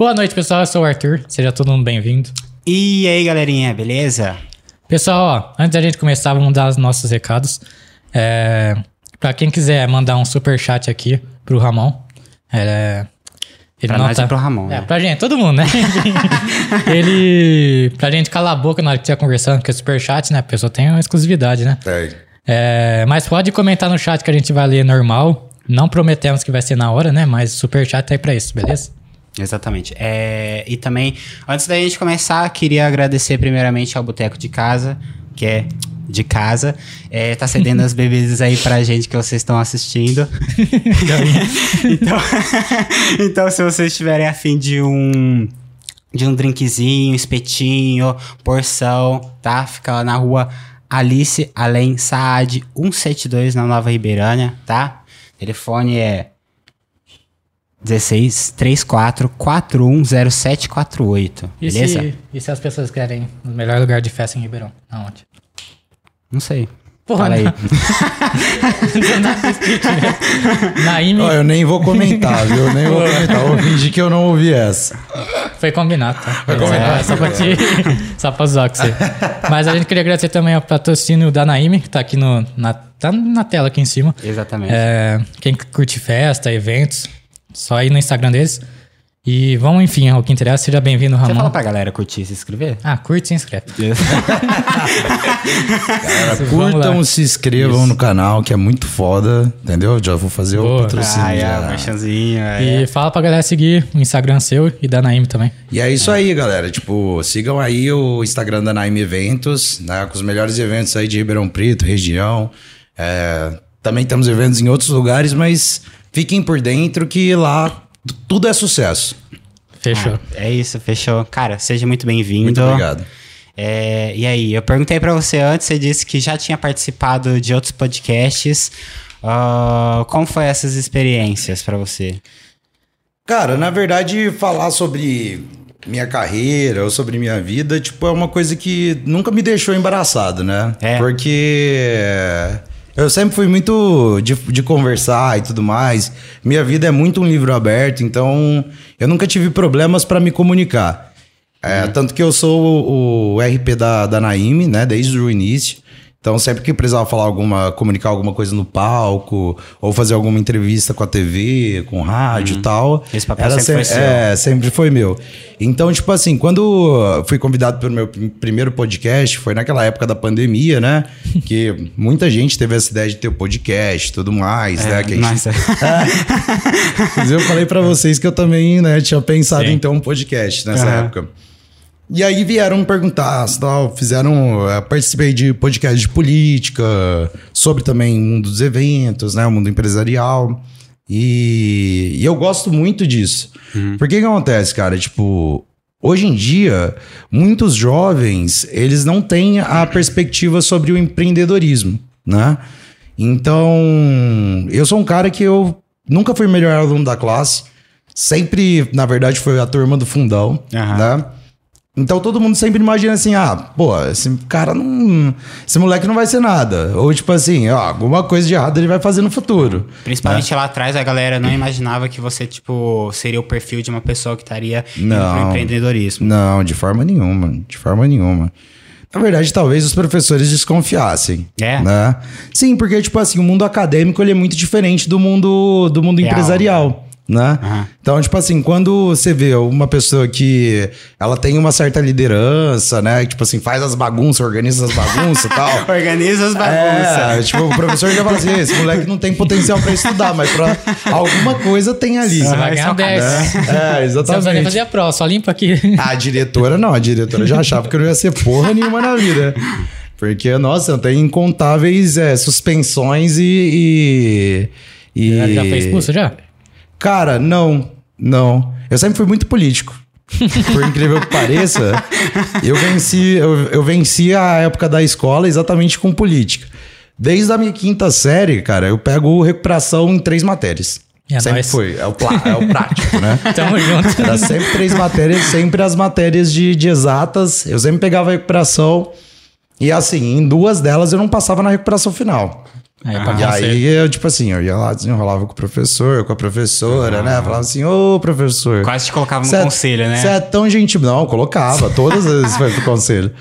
Boa noite, pessoal. Eu sou o Arthur. Seja todo mundo bem-vindo. E aí, galerinha, beleza? Pessoal, ó, antes da gente começar, vamos dar os nossos recados. É, para quem quiser mandar um super chat aqui pro Ramon, é, ele Pra não nós e pro Ramon, É, né? pra gente, todo mundo, né? ele. Pra gente calar a boca na hora que estiver conversando, porque é super chat, né? A pessoa tem uma exclusividade, né? Tem. É, mas pode comentar no chat que a gente vai ler normal. Não prometemos que vai ser na hora, né? Mas super chat tá aí pra isso, beleza? Exatamente. É, e também, antes da gente começar, queria agradecer primeiramente ao Boteco de Casa, que é de casa. É, tá cedendo as bebidas aí pra gente que vocês estão assistindo. então, então, se vocês tiverem afim de um de um drinkzinho, espetinho, porção, tá? Fica lá na rua Alice Além Saad 172 na Nova Ribeirânia, tá? Telefone é 16 34 410748. E Beleza? se, e se as pessoas querem o melhor lugar de festa em Ribeirão? Aonde? Não sei. Porra, Fala aí. né? Naime Ó, eu nem vou comentar, viu? Eu nem vou comentar. Vou fingir que eu não ouvi essa. foi combinado, tá? Foi combinado. Só pra, te, só pra zoar com você. Mas a gente queria agradecer também ao patrocínio da Naime, que tá aqui no, na, tá na tela aqui em cima. Exatamente. É, quem curte festa, eventos, só ir no Instagram deles. E vamos, enfim, ao que interessa. Seja bem-vindo, Você Ramon. fala pra galera curtir e se inscrever? Ah, curte e se inscreve. Cara, Vamos curtam, se inscrevam no canal, que é muito foda, entendeu? Já vou fazer Boa. o patrocínio. Ah, é, já. merchanzinho. E É. fala pra galera seguir o Instagram seu e da Naime também. E é isso aí, galera. Tipo, sigam aí o Instagram da Naime Eventos, né? Com os melhores eventos aí de Ribeirão Preto, região. É, também temos eventos em outros lugares, mas fiquem por dentro que lá tudo é sucesso. Fechou. É isso, fechou. Cara, seja muito bem-vindo. Muito obrigado. É, e aí, eu perguntei pra você antes, você disse que já tinha participado de outros podcasts. Ah, como foi essas experiências pra você? Cara, na verdade, falar sobre minha carreira ou sobre minha vida, tipo, é uma coisa que nunca me deixou embaraçado, né? É. Porque eu sempre fui muito de, de conversar e tudo mais. Minha vida é muito um livro aberto, então eu nunca tive problemas para me comunicar. É, Tanto que eu sou o, o RP da, da Naime, né? Desde o início. Então, sempre que precisava falar alguma, comunicar alguma coisa no palco, ou fazer alguma entrevista com a TV, com rádio e tal. Esse papel sempre foi seu. É, sempre foi meu. Então, tipo assim, quando fui convidado pelo meu prim- primeiro podcast, foi naquela época da pandemia, né? Que muita gente teve essa ideia de ter o podcast e tudo mais, né? Que a gente mas- mas eu falei pra vocês que eu também, né, tinha pensado Sim. em ter um podcast nessa Aham. época. E aí vieram perguntar, tal, fizeram, eh, participei de podcast de política, sobre também o mundo dos eventos, né, o mundo empresarial. E, e eu gosto muito disso. Porque que acontece, cara? Tipo, hoje em dia, muitos jovens, eles não têm a perspectiva sobre o empreendedorismo, né? Então, eu sou um cara que eu nunca fui o melhor aluno da classe. Sempre, na verdade, foi a turma do fundão, Aham. né? Então todo mundo sempre imagina assim, ah, pô, esse cara não. Esse moleque não vai ser nada. Ou tipo assim, ó, alguma coisa de errado ele vai fazer no futuro. Principalmente lá atrás, a galera não imaginava que você, tipo, seria o perfil de uma pessoa que estaria Não. empreendedorismo. Não, de forma nenhuma. De forma nenhuma. Na verdade, talvez os professores desconfiassem. É? Né? Sim, porque, tipo assim, o mundo acadêmico ele é muito diferente do mundo, do mundo Real. empresarial. Né? Aham. Então, tipo assim, quando você vê uma pessoa que ela tem uma certa liderança, né? Tipo assim, faz as bagunças, organiza as bagunças e tal. Organiza as É, bagunças. tipo, o professor já fala assim: esse moleque não tem potencial pra estudar, mas pra alguma coisa tem ali. Você vai Ah, ganhar só 10. É, Você não precisa nem exatamente. fazer a prova, só limpa aqui. A diretora não, a diretora já achava que eu não ia ser porra nenhuma na vida. Porque, nossa, tenho incontáveis é, suspensões e. e, e- Já foi expulso já? Cara, não, não. Eu sempre fui muito político. Por incrível que pareça, eu venci, eu, eu venci a época da escola exatamente com política. Desde a minha quinta série, cara, eu pego recuperação em três matérias. É sempre nóis. foi. É o, é o prático, né? Tamo junto. Era sempre três matérias, sempre as matérias de, de exatas. Eu sempre pegava a recuperação. E assim, em duas delas eu não passava na recuperação final. Aí, Ah. E aí, eu, tipo assim, eu ia lá, desenrolava com o professor, com a professora, né? Falava assim, ô, professor. Quase te colocava no é- conselho, né? Você é tão gente... Não, colocava. Todas as vezes foi pro conselho.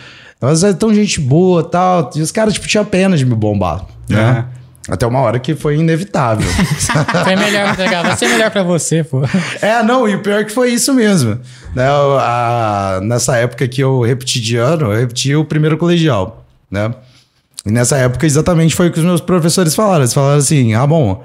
Mas é tão gente boa e tal. E os caras, tipo, tinham pena de me bombar, né? Até uma hora que foi inevitável. Foi melhor, tá ligado? Vai ser melhor pra você, pô. É, não, e o pior é que foi isso mesmo. Né, a- nessa época que eu repeti de ano, eu repeti o primeiro colegial, né? E nessa época exatamente foi o que os meus professores falaram. Eles falaram assim, ah, bom,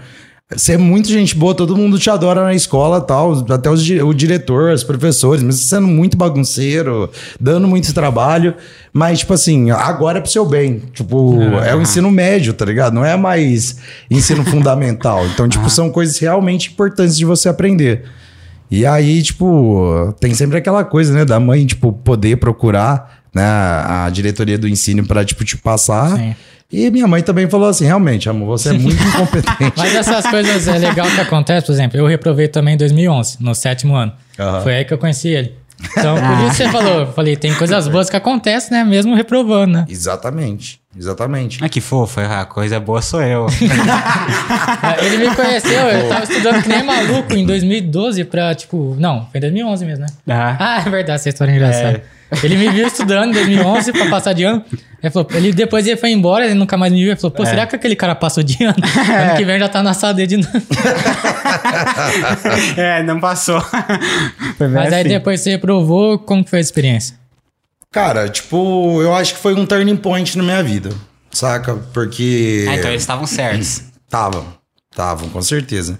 você é muito gente boa, todo mundo te adora na escola tal, até os o diretor, os professores, mas você sendo muito bagunceiro, dando muito trabalho, mas, tipo assim, agora é pro seu bem. Tipo, é o ensino médio, tá ligado? Não é mais ensino fundamental. Então, tipo, são coisas realmente importantes de você aprender. E aí, tipo, tem sempre aquela coisa, né, da mãe, tipo, poder procurar, né, a diretoria do ensino pra, tipo, te passar. Sim. E minha mãe também falou assim, realmente, amor, você é muito incompetente. Mas essas coisas é legal que acontece, por exemplo, eu reprovei também em 2011, no sétimo ano. Aham. Foi aí que eu conheci ele. Então, por isso você falou, falei, tem coisas boas que acontecem, né? Mesmo reprovando, né? Exatamente, exatamente. Ah, que fofo, a coisa boa sou eu. É, Ele me conheceu, eu tava estudando que nem maluco em 2012 pra, tipo... Não, foi em 2011 mesmo, né? Ah. Ah, é verdade, essa história é engraçada. Ele me viu estudando em 2011 pra passar de ano. Ele, falou, ele depois ele foi embora, ele nunca mais me viu. Ele falou, pô, será que aquele cara passou de ano? Ano que vem já tá na sala de novo. é, não passou. Mas aí assim. depois você reprovou, como que foi a experiência? Cara, tipo, eu acho que foi um turning point na minha vida, saca? Porque... Ah, então eles estavam certos. Estavam, estavam, com certeza.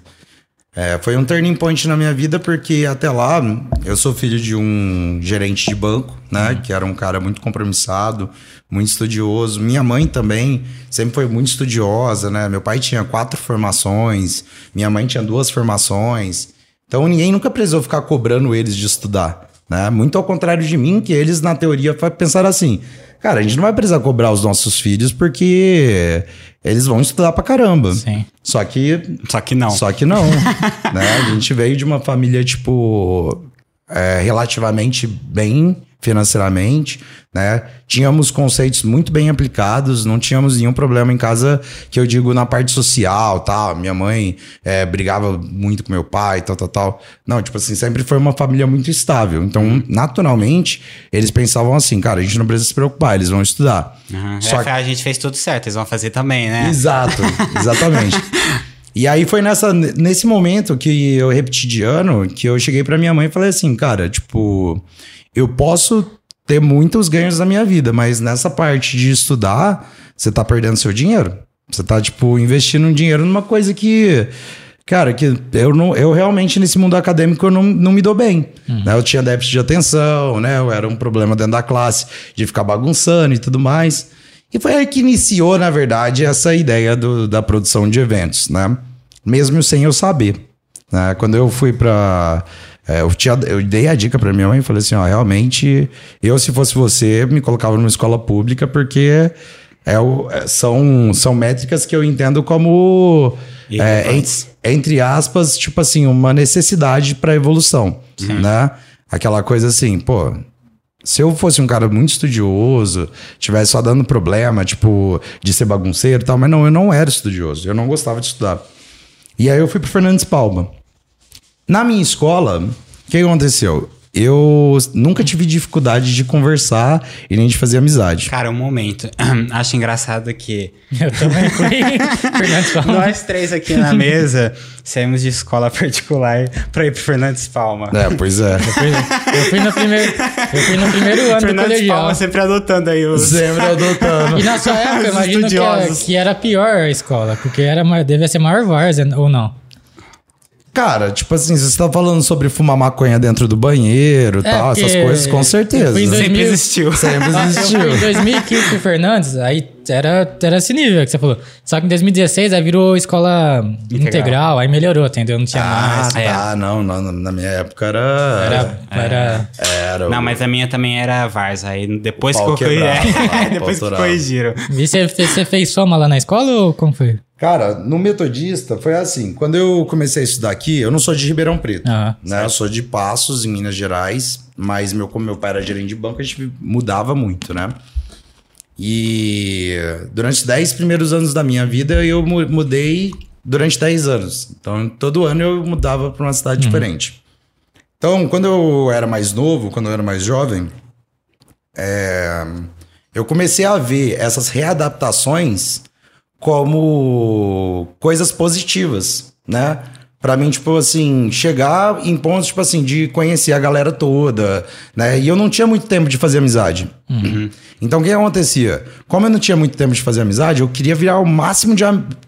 É, foi um turning point na minha vida porque até lá eu sou filho de um gerente de banco, né? Que era um cara muito compromissado, muito estudioso. Minha mãe também sempre foi muito estudiosa, né? Meu pai tinha quatro formações, minha mãe tinha duas formações. Então ninguém nunca precisou ficar cobrando eles de estudar, né? Muito ao contrário de mim, que eles na teoria pensaram assim: cara, a gente não vai precisar cobrar os nossos filhos porque eles vão estudar pra caramba. Sim. Só que Só que não. só que não. né? A gente veio de uma família, tipo, é, relativamente bem financeiramente, né? Tínhamos conceitos muito bem aplicados, não tínhamos nenhum problema em casa, que eu digo na parte social, tal. Minha mãe é, brigava muito com meu pai, tal, tal, tal. Não, tipo assim, sempre foi uma família muito estável. Então, naturalmente, eles pensavam assim, cara, a gente não precisa se preocupar, eles vão estudar. Uhum. Só É, a gente fez tudo certo, eles vão fazer também, né? Exato, exatamente. E aí foi nessa, nesse momento que eu repeti de ano que eu cheguei pra minha mãe e falei assim, cara, tipo, eu posso ter muitos ganhos na minha vida, mas nessa parte de estudar, você tá perdendo seu dinheiro. Você tá, tipo, investindo um dinheiro numa coisa que. Cara, que eu, não, eu realmente nesse mundo acadêmico eu não, não me dou bem. né? Eu tinha déficit de atenção, né? Eu era um problema dentro da classe de ficar bagunçando e tudo mais. E foi aí que iniciou, na verdade, essa ideia do- da produção de eventos, né? Mesmo sem eu saber. né? Quando eu fui pra. É, eu, eu dei a dica pra minha mãe e falei assim: ó, realmente, eu, se fosse você, me colocava numa escola pública, porque é o- é- são, são métricas que eu entendo como. é, entre aspas, tipo assim, uma necessidade pra evolução, né? Aquela coisa assim, pô, se eu fosse um cara muito estudioso, tivesse só dando problema, tipo, de ser bagunceiro e tal, mas não, eu não era estudioso, eu não gostava de estudar. E aí eu fui pro Fernandes Palma. Na minha escola, o que aconteceu? Eu nunca tive dificuldade de conversar e nem de fazer amizade. Cara, um momento. Acho engraçado que Eu também fui. Fernandes Palma. nós três aqui na mesa saímos de escola particular pra ir pro Fernandes Palma. É, pois é. Eu fui, eu fui no primeiro, eu fui no primeiro ano do Fernandes colegial. Palma sempre adotando aí os. Sempre adotando. E na sua época, imagino que, era- estudiosos. que era pior a escola, porque era, devia ser maior várzea, ou não? Cara, tipo assim, você tá falando sobre fumar maconha dentro do banheiro e É, tal, essas coisas, com certeza. fui em Sempre 2000. existiu. Sempre Ah, existiu. em 2015 pro Fernandes, aí era, era esse nível que você falou. Só que em 2016 aí virou escola integral, aí melhorou, entendeu? Não tinha Ah, mais. tá. Não, não, na minha época era. Era, era, Era. Não, mas a minha também era Varsa. Aí depois que eu fui. é, depois que corrigiram. E você, você fez soma lá na escola ou como foi? Cara, no Metodista foi assim. Quando eu comecei a estudar aqui, eu não sou de Ribeirão Preto. Ah, né? Eu sou de Passos, em Minas Gerais. Mas meu, como meu pai era gerente de banco, a gente mudava muito, né? E durante os 10 primeiros anos da minha vida eu mu- mudei durante 10 anos. Então todo ano eu mudava para uma cidade diferente. Então, quando eu era mais novo, quando eu era mais jovem, é, eu comecei a ver essas readaptações como coisas positivas, né? Pra mim, tipo assim, chegar em pontos, tipo assim, de conhecer a galera toda, né? E eu não tinha muito tempo de fazer amizade. Então, o que acontecia? Como eu não tinha muito tempo de fazer amizade, eu queria virar o máximo de...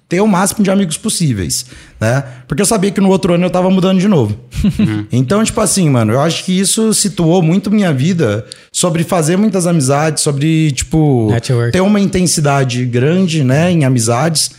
ter o máximo de amigos possíveis, né? Porque eu sabia que no outro ano eu tava mudando de novo. Então, tipo assim, mano, eu acho que isso situou muito minha vida sobre fazer muitas amizades, sobre, tipo, Network. ter uma intensidade grande, né, em amizades.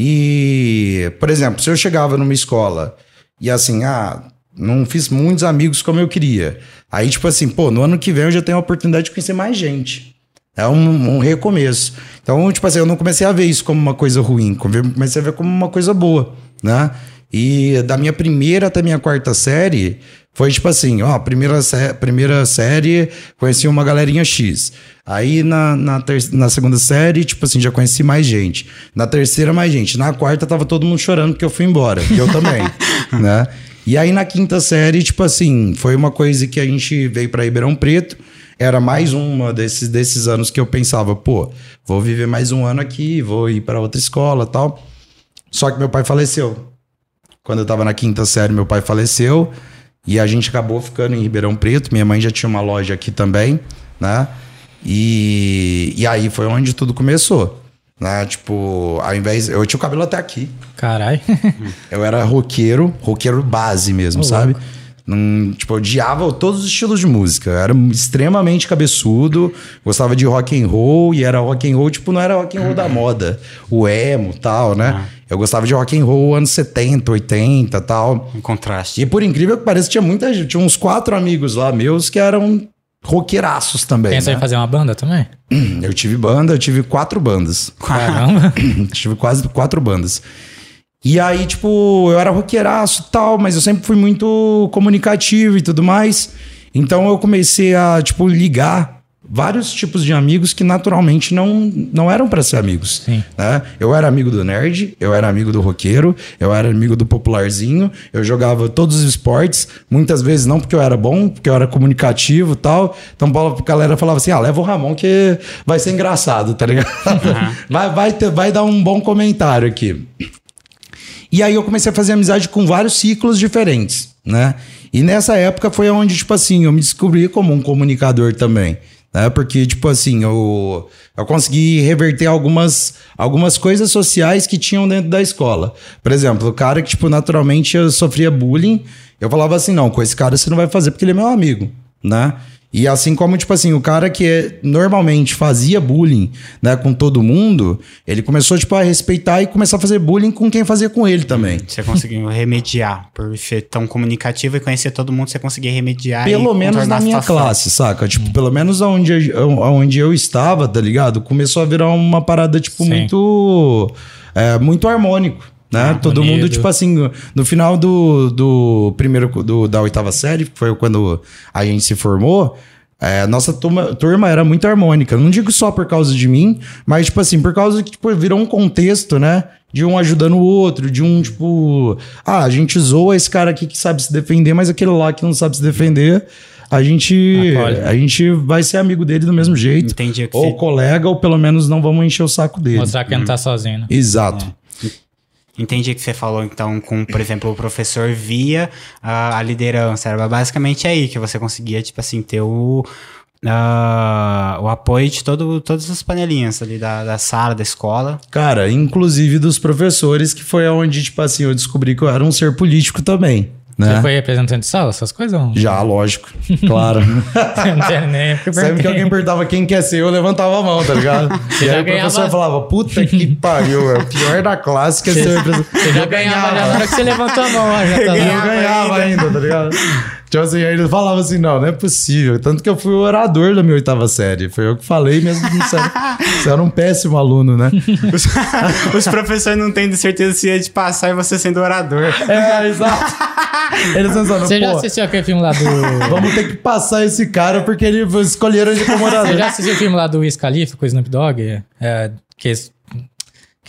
E, por exemplo, se eu chegava numa escola e assim, ah, não fiz muitos amigos como eu queria. Aí, tipo assim, pô, no ano que vem eu já tenho a oportunidade de conhecer mais gente. É um, um recomeço. Então, tipo assim, eu não comecei a ver isso como uma coisa ruim, comecei a ver como uma coisa boa, né? E da minha primeira até minha quarta série, foi tipo assim, ó, primeira, sé primeira série, conheci uma galerinha X. Aí na, na, na segunda série, tipo assim, já conheci mais gente. Na terceira, mais gente. Na quarta, tava todo mundo chorando porque eu fui embora. Eu também, né? E aí na quinta série, tipo assim, foi uma coisa que a gente veio pra Ribeirão Preto. Era mais uma desses, desses anos que eu pensava, pô, vou viver mais um ano aqui, vou ir para outra escola tal. Só que meu pai faleceu. Quando eu tava na quinta série, meu pai faleceu. E a gente acabou ficando em Ribeirão Preto. Minha mãe já tinha uma loja aqui também, né? E, e aí foi onde tudo começou. Né? Tipo, ao invés. Eu tinha o cabelo até aqui. Caralho. Eu era roqueiro, roqueiro base mesmo, Ô, sabe? Não, tipo, eu odiava todos os estilos de música. Eu era extremamente cabeçudo, gostava de rock and roll e era rock and roll, tipo, não era rock and roll da moda, o emo, tal, né? Eu gostava de rock and roll anos 70, 80, tal. Um contraste. E por incrível que pareça, tinha muita gente, tinha uns quatro amigos lá meus que eram roqueiraços também. Pensa né? em fazer uma banda também? Eu tive banda, eu tive quatro bandas. Caramba. Tive quase quatro bandas. E aí, tipo, eu era roqueiraço e tal, mas eu sempre fui muito comunicativo e tudo mais. Então eu comecei a, tipo, ligar vários tipos de amigos que naturalmente não, não eram para ser amigos. Sim. Né? Eu era amigo do nerd, eu era amigo do roqueiro, eu era amigo do popularzinho, eu jogava todos os esportes, muitas vezes não porque eu era bom, porque eu era comunicativo e tal. Então a galera falava assim: ah, leva o Ramon que vai ser engraçado, tá ligado? vai, vai, ter, vai dar um bom comentário aqui. E aí eu comecei a fazer amizade com vários ciclos diferentes, né? E nessa época foi onde, tipo assim, eu me descobri como um comunicador também. Né? Porque, tipo assim, eu, eu consegui reverter algumas, algumas coisas sociais que tinham dentro da escola. Por exemplo, o cara que, tipo, naturalmente eu sofria bullying, eu falava assim, não, com esse cara você não vai fazer porque ele é meu amigo, né? E assim como, tipo assim, o cara que é- normalmente fazia bullying né, com todo mundo, ele começou, tipo, a respeitar e começar a fazer bullying com quem fazia com ele também. Você conseguiu remediar. Por ser tão comunicativo e conhecer todo mundo, você conseguia remediar Pelo e menos na minha classe, saca? Tipo, pelo menos onde, onde eu estava, tá ligado? Começou a virar uma parada, tipo, Sim. muito. é, muito harmônico. Né? Todo unido. mundo, tipo assim, no final do, do primeiro do, da oitava série, que foi quando a gente se formou, é, nossa turma, turma era muito harmônica. Não digo só por causa de mim, mas, tipo assim, por causa que tipo, virou um contexto, né? De um ajudando o outro, de um, tipo, ah, a gente zoa esse cara aqui que sabe se defender, mas aquele lá que não sabe se defender, a gente, Acolhe. a gente vai ser amigo dele do mesmo jeito. Entendi que Ou colega, ou pelo menos não vamos encher o saco dele. Mostrar que não tá sozinho. né? Exato. Entendi que você falou, então, com, por exemplo, o professor via a, a liderança. Era basicamente aí que você conseguia, tipo assim, ter o, ah, o apoio de todo, todas as panelinhas ali da, da sala, da escola. Cara, inclusive dos professores, que foi onde, tipo assim, eu descobri que eu era um ser político também. Né? Você foi representante de sala, essas coisas? Não, Já, lógico. Claro. não Sempre que alguém perguntava quem quer ser, eu levantava a mão, tá ligado? e já aí o professor ganhava- falava, puta que pariu, é o pior da classe que é ser representante. Você já ganhava já na hora que você levantou a mão, já tá E eu ganhava ainda, tá ligado? Tipo assim, aí ele falava assim, não, não é possível. Tanto que eu fui o orador da minha oitava série. Foi eu que falei mesmo. Você era, você era um péssimo aluno, né? Os, os professores não têm de certeza se ia te passar e você sendo orador. É, exato. Eles pensando, Você já assistiu aquele filme lá do. vamos ter que passar esse cara porque ele escolheram ele como orador. Você já assistiu o filme lá do Wiz Khalifa com o Snoop Dogg? É, que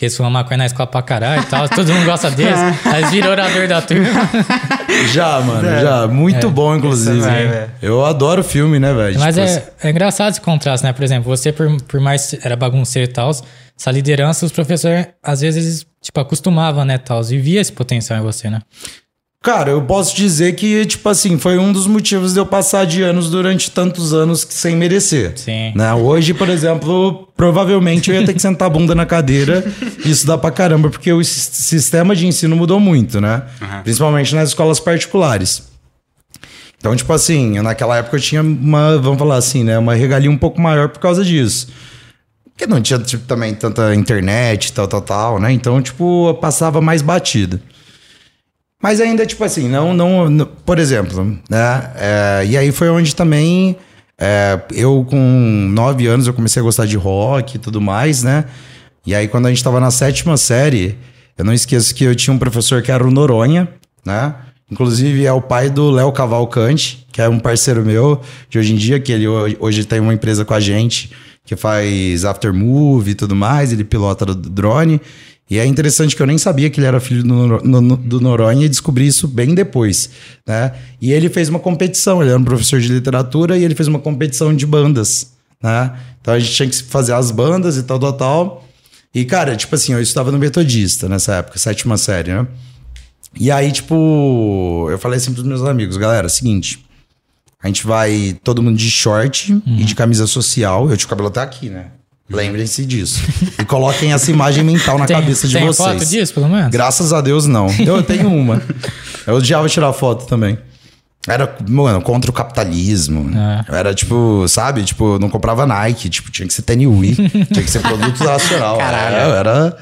eles, que eles fumam maconha na escola pra caralho e tal. Todo mundo gosta deles. Aí eles viram orador da turma. Já, mano, já. Muito bom, inclusive. Isso vai, velho. Eu adoro filme, né, velho? Mas Tipo, é, é engraçado esse contraste, né? Por exemplo, você, por, por mais era bagunceiro e tal, essa liderança, os professores, às vezes, eles, tipo, acostumavam, né, tal, e via esse potencial em você, né? Cara, eu posso dizer que, tipo assim, foi um dos motivos de eu passar de anos durante tantos anos sem merecer. Sim. Né? Hoje, por exemplo, provavelmente eu ia ter que sentar a bunda na cadeira e estudar pra caramba, porque o sis- sistema de ensino mudou muito, né? Principalmente nas escolas particulares. Então, tipo assim, naquela época eu tinha uma, vamos falar assim, né? Uma regalia um pouco maior por causa disso. Porque não tinha, tipo, também tanta internet, tal, tal, tal, né? Então, tipo, eu passava mais batida. Mas ainda, tipo assim, não, não, não- por exemplo, né? É, e aí foi onde também é, eu, com nove anos, eu comecei a gostar de rock e tudo mais, né? E aí, quando a gente tava na sétima série, eu não esqueço que eu tinha um professor que era o Noronha, né? Inclusive é o pai do Léo Cavalcante, que é um parceiro meu de hoje em dia, que ele ho- hoje tem uma empresa com a gente que faz aftermovie e tudo mais, ele pilota do drone. E é interessante que eu nem sabia que ele era filho do, no- do Noronha e descobri isso bem depois, né? E ele fez uma competição, ele era um professor de literatura e ele fez uma competição de bandas, né? Então a gente tinha que fazer as bandas e tal, tal, tal. E, cara, tipo assim, eu estudava no Metodista nessa época, sétima série, né? E aí, tipo, eu falei assim pros meus amigos, galera, seguinte, a gente vai todo mundo de short e de camisa social. Eu tinha o cabelo até aqui, né? Lembrem-se disso. E coloquem essa imagem mental na tem cabeça de tem vocês. foto disso, pelo menos? Graças a Deus, não. Eu tenho uma. Eu odiava tirar foto também. Era, mano, contra o capitalismo. É. Eu era, tipo, sabe? Tipo, não comprava Nike. Tipo, tinha que ser Tenui. tinha que ser produto nacional. Caralho. Eu era, eu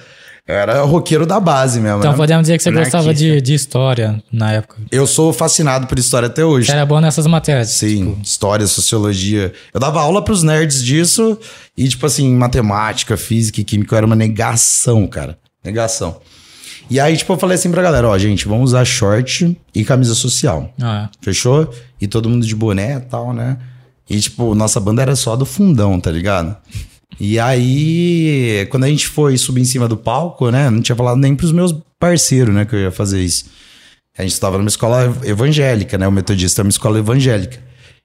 era roqueiro da base mesmo. Então né? podemos dizer que você gostava de, de história na época. Eu sou fascinado por história até hoje. Era bom nessas matérias. Sim, tipo, história, sociologia. Eu dava aula pros nerds disso e, tipo assim, matemática, física e química, era uma negação, cara. Negação. E aí, tipo, eu falei assim pra galera, ó, gente, vamos usar short e camisa social. ah, Fechou? E todo mundo de boné e tal, né? E, tipo, nossa banda era só do fundão, tá ligado? E aí, quando a gente foi subir em cima do palco, né? Não tinha falado nem pros meus parceiros, né? Que eu ia fazer isso. A gente estava numa escola evangélica, né? O metodista é uma escola evangélica.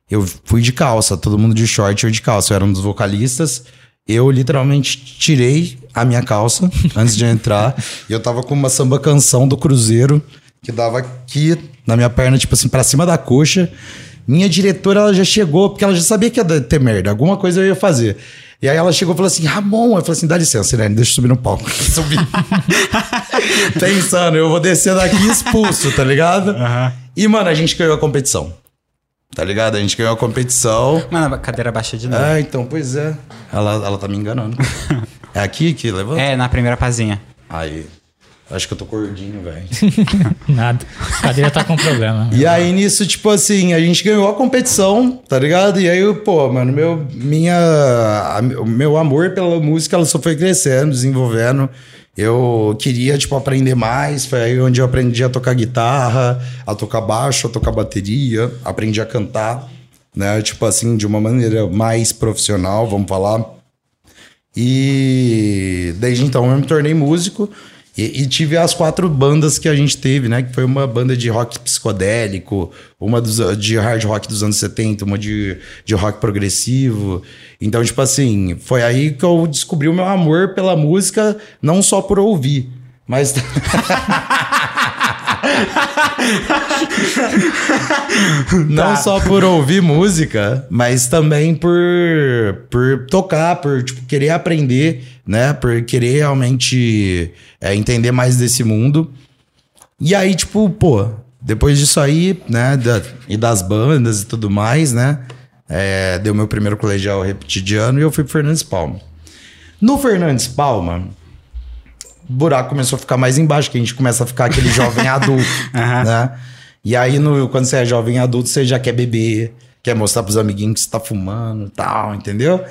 Eu fui de calça, todo mundo de short, eu de calça. Eu era um dos vocalistas. Eu literalmente tirei a minha calça antes de entrar. e eu tava com uma samba canção do Cruzeiro, que dava aqui na minha perna, tipo assim, pra cima da coxa. Minha diretora, ela já chegou, porque ela já sabia que ia ter merda. Alguma coisa eu ia fazer. E aí ela chegou e falou assim, Ramon. Eu falei assim, dá licença, Irene, deixa eu subir no palco. Subi. Pensando, eu vou descer daqui expulso, tá ligado? E, mano, a gente ganhou a competição. Tá ligado? A gente ganhou a competição. Mano, a cadeira baixa de novo. É, então, pois é. Ela, ela tá me enganando. é aqui que levanta? É, na primeira pazinha. Aí. Acho que eu tô gordinho, velho. nada. A cadeira tá com problema. E aí, nisso, tipo assim, a gente ganhou a competição, tá ligado? E aí, pô, mano, meu, minha, a- o meu amor pela música, ela só foi crescendo, desenvolvendo. Eu queria, tipo, aprender mais. Foi aí onde eu aprendi a tocar guitarra, a tocar baixo, a tocar bateria. Aprendi a cantar, né? Tipo assim, de uma maneira mais profissional, vamos falar. E desde então eu me tornei músico e, e tive as quatro bandas que a gente teve, né? Que foi uma banda de rock psicodélico, uma dos, de hard rock dos anos 70, uma de, de rock progressivo. Então, tipo assim, foi aí que eu descobri o meu amor pela música, não só por ouvir, mas. Não só por ouvir música, mas também por, por tocar, por tipo, querer aprender, né? Por querer realmente é, entender mais desse mundo. E aí, tipo, pô, depois disso aí, né? da- e das bandas e tudo mais, né? É, deu meu primeiro colegial repetidiano e eu fui pro Fernandes Palma. No Fernandes Palma, buraco começou a ficar mais embaixo, que a gente começa a ficar aquele jovem adulto, né? E aí, no, quando você é jovem adulto, você já quer beber, quer mostrar pros amiguinhos que você tá fumando e tal, entendeu?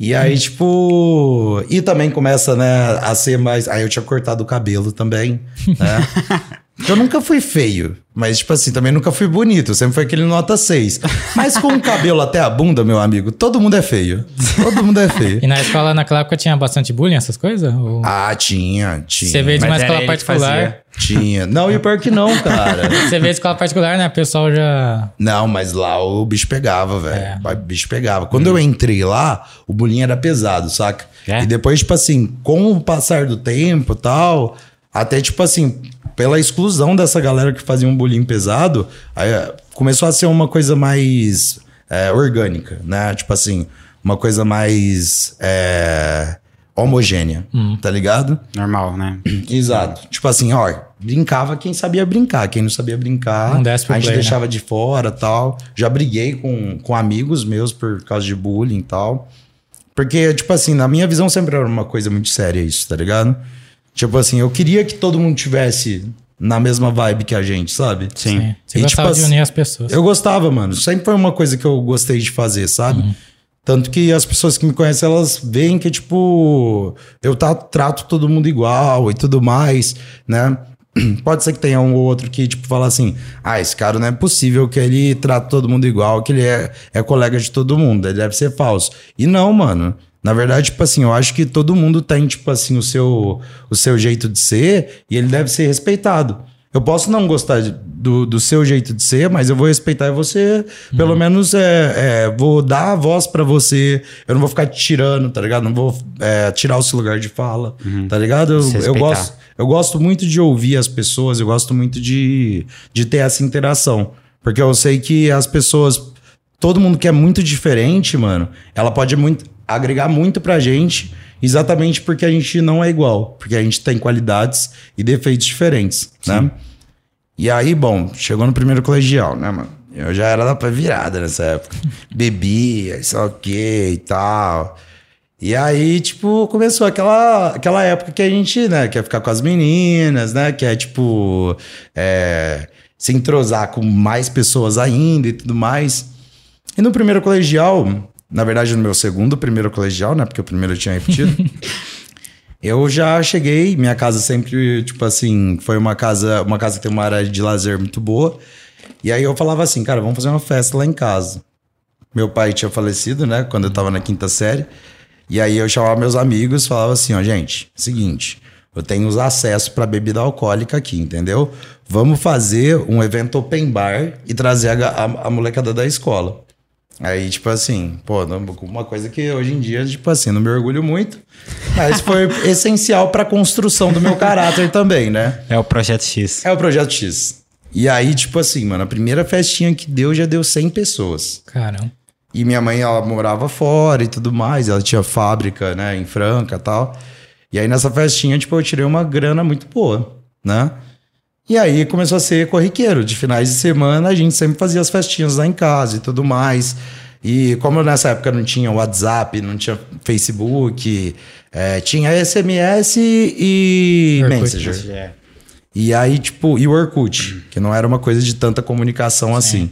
E aí, tipo. E também começa, né, a ser mais. Aí eu tinha cortado o cabelo também, né? Eu nunca fui feio, mas, tipo assim, também nunca fui bonito. Sempre foi aquele nota 6. Mas com o cabelo até a bunda, meu amigo, todo mundo é feio. Todo mundo é feio. E na escola, naquela época, tinha bastante bullying, essas coisas? Ou... Ah, tinha, tinha. Você veio de uma escola particular. Tinha. Não, e pior que não, cara. Você veio de escola particular, né? O pessoal já. Não, mas lá o bicho pegava, velho. É. O bicho pegava. Quando eu entrei lá, o bullying era pesado, saca? É? E depois, tipo assim, com o passar do tempo e tal, até tipo assim, pela exclusão dessa galera que fazia um bullying pesado, aí eh, começou a ser uma coisa mais eh, orgânica, né? Tipo assim, uma coisa mais eh, homogênea, tá ligado? Normal, né? Exato. Tipo assim, ó, brincava quem sabia brincar. Quem não sabia brincar, Não a gente play, né? deixava de fora tal. Já briguei com, com amigos meus por causa de bullying e tal. Porque, tipo assim, na minha visão sempre era uma coisa muito séria isso, tá ligado? Tipo assim, eu queria que todo mundo tivesse na mesma vibe que a gente, sabe? Sim. Você E, gostava tipo de assim, unir as pessoas. Eu gostava, mano. Sempre foi uma coisa que eu gostei de fazer, sabe? Tanto que as pessoas que me conhecem, elas veem que, tipo, eu tá, trato todo mundo igual e tudo mais, né? Pode ser que tenha um ou outro que, tipo, fala assim: ah, esse cara não é possível que ele trata todo mundo igual, que ele é, é colega de todo mundo, ele deve ser falso. E não, mano. Na verdade, tipo assim, eu acho que todo mundo tem, tipo assim, o seu, o seu jeito de ser e ele deve ser respeitado. Eu posso não gostar do, do seu jeito de ser, mas eu vou respeitar você, pelo menos, é, é, vou dar a voz pra você. Eu não vou ficar te tirando, tá ligado? Não vou é, tirar o seu lugar de fala, tá ligado? Eu, eu gosto, eu gosto muito de ouvir as pessoas, eu gosto muito de, de ter essa interação. Porque eu sei que as pessoas, todo mundo que é muito diferente, mano, ela pode muito, agregar muito pra gente, exatamente porque a gente não é igual. Porque a gente tem qualidades e defeitos diferentes, né? E aí, bom, chegou no primeiro colegial, né, mano? Eu já era da virada nessa época. Bebia, sei lá o quê e tal. E aí, tipo, começou aquela, aquela época que a gente, né, quer ficar com as meninas, né? Quer, tipo, é, se entrosar com mais pessoas ainda e tudo mais. E no primeiro colegial, na verdade, no meu segundo primeiro colegial, né? Porque o primeiro eu tinha repetido. eu já cheguei, minha casa sempre, tipo assim, foi uma casa, uma casa que tem uma área de lazer muito boa. E aí eu falava assim, cara, vamos fazer uma festa lá em casa. Meu pai tinha falecido, né? Quando eu tava na quinta série. E aí eu chamava meus amigos falava assim, ó, gente, seguinte, eu tenho os acessos pra bebida alcoólica aqui, entendeu? Vamos fazer um evento open bar e trazer a, a, a molecada da escola. Aí, tipo assim, pô, uma coisa que hoje em dia, tipo assim, não me orgulho muito, mas foi essencial pra construção do meu caráter também, né? É o Projeto X. É o Projeto X. E aí, tipo assim, mano, a primeira festinha que deu já deu 100 pessoas. Caramba. E minha mãe, ela morava fora e tudo mais. Ela tinha fábrica, né, em Franca e tal. E aí nessa festinha, tipo, eu tirei uma grana muito boa, né? E aí começou a ser corriqueiro. De finais de semana, a gente sempre fazia as festinhas lá em casa e tudo mais. E como nessa época não tinha WhatsApp, não tinha Facebook, eh, tinha SMS e Orkut. Messenger. É. E aí, tipo, e o Orkut, que não era uma coisa de tanta comunicação assim.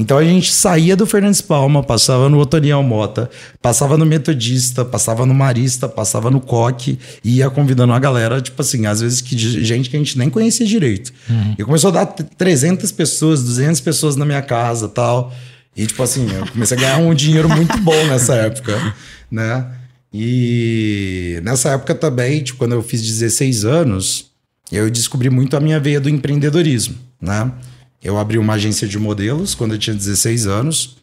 Então a gente saía do Fernandes Palma, passava no Otoniel Mota, passava no Metodista, passava no Marista, passava no Coque e ia convidando a galera, tipo assim, às vezes que gente que a gente nem conhecia direito. E começou a dar t- 300 pessoas, 200 pessoas na minha casa tal. E tipo assim, eu comecei a ganhar um dinheiro muito bom nessa época, né? E nessa época também, tipo, quando eu fiz 16 anos, eu descobri muito a minha veia do empreendedorismo, né? Eu abri uma agência de modelos quando eu tinha 16 anos.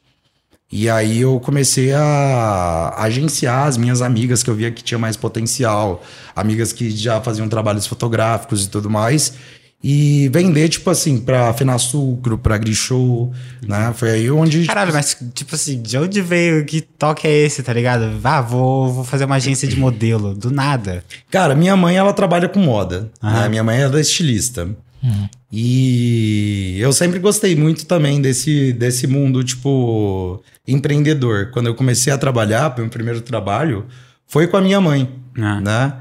E aí eu comecei a agenciar as minhas amigas que eu via que tinha mais potencial, amigas que já faziam trabalhos fotográficos e tudo mais, e vender tipo assim para Fenasucro, para Grishow, né? Foi aí onde Caralho, mas tipo assim, de onde veio? Que toque é esse, tá ligado? Ah, vou, vou fazer uma agência de modelo. Do nada. Cara, minha mãe, ela trabalha com moda. Né? Minha mãe é da estilista. E eu sempre gostei muito também desse, desse mundo, tipo, empreendedor. Quando eu comecei a trabalhar, meu primeiro trabalho foi com a minha mãe, Ah. né?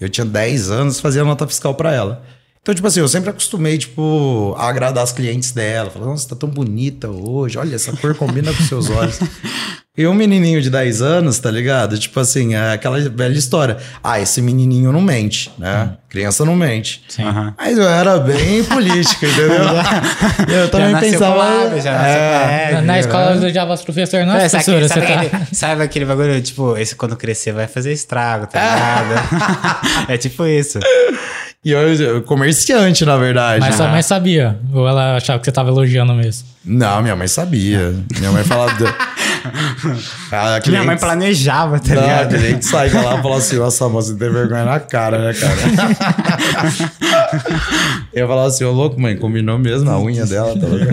Eu tinha 10 anos, fazia nota fiscal para ela. Então, tipo assim, eu sempre acostumei, tipo, a agradar as clientes dela. Falar, nossa, tá tão bonita hoje. Olha, essa cor combina com seus olhos. E um menininho de 10 anos, tá ligado? Tipo assim, é aquela velha história. Ah, esse menininho não mente, né? Criança não mente. Sim. Mas eu era bem política, entendeu? eu também pensava. já é, Na, É, na viu? escola eu odiava os professores. Nossa, É, sabe, professora, sabe, tá... aquele, sabe aquele bagulho, tipo, esse quando crescer vai fazer estrago, tá ligado? é tipo isso. E eu, eu comerciante, na verdade. Mas sua mãe sabia. Ou ela achava que você tava elogiando mesmo. Não, minha mãe sabia. Minha mãe falava. Ah, Que minha mãe planejava, tá Não, ligado? a gente sai de lá e fala assim, nossa, moça, tem vergonha na cara, né, cara? eu falava assim, ô louco, mãe, combinou mesmo a unha dela, tá louco?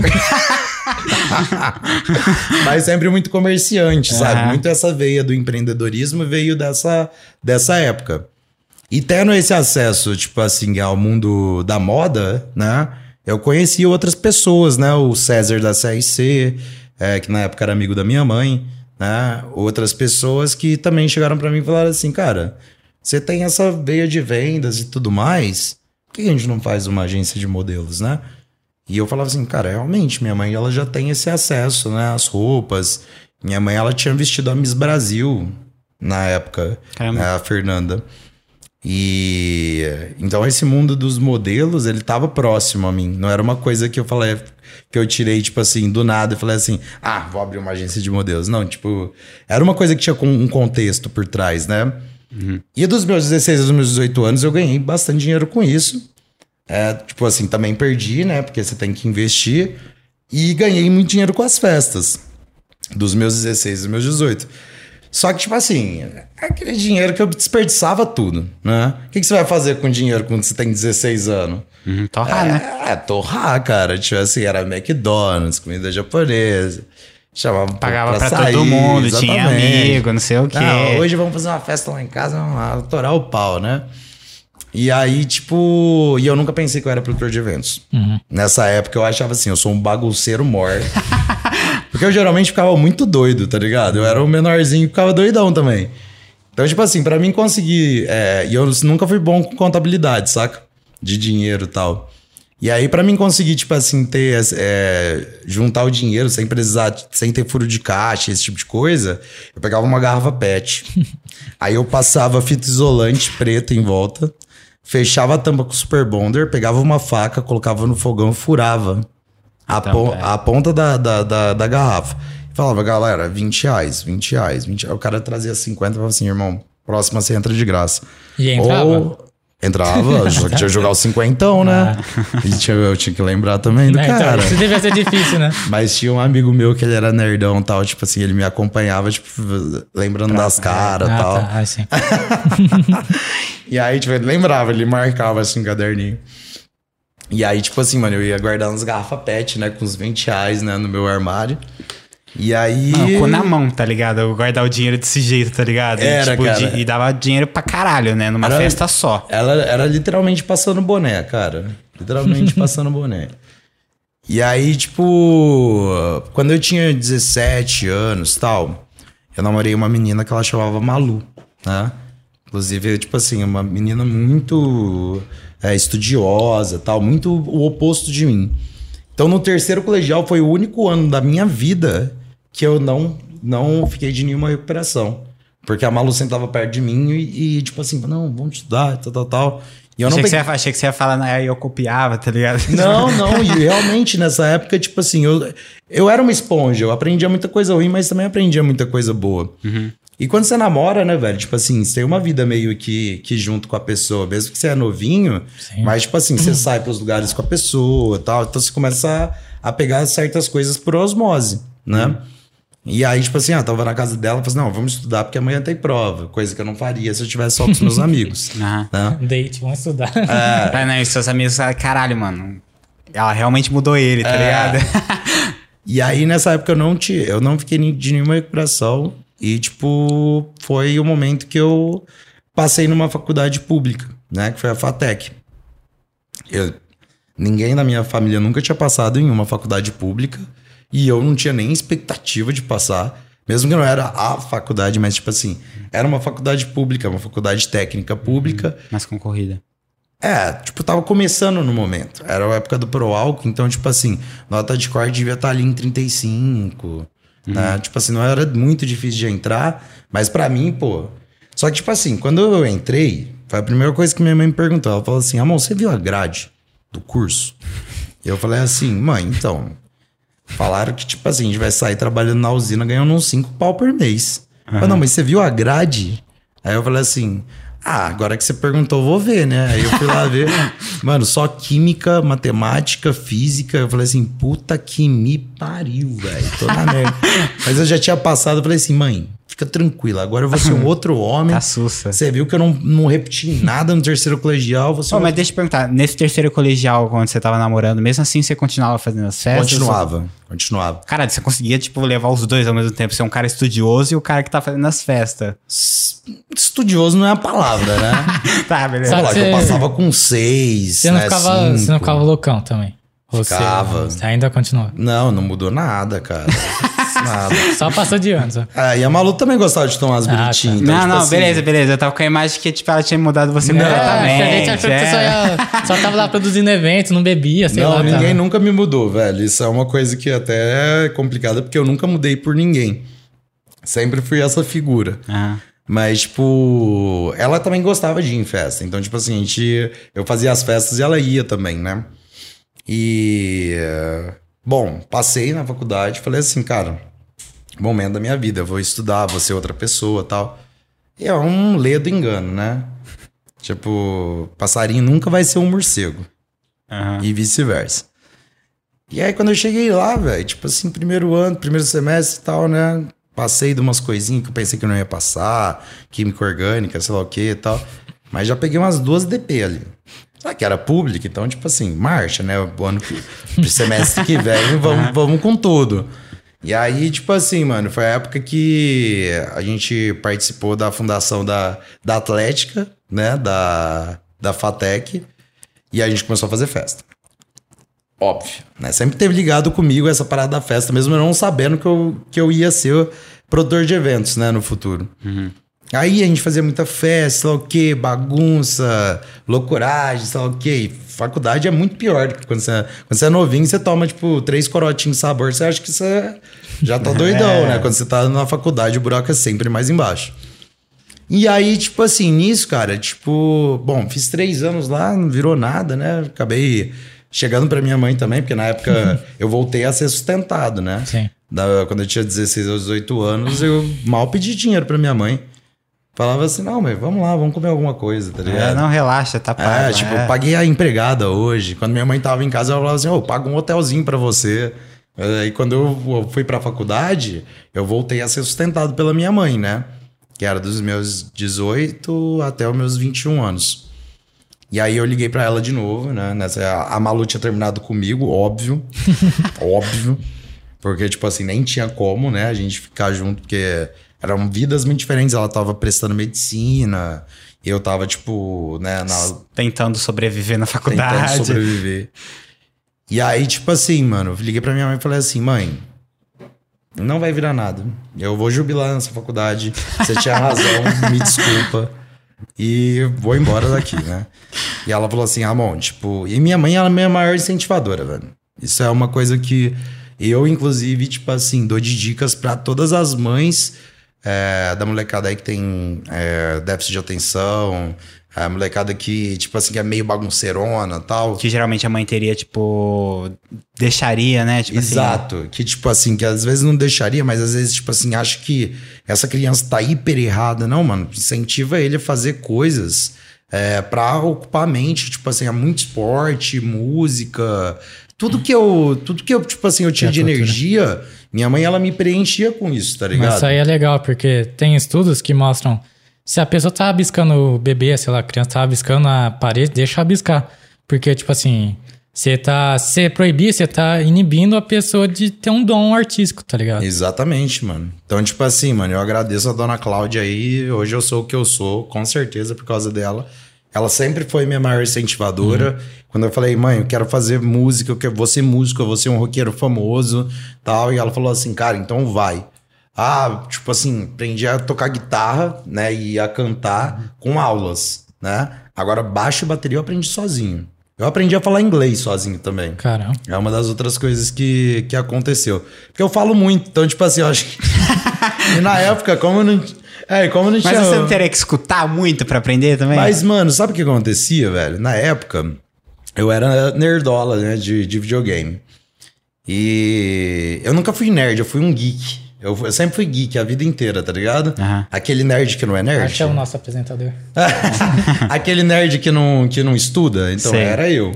Mas sempre muito comerciante, sabe? Aham. Muito essa veia do empreendedorismo veio dessa, dessa época. E tendo esse acesso, tipo assim, ao mundo da moda, né? Eu conheci outras pessoas, né? O César da CRC, é, que na época era amigo da minha mãe, né? Outras pessoas que também chegaram pra mim e falaram assim, cara, você tem essa veia de vendas e tudo mais, por que a gente não faz uma agência de modelos, né? E eu falava assim, cara, realmente, minha mãe ela já tem esse acesso, né? As roupas. Minha mãe ela tinha vestido a Miss Brasil na época, Caramba. né, a Fernanda. E então esse mundo dos modelos, ele tava próximo a mim. Não era uma coisa que eu falei que eu tirei tipo assim do nada e falei assim: "Ah, vou abrir uma agência de modelos". Não, tipo, era uma coisa que tinha com- um contexto por trás, né? E dos meus 16 aos meus 18 anos eu ganhei bastante dinheiro com isso. É, tipo assim, também perdi, né? Porque você tem que investir. E ganhei muito dinheiro com as festas. Dos meus 16 aos meus 18. Só que, tipo assim, é aquele dinheiro que eu desperdiçava tudo, né? O que, que você vai fazer com dinheiro quando você tem 16 anos? Uhum, torrar, né? É, torrar, cara. Tipo assim, era McDonald's, comida japonesa. Chamava Pagava pra, pra, sair, todo mundo, tinha exatamente. amigo, não sei o quê. Não, hoje vamos fazer uma festa lá em casa, vamos lá, torar o pau, né? E aí, tipo, e eu nunca pensei que eu era produtor de eventos. Nessa época eu achava assim, eu sou um bagunceiro mor. Porque eu geralmente ficava muito doido, tá ligado? Eu era o menorzinho e ficava doidão também. Então, tipo assim, pra mim conseguir. é, e eu nunca fui bom com contabilidade, saca? De dinheiro e tal. E aí, pra mim conseguir, tipo assim, ter. é, juntar o dinheiro sem precisar, sem ter furo de caixa, esse tipo de coisa, eu pegava uma garrafa PET. aí eu passava fita isolante preta em volta, fechava a tampa com super bonder, pegava uma faca, colocava no fogão e furava a, Então, pon- é. a ponta da, da, da, da garrafa. Falava, galera, 20 reais, 20 reais, 20 reais. O cara trazia 50 e falava assim, irmão, próxima você entra de graça. E entrava? Ou entrava, só que tinha que jogar o cinquentão, né? E tinha, eu tinha que lembrar também do Né, então, cara. isso devia ser difícil, né? Mas tinha um amigo meu que ele era nerdão e tal, tipo assim, ele me acompanhava, tipo, lembrando das caras e ah, tal. tá. Ah, sim. E aí, tipo, ele lembrava, ele marcava assim um caderninho. E aí, tipo assim, mano, eu ia guardando as garrafas PET, né, com uns 20 reais, né, no meu armário. E aí. Mano, cu na mão, tá ligado? Eu guardar o dinheiro desse jeito, tá ligado? E, Era, tipo, cara. e dava dinheiro pra caralho, né? Numa Era- festa só. Ela era literalmente passando boné, cara. Literalmente passando boné. E aí, tipo, quando eu tinha 17 anos tal, eu namorei uma menina que ela chamava Malu, né? Inclusive, tipo assim, uma menina muito é, estudiosa tal, muito o oposto de mim. Então, no terceiro colegial, foi o único ano da minha vida que eu não, não fiquei de nenhuma recuperação. Porque a Malu sentava perto de mim e, e, tipo assim, não, vamos estudar, tal, tal, tal. E eu não achei, que você peguei- ia, achei que você ia falar, aí eu copiava, tá ligado? não, não, e realmente nessa época, tipo assim, eu, eu era uma esponja, eu aprendia muita coisa ruim, mas também aprendia muita coisa boa. E quando você namora, né, velho, tipo assim, você tem uma vida meio que, que junto com a pessoa, mesmo que você é novinho, Sim. mas tipo assim, você sai pros lugares com a pessoa e tal, então você começa a, a pegar certas coisas por osmose, né? E aí, tipo assim, ah, tava na casa dela, falei assim, não, vamos estudar porque amanhã tem prova, coisa que eu não faria se eu tivesse só com os meus amigos, Aham. né? Date, vamos estudar. Ah, não, e seus amigos falaram, caralho, mano. Ela realmente mudou ele, tá ligado? E aí, nessa época, eu não, te, eu não fiquei de nenhuma recuperação. E, tipo, foi o momento que eu passei numa faculdade pública, né? Que foi a FATEC. Eu, ninguém da minha família nunca tinha passado em uma faculdade pública. E eu não tinha nem expectativa de passar. Mesmo que não era a faculdade, mas, tipo assim, era uma faculdade pública, uma faculdade técnica pública. Mais concorrida. É, tipo, tava começando no momento. Era a época do Pro Álcool, então, tipo assim, nota de corte devia estar ali em 35, né? Tipo assim, não era muito difícil de entrar, mas pra mim, pô. Só que, tipo assim, quando eu entrei, foi a primeira coisa que minha mãe me perguntou. Ela falou assim: Amor, você viu a grade do curso? Eu falei assim, mãe, então. Falaram que, tipo assim, a gente vai sair trabalhando na usina ganhando uns 5 pau por mês. Eu falei, não, mas você viu a grade? Aí eu falei assim. Ah, agora que você perguntou, eu vou ver, né? Aí eu fui lá ver. Mano, só química, matemática, física. Eu falei assim, puta que me pariu, velho. Tô na merda. Mas eu já tinha passado, eu falei assim, mãe, fica tranquila. Agora eu vou ser um outro homem. Tá sussa. Você viu que eu não, não repeti nada no terceiro colegial. Você Pô, mas deixa eu perguntar, nesse terceiro colegial, quando você tava namorando, mesmo assim você continuava fazendo as festas? Continuava, continuava. Cara, você conseguia, tipo, levar os dois ao mesmo tempo. Ser um cara estudioso e o cara que tá fazendo as festas. Estudioso não é a palavra, né? tá, beleza. Sabe- lá, que eu você- passava com seis, Você não, né, ficava, cinco. você não ficava loucão também. Você, Ficava. você ainda continua. Não, não mudou nada, cara. nada. Só passou de anos. ó. Ah, e a Malu também gostava de tomar as Ah, bonitinhas. tá. então, não, tipo não, assim, beleza, beleza. Eu tava com a imagem que, tipo, ela tinha mudado você Não. completamente. É, a gente achou que você só, é. ia, só tava lá produzindo evento, não bebia, sei Não, lá. ninguém tava. nunca me mudou, velho. Isso é uma coisa que até é complicada, porque eu nunca mudei por ninguém. Sempre fui essa figura. Ah. Mas, tipo, ela também gostava de ir em festa. Então, tipo assim, a gente, eu fazia as festas e ela ia também, né? E. eh, Bom, passei na faculdade falei assim, cara, momento da minha vida, eu vou estudar, vou ser outra pessoa tal. E é um ledo engano, né? Tipo, passarinho nunca vai ser um morcego. Aham. E vice-versa. E aí, quando eu cheguei lá, velho, tipo assim, primeiro ano, primeiro semestre e tal, né? Passei de umas coisinhas que eu pensei que eu não ia passar, química orgânica, sei lá o que e tal. Mas já peguei umas duas DP ali. Só que era pública, então, tipo assim, marcha, né? O ano que, semestre que vem, vamos, vamos com tudo. E aí, tipo assim, mano, foi a época que a gente participou da fundação da, da Atlética, né? Da, da FATEC. E a gente começou a fazer festa. Óbvio, né? Sempre teve ligado comigo essa parada da festa, mesmo eu não sabendo que eu, que eu ia ser produtor de eventos, né, no futuro. Aí a gente fazia muita festa, sei lá o quê, bagunça, loucuragem, sei lá o quê. Faculdade é muito pior do que quando você, quando você é novinho, você toma, tipo, três corotinhos de sabor, você acha que você já tá doidão, né? Quando você tá na faculdade, o buraco é sempre mais embaixo. E aí, tipo assim, nisso, cara, tipo, bom, fiz três anos lá, não virou nada, né? Acabei chegando pra minha mãe também, porque na época eu voltei a ser sustentado, né? Sim. Da- quando eu tinha 16 ou 18 anos, eu mal pedi dinheiro pra minha mãe. Falava assim, não, mas vamos lá, vamos comer alguma coisa, tá É, ligado? não, relaxa, tá pago. É, tipo, é. paguei a empregada hoje. Quando minha mãe tava em casa, ela falava assim, ô, paga um hotelzinho pra você. Aí quando eu fui pra faculdade, eu voltei a ser sustentado pela minha mãe, né? Que era dos meus 18 até os meus 21 anos. E aí eu liguei pra ela de novo, né? Nessa, a Malu tinha terminado comigo, óbvio. óbvio. Porque, tipo assim, nem tinha como, né? A gente ficar junto, porque eram vidas muito diferentes. Ela tava prestando medicina, eu tava, tipo, né, na, Tentando sobreviver na tentando faculdade. sobreviver. E aí, tipo assim, mano, eu liguei pra minha mãe e falei assim, mãe, não vai virar nada. Eu vou jubilar nessa faculdade. Você tinha razão, me desculpa. E vou embora daqui, né? E ela falou assim, Ramon, tipo... E minha mãe, ela é a minha maior incentivadora, velho. Isso é uma coisa que eu, inclusive, tipo assim, dou de dicas pra todas as mães é, da molecada aí que tem é, déficit de atenção, a molecada que, tipo assim, que é meio bagunceirona e tal. Que geralmente a mãe teria, tipo, deixaria, né? Tipo assim, Exato. Que, tipo assim, que às vezes não deixaria, mas às vezes, tipo assim, acha que essa criança tá hiper errada. Não, mano. Incentiva ele a fazer coisas é, pra ocupar a mente. Tipo assim, há muito esporte, música. Tudo que eu, tudo que eu, tipo assim, eu tinha É a de energia, minha mãe, ela me preenchia com isso, tá ligado? Mas isso aí é legal, porque tem estudos que mostram se a pessoa tá abiscando o bebê, sei lá, a criança tá abiscando a parede, deixa abiscar. Porque, tipo assim, você tá. Se proibir, você tá inibindo a pessoa de ter um dom artístico, tá ligado? Exatamente, mano. Então, tipo assim, mano, eu agradeço a dona Cláudia aí. Hoje eu sou o que eu sou, com certeza, por causa dela. Ela sempre foi minha maior incentivadora. Quando eu falei, mãe, eu quero fazer música, eu quero vou ser músico, eu vou ser um roqueiro famoso, tal. E ela falou assim, cara, então vai. Ah, tipo assim, aprendi a tocar guitarra, né, e a cantar com aulas, né? Agora, baixo e bateria eu aprendi sozinho. Eu aprendi a falar inglês sozinho também. Caramba. É uma das outras coisas que, que aconteceu. Porque eu falo muito, então, tipo assim, eu acho que. e na época, como eu não. É, como não Mas tinha. você não teria que escutar muito pra aprender também? Mas, mano, sabe o que acontecia, velho? Na época, eu era nerdola, né, de, de videogame. E eu nunca fui nerd, eu fui um geek. Eu, eu sempre fui geek a vida inteira, tá ligado? Aham. Aquele nerd que não é nerd. Acho que é o nosso apresentador. Aquele nerd que não, que não estuda, então Sei. era eu.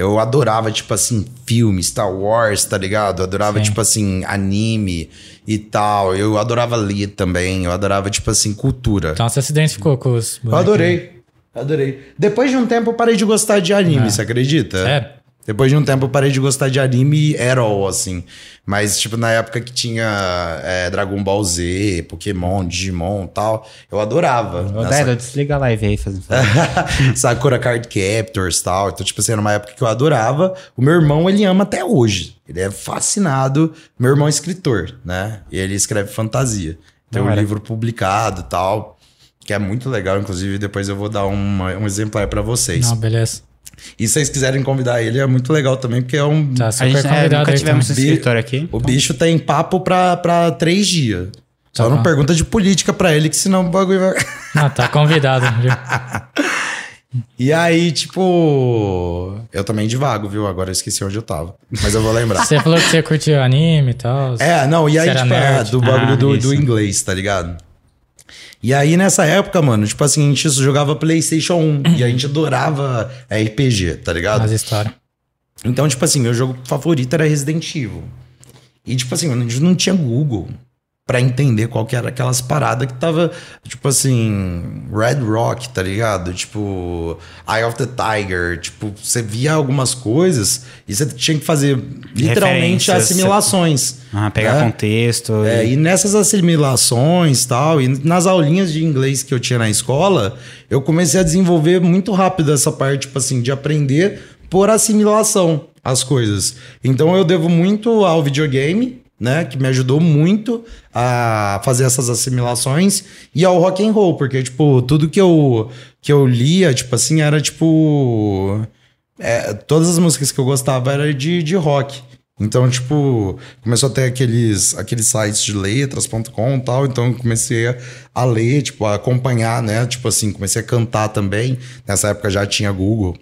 Eu adorava, tipo assim, filme, Star Wars, tá ligado? Eu adorava, Sim. tipo assim, anime e tal. Eu adorava ler também. Eu adorava, tipo assim, cultura. Então você se identificou com os. Eu adorei. Adorei. Depois de um tempo eu parei de gostar de anime, você acredita? Sério? Depois de um tempo eu parei de gostar de anime at all, assim. Mas, tipo, na época que tinha é, Dragon Ball Z, Pokémon, Digimon e tal, eu adorava. Ô, Nessa- Dedo, desliga a live aí. Fazendo Sakura Card Captors e tal. Então, tipo assim, era uma época que eu adorava. O meu irmão, ele ama até hoje. Ele é fascinado. Meu irmão é escritor, né? E ele escreve fantasia. Tem Da um hora. livro publicado e tal. Que é muito legal, inclusive, depois eu vou dar uma- um exemplar pra vocês. Não, beleza. E se vocês quiserem convidar ele, é muito legal também, porque é um. Tá A super gente é, nunca aí tivemos um também. escritor aqui. O bicho tem papo pra, pra três dias. Só Tá não bom. pergunta de política pra ele, que senão o bagulho vai. Ah, tá convidado. E aí, tipo. Eu também divago, viu? Agora eu esqueci onde eu tava. Mas eu vou lembrar. Você falou que você curtia anime e tal. É, não, e aí, tipo, é, do bagulho Ah, do, do inglês, tá ligado? E aí, nessa época, mano, tipo assim, a gente jogava PlayStation 1 e a gente adorava RPG, tá ligado? As histórias. Então, tipo assim, meu jogo favorito era Resident Evil. E, tipo assim, a gente não tinha Google pra entender qual que era aquelas paradas que tava, tipo assim, Red Rock, tá ligado? Tipo, Eye of the Tiger. Tipo, você via algumas coisas e você tinha que fazer literalmente assimilações. Ah, pegar né? contexto. É, e- e nessas assimilações tal, e nas aulinhas de inglês que eu tinha na escola, eu comecei a desenvolver muito rápido essa parte, tipo assim, de aprender por assimilação as coisas. Então eu devo muito ao videogame, né, que me ajudou muito a fazer essas assimilações e ao rock and roll, porque tipo, tudo que eu que eu lia, tipo assim, era tipo é, todas as músicas que eu gostava era de, de rock. Então, tipo, começou a ter aqueles, aqueles sites de letras.com e tal. Então, eu comecei a, ler, tipo, a acompanhar, né? Tipo assim, comecei a cantar também. Nessa época já tinha Google.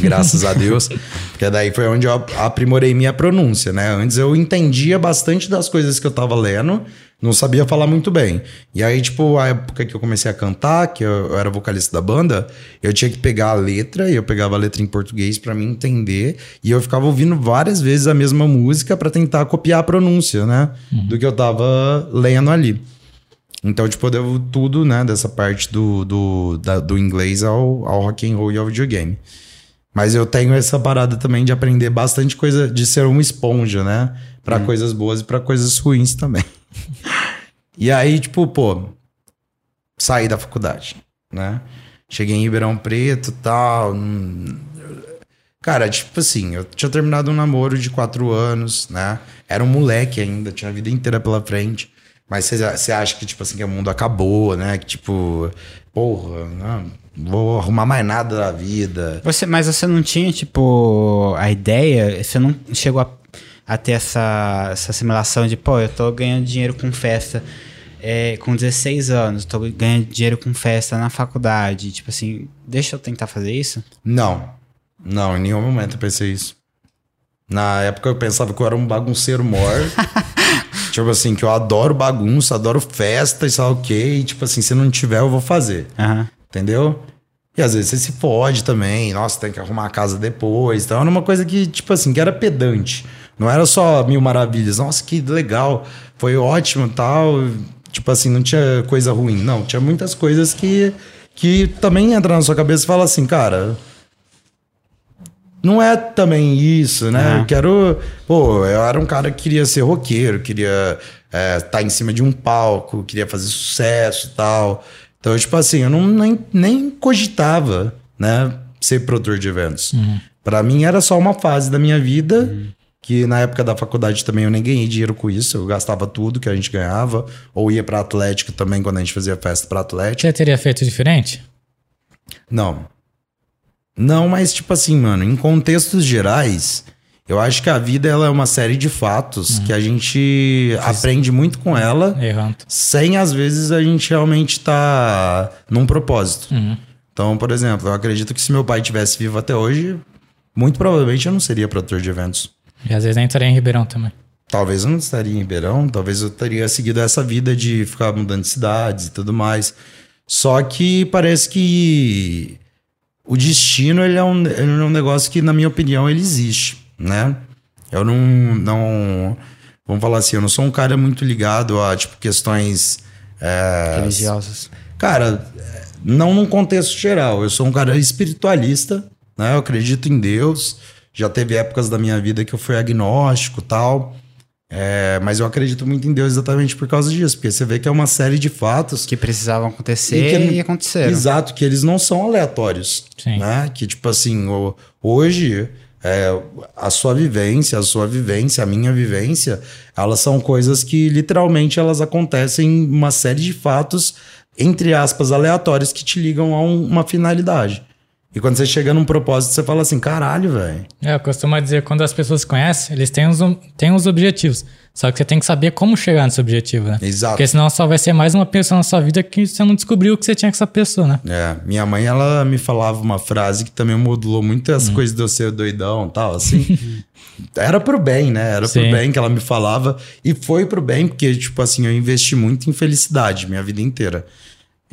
Graças a Deus. Porque daí foi onde eu aprimorei minha pronúncia, né? Antes eu entendia bastante das coisas que eu tava lendo, não sabia falar muito bem. E aí, tipo, a época que eu comecei a cantar, que eu, eu era vocalista da banda, eu tinha que pegar a letra, e eu pegava a letra em português pra mim entender, e eu ficava ouvindo várias vezes a mesma música pra tentar copiar a pronúncia, né? Do que eu tava lendo ali. Então, tipo, eu devo tudo, né, dessa parte do, do, da- do inglês ao, ao rock and roll e ao videogame. Mas eu tenho essa parada também de aprender bastante coisa, de ser uma esponja, né? Pra coisas boas e pra coisas ruins também. e aí, tipo, pô, saí da faculdade, né? Cheguei em Ribeirão Preto e tal. hum, Cara, tipo assim, eu tinha terminado um namoro de quatro anos, né? Era um moleque ainda, tinha a vida inteira pela frente. Mas você você acha que, tipo assim, que o mundo acabou, né? Que, tipo, porra, não, vou arrumar mais nada da vida. Você, mas você não tinha, tipo, a ideia, você não chegou a, a ter essa, essa assimilação de, pô, eu tô ganhando dinheiro com festa é, com 16 anos, tô ganhando dinheiro com festa na faculdade, tipo assim, deixa eu tentar fazer isso? Não. Não, em nenhum momento eu pensei isso. Na época eu pensava que eu era um bagunceiro maior. tipo assim, que eu adoro bagunça, adoro festa e lá o quê. E tipo assim, se não tiver, eu vou fazer. Aham. Entendeu? E às vezes você se fode também. Nossa, tem que arrumar a casa depois. Então era uma coisa que, tipo assim, que era pedante. Não era só mil maravilhas. Nossa, que legal. Foi ótimo tal. Tipo assim, não tinha coisa ruim. Não, tinha muitas coisas que, que também entram na sua cabeça e fala assim, cara. Não é também isso, né? Uhum. Eu quero. Pô, eu era um cara que queria ser roqueiro, queria estar em cima de um palco, queria fazer sucesso e tal. Então, tipo assim, eu não, nem, nem cogitava, né? Ser produtor de eventos. Pra mim era só uma fase da minha vida. Que na época da faculdade também eu nem ganhei dinheiro com isso. Eu gastava tudo que a gente ganhava. Ou ia pra Atlético também, quando a gente fazia festa pra Atlético. Você teria feito diferente? Não, Não, mas tipo assim, mano, em contextos gerais, eu acho que a vida ela é uma série de fatos que a gente aprende muito com ela, Errando. sem às vezes a gente realmente tá num propósito. Então, por exemplo, eu acredito que se meu pai tivesse vivo até hoje, muito provavelmente eu não seria produtor de eventos. E às vezes nem estaria em Ribeirão também. Talvez eu não estaria em Ribeirão, talvez eu teria seguido essa vida de ficar mudando de cidades e tudo mais. Só que parece que o destino ele é, um, ele é um negócio que, na minha opinião, ele existe, né? Eu não, não. Vamos falar assim, eu não sou um cara muito ligado a tipo, questões. é, Religiosas. Cara, não num contexto geral. Eu sou um cara espiritualista, né? Eu acredito em Deus. Já teve épocas da minha vida que eu fui agnóstico e tal. É, mas eu acredito muito em Deus exatamente por causa disso. Porque você vê que é uma série de fatos Que precisavam acontecer E que- e, aconteceram. Exato, que eles não são aleatórios. Sim. Né? Que, tipo assim, hoje, é, a sua vivência, a sua vivência, a minha vivência, elas são coisas que literalmente elas acontecem em uma série de fatos, entre aspas, aleatórios, que te ligam a um- uma finalidade. E quando você chega num propósito, você fala assim: caralho, velho. É, eu costumo dizer, quando as pessoas se conhecem, eles têm os, têm os objetivos. Só que você tem que saber como chegar nesse objetivo, né? Exato. Porque senão só vai ser mais uma pessoa na sua vida que você não descobriu o que você tinha com essa pessoa, né? É, minha mãe, ela me falava uma frase que também modulou muito as Hum. coisas de eu ser doidão e tal, assim. Era pro bem, né? Era pro Sim. bem que ela me falava. E foi pro bem, porque, tipo assim, eu investi muito em felicidade minha vida inteira.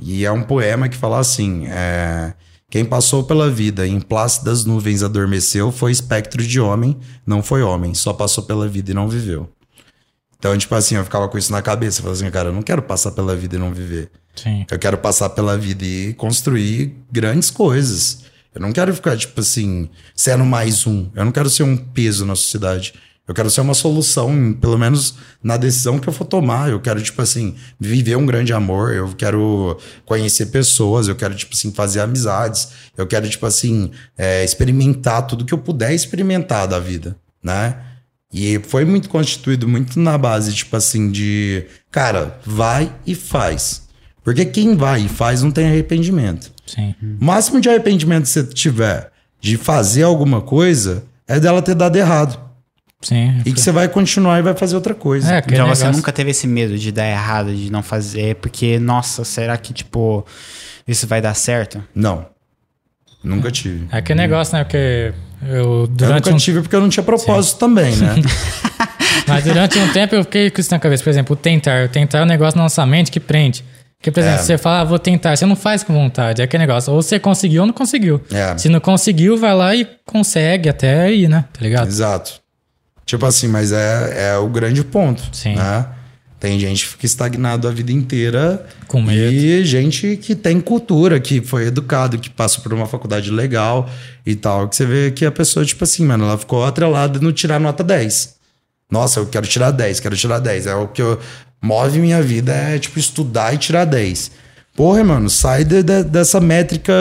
E é um poema que fala assim: é, Quem passou pela vida em plácidas nuvens adormeceu foi espectro de homem, não foi homem, só passou pela vida e não viveu. Então, tipo assim, eu ficava com isso na cabeça. Eu falava assim, cara, eu não quero passar pela vida e não viver. Sim. Eu quero passar pela vida e construir grandes coisas. Eu não quero ficar, tipo assim, sendo mais um. Eu não quero ser um peso na sociedade. Eu quero ser uma solução, pelo menos na decisão que eu for tomar. Eu quero, tipo assim, viver um grande amor. Eu quero conhecer pessoas. Eu quero, tipo assim, fazer amizades. Eu quero, tipo assim, é, experimentar tudo que eu puder experimentar da vida, né? E foi muito constituído muito na base, tipo assim, de cara, vai e faz. Porque quem vai e faz não tem arrependimento. Sim. O máximo de arrependimento que você tiver de fazer alguma coisa é dela ter dado errado. Sim. E que você vai continuar e vai fazer outra coisa. É, Então você negócio- nunca teve esse medo de dar errado, de não fazer, porque, nossa, será que, tipo, isso vai dar certo? Não. Nunca tive. É aquele negócio, né? Porque eu, Eu durante nunca um tive porque eu não tinha propósito também, né? Mas durante um tempo eu fiquei com isso na cabeça. Por exemplo, o tentar. O tentar é um negócio na nossa mente que prende. Porque, por exemplo, É. você fala, ah, vou tentar, você não faz com vontade. É aquele negócio. Ou você conseguiu ou não conseguiu. É. Se não conseguiu, vai lá e consegue até aí, né? Tá ligado? Exato. Tipo assim, mas é, é o grande ponto. Sim. Né? Tem gente que fica estagnado a vida inteira. Com medo. E gente que tem cultura, que foi educado, que passou por uma faculdade legal e tal. Que você vê que a pessoa, tipo assim, mano, ela ficou atrelada no tirar nota 10. Nossa, eu quero tirar 10, quero tirar 10. É o que eu, move minha vida, é tipo estudar e tirar 10. Porra, mano, sai de- de- dessa métrica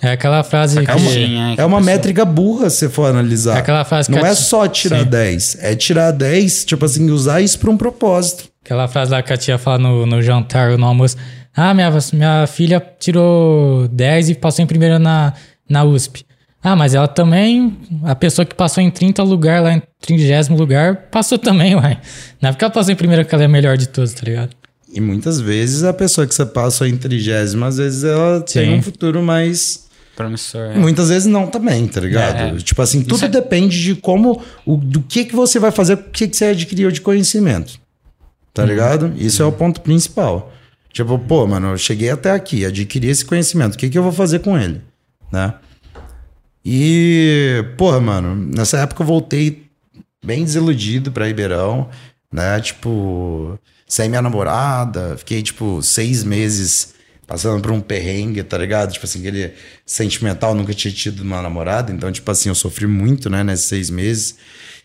É aquela frase que. que é uma a pessoa- métrica burra se for analisar. É aquela frase que Não a é só tirar Sim. 10. É tirar 10, tipo assim, usar isso pra um propósito. Aquela frase lá que a tia fala no, no jantar ou no almoço. Ah, minha, minha filha tirou 10 e passou em primeiro na, na USP. Ah, mas ela também, a pessoa que passou em 30 lugar, lá em 30 lugar, passou também, uai. Não é porque ela passou em primeiro que ela é a melhor de todos, tá ligado? E muitas vezes a pessoa que você passa em trigésima, às vezes ela tem Sim. um futuro mais. Promissor. é. Muitas vezes não também, tá ligado? É. Tipo assim, tudo Isso é- depende de como. O, do que, que você vai fazer, o que, que você adquiriu de conhecimento. Tá Uhum. ligado? Isso é o ponto principal. Tipo, pô, mano, eu cheguei até aqui, adquiri esse conhecimento, o que, que eu vou fazer com ele? Né? E, porra, mano, nessa época eu voltei bem desiludido pra Ribeirão, né? Tipo, sem minha namorada, fiquei, tipo, seis meses passando por um perrengue, tá ligado? Tipo assim, aquele sentimental, nunca tinha tido uma namorada, então, tipo assim, eu sofri muito, né, nesses seis meses.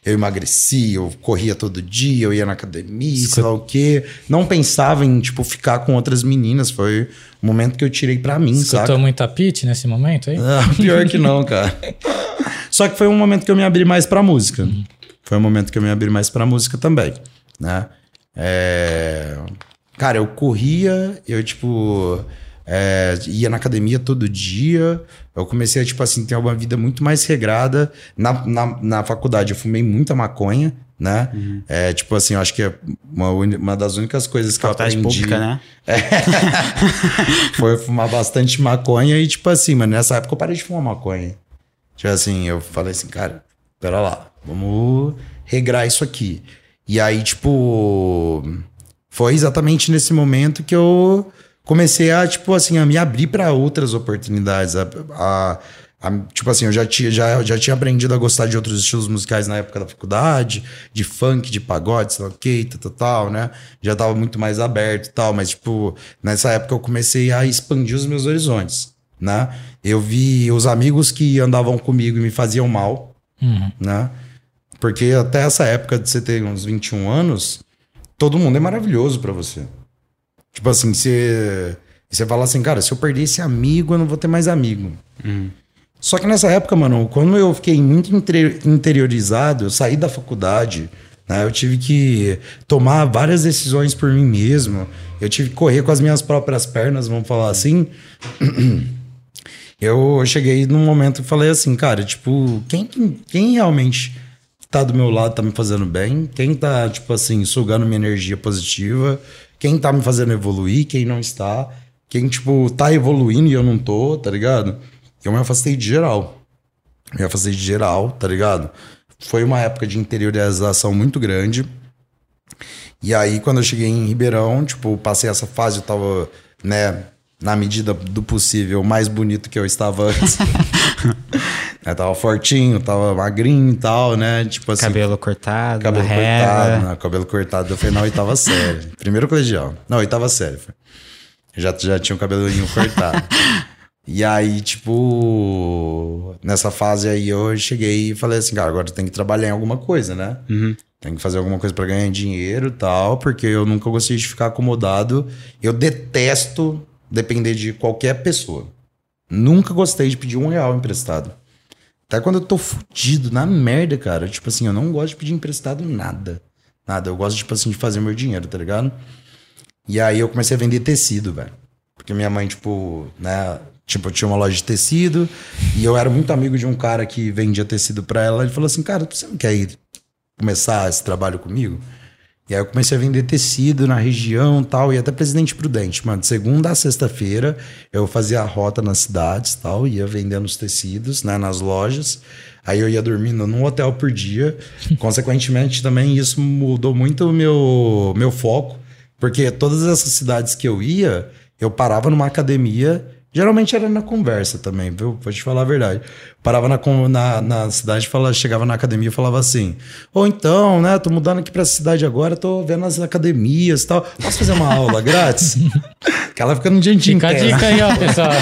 Eu emagreci, eu corria todo dia, eu ia na academia, sei lá o quê. Não pensava em, tipo, ficar com outras meninas. Foi um momento que eu tirei pra mim, saca? Escutou muita pitch nesse momento aí? Ah, pior que não, cara. Só que foi um momento que eu me abri mais pra música. Foi um momento que eu me abri mais pra música também, né? É, Cara, eu corria, eu, tipo... é, ia na academia todo dia. Eu comecei a, tipo assim, ter uma vida muito mais regrada. Na, na, na faculdade eu fumei muita maconha, né? Uhum. É, tipo assim, eu acho que é uma, uma das únicas coisas que Faculdade eu aprendi... pública, né? Foi fumar bastante maconha e, tipo assim, mano, nessa época eu parei de fumar maconha. Tipo assim, eu falei assim, cara, pera lá, vamos regrar isso aqui. E aí, tipo, foi exatamente nesse momento que eu comecei a, tipo assim, a me abrir para outras oportunidades. A, a- a- tipo assim, eu já tinha, já, já tinha aprendido a gostar de outros estilos musicais na época da faculdade, de funk, de pagode, sei lá o que, tal, tal, tal, né? Já tava muito mais aberto e tal, mas, tipo, nessa época eu comecei a expandir os meus horizontes, né? Eu vi os amigos que andavam comigo e me faziam mal, Uhum. né? Porque até essa época de você ter uns 21 anos, todo mundo é maravilhoso pra você. Tipo assim, você, você fala assim, cara, se eu perder esse amigo, eu não vou ter mais amigo. Só que nessa época, mano, quando eu fiquei muito inter- interiorizado, eu saí da faculdade, né? Eu tive que tomar várias decisões por mim mesmo. Eu tive que correr com as minhas próprias pernas, vamos falar assim. Eu cheguei num momento que falei assim, cara, tipo, quem, quem realmente tá do meu lado tá me fazendo bem? Quem tá, tipo assim, sugando minha energia positiva? Quem tá me fazendo evoluir? Quem não está? Quem, tipo, tá evoluindo e eu não tô, tá ligado? Eu me afastei de geral. Me afastei de geral, tá ligado? Foi uma época de interiorização muito grande. E aí, quando eu cheguei em Ribeirão, tipo, passei essa fase, eu tava, né, na medida do possível, mais bonito que eu estava antes. eu tava fortinho, tava magrinho e tal, né? Tipo assim. Cabelo cortado, Cabelo cortado, né? Cabelo cortado. Eu fui na oitava série. Primeiro colegial. Não, oitava série. Já, já tinha o cabelinho cortado. e aí, tipo, nessa fase aí eu cheguei e falei assim, cara, agora tem que trabalhar em alguma coisa, né? Uhum. Tem que fazer alguma coisa pra ganhar dinheiro e tal, porque eu nunca gostei de ficar acomodado. Eu detesto depender de qualquer pessoa. Nunca gostei de pedir um real emprestado. Até quando eu tô fudido, na merda, cara. Tipo assim, eu não gosto de pedir emprestado nada. Nada. Eu gosto, tipo assim, de fazer meu dinheiro, tá ligado? E aí eu comecei a vender tecido, velho. Porque minha mãe, tipo, né? Tipo, eu tinha uma loja de tecido e eu era muito amigo de um cara que vendia tecido pra ela. Ele falou assim, cara, você não quer ir começar esse trabalho comigo? E aí eu comecei a vender tecido na região e tal, e até Presidente Prudente, mano. De segunda a sexta-feira eu fazia a rota nas cidades tal, ia vendendo os tecidos, né, nas lojas. Aí eu ia dormindo num hotel por dia. Consequentemente, também isso mudou muito o meu, meu foco, porque todas essas cidades que eu ia, eu parava numa academia. Geralmente era na conversa também, viu? Vou te falar a verdade. Parava na, na, na cidade, falava, chegava na academia e falava assim: Ou então, né? Tô mudando aqui pra cidade agora, tô vendo as academias e tal. Posso fazer uma aula grátis? que ela fica no dia Fica a inteiro. dica aí, ó, pessoal.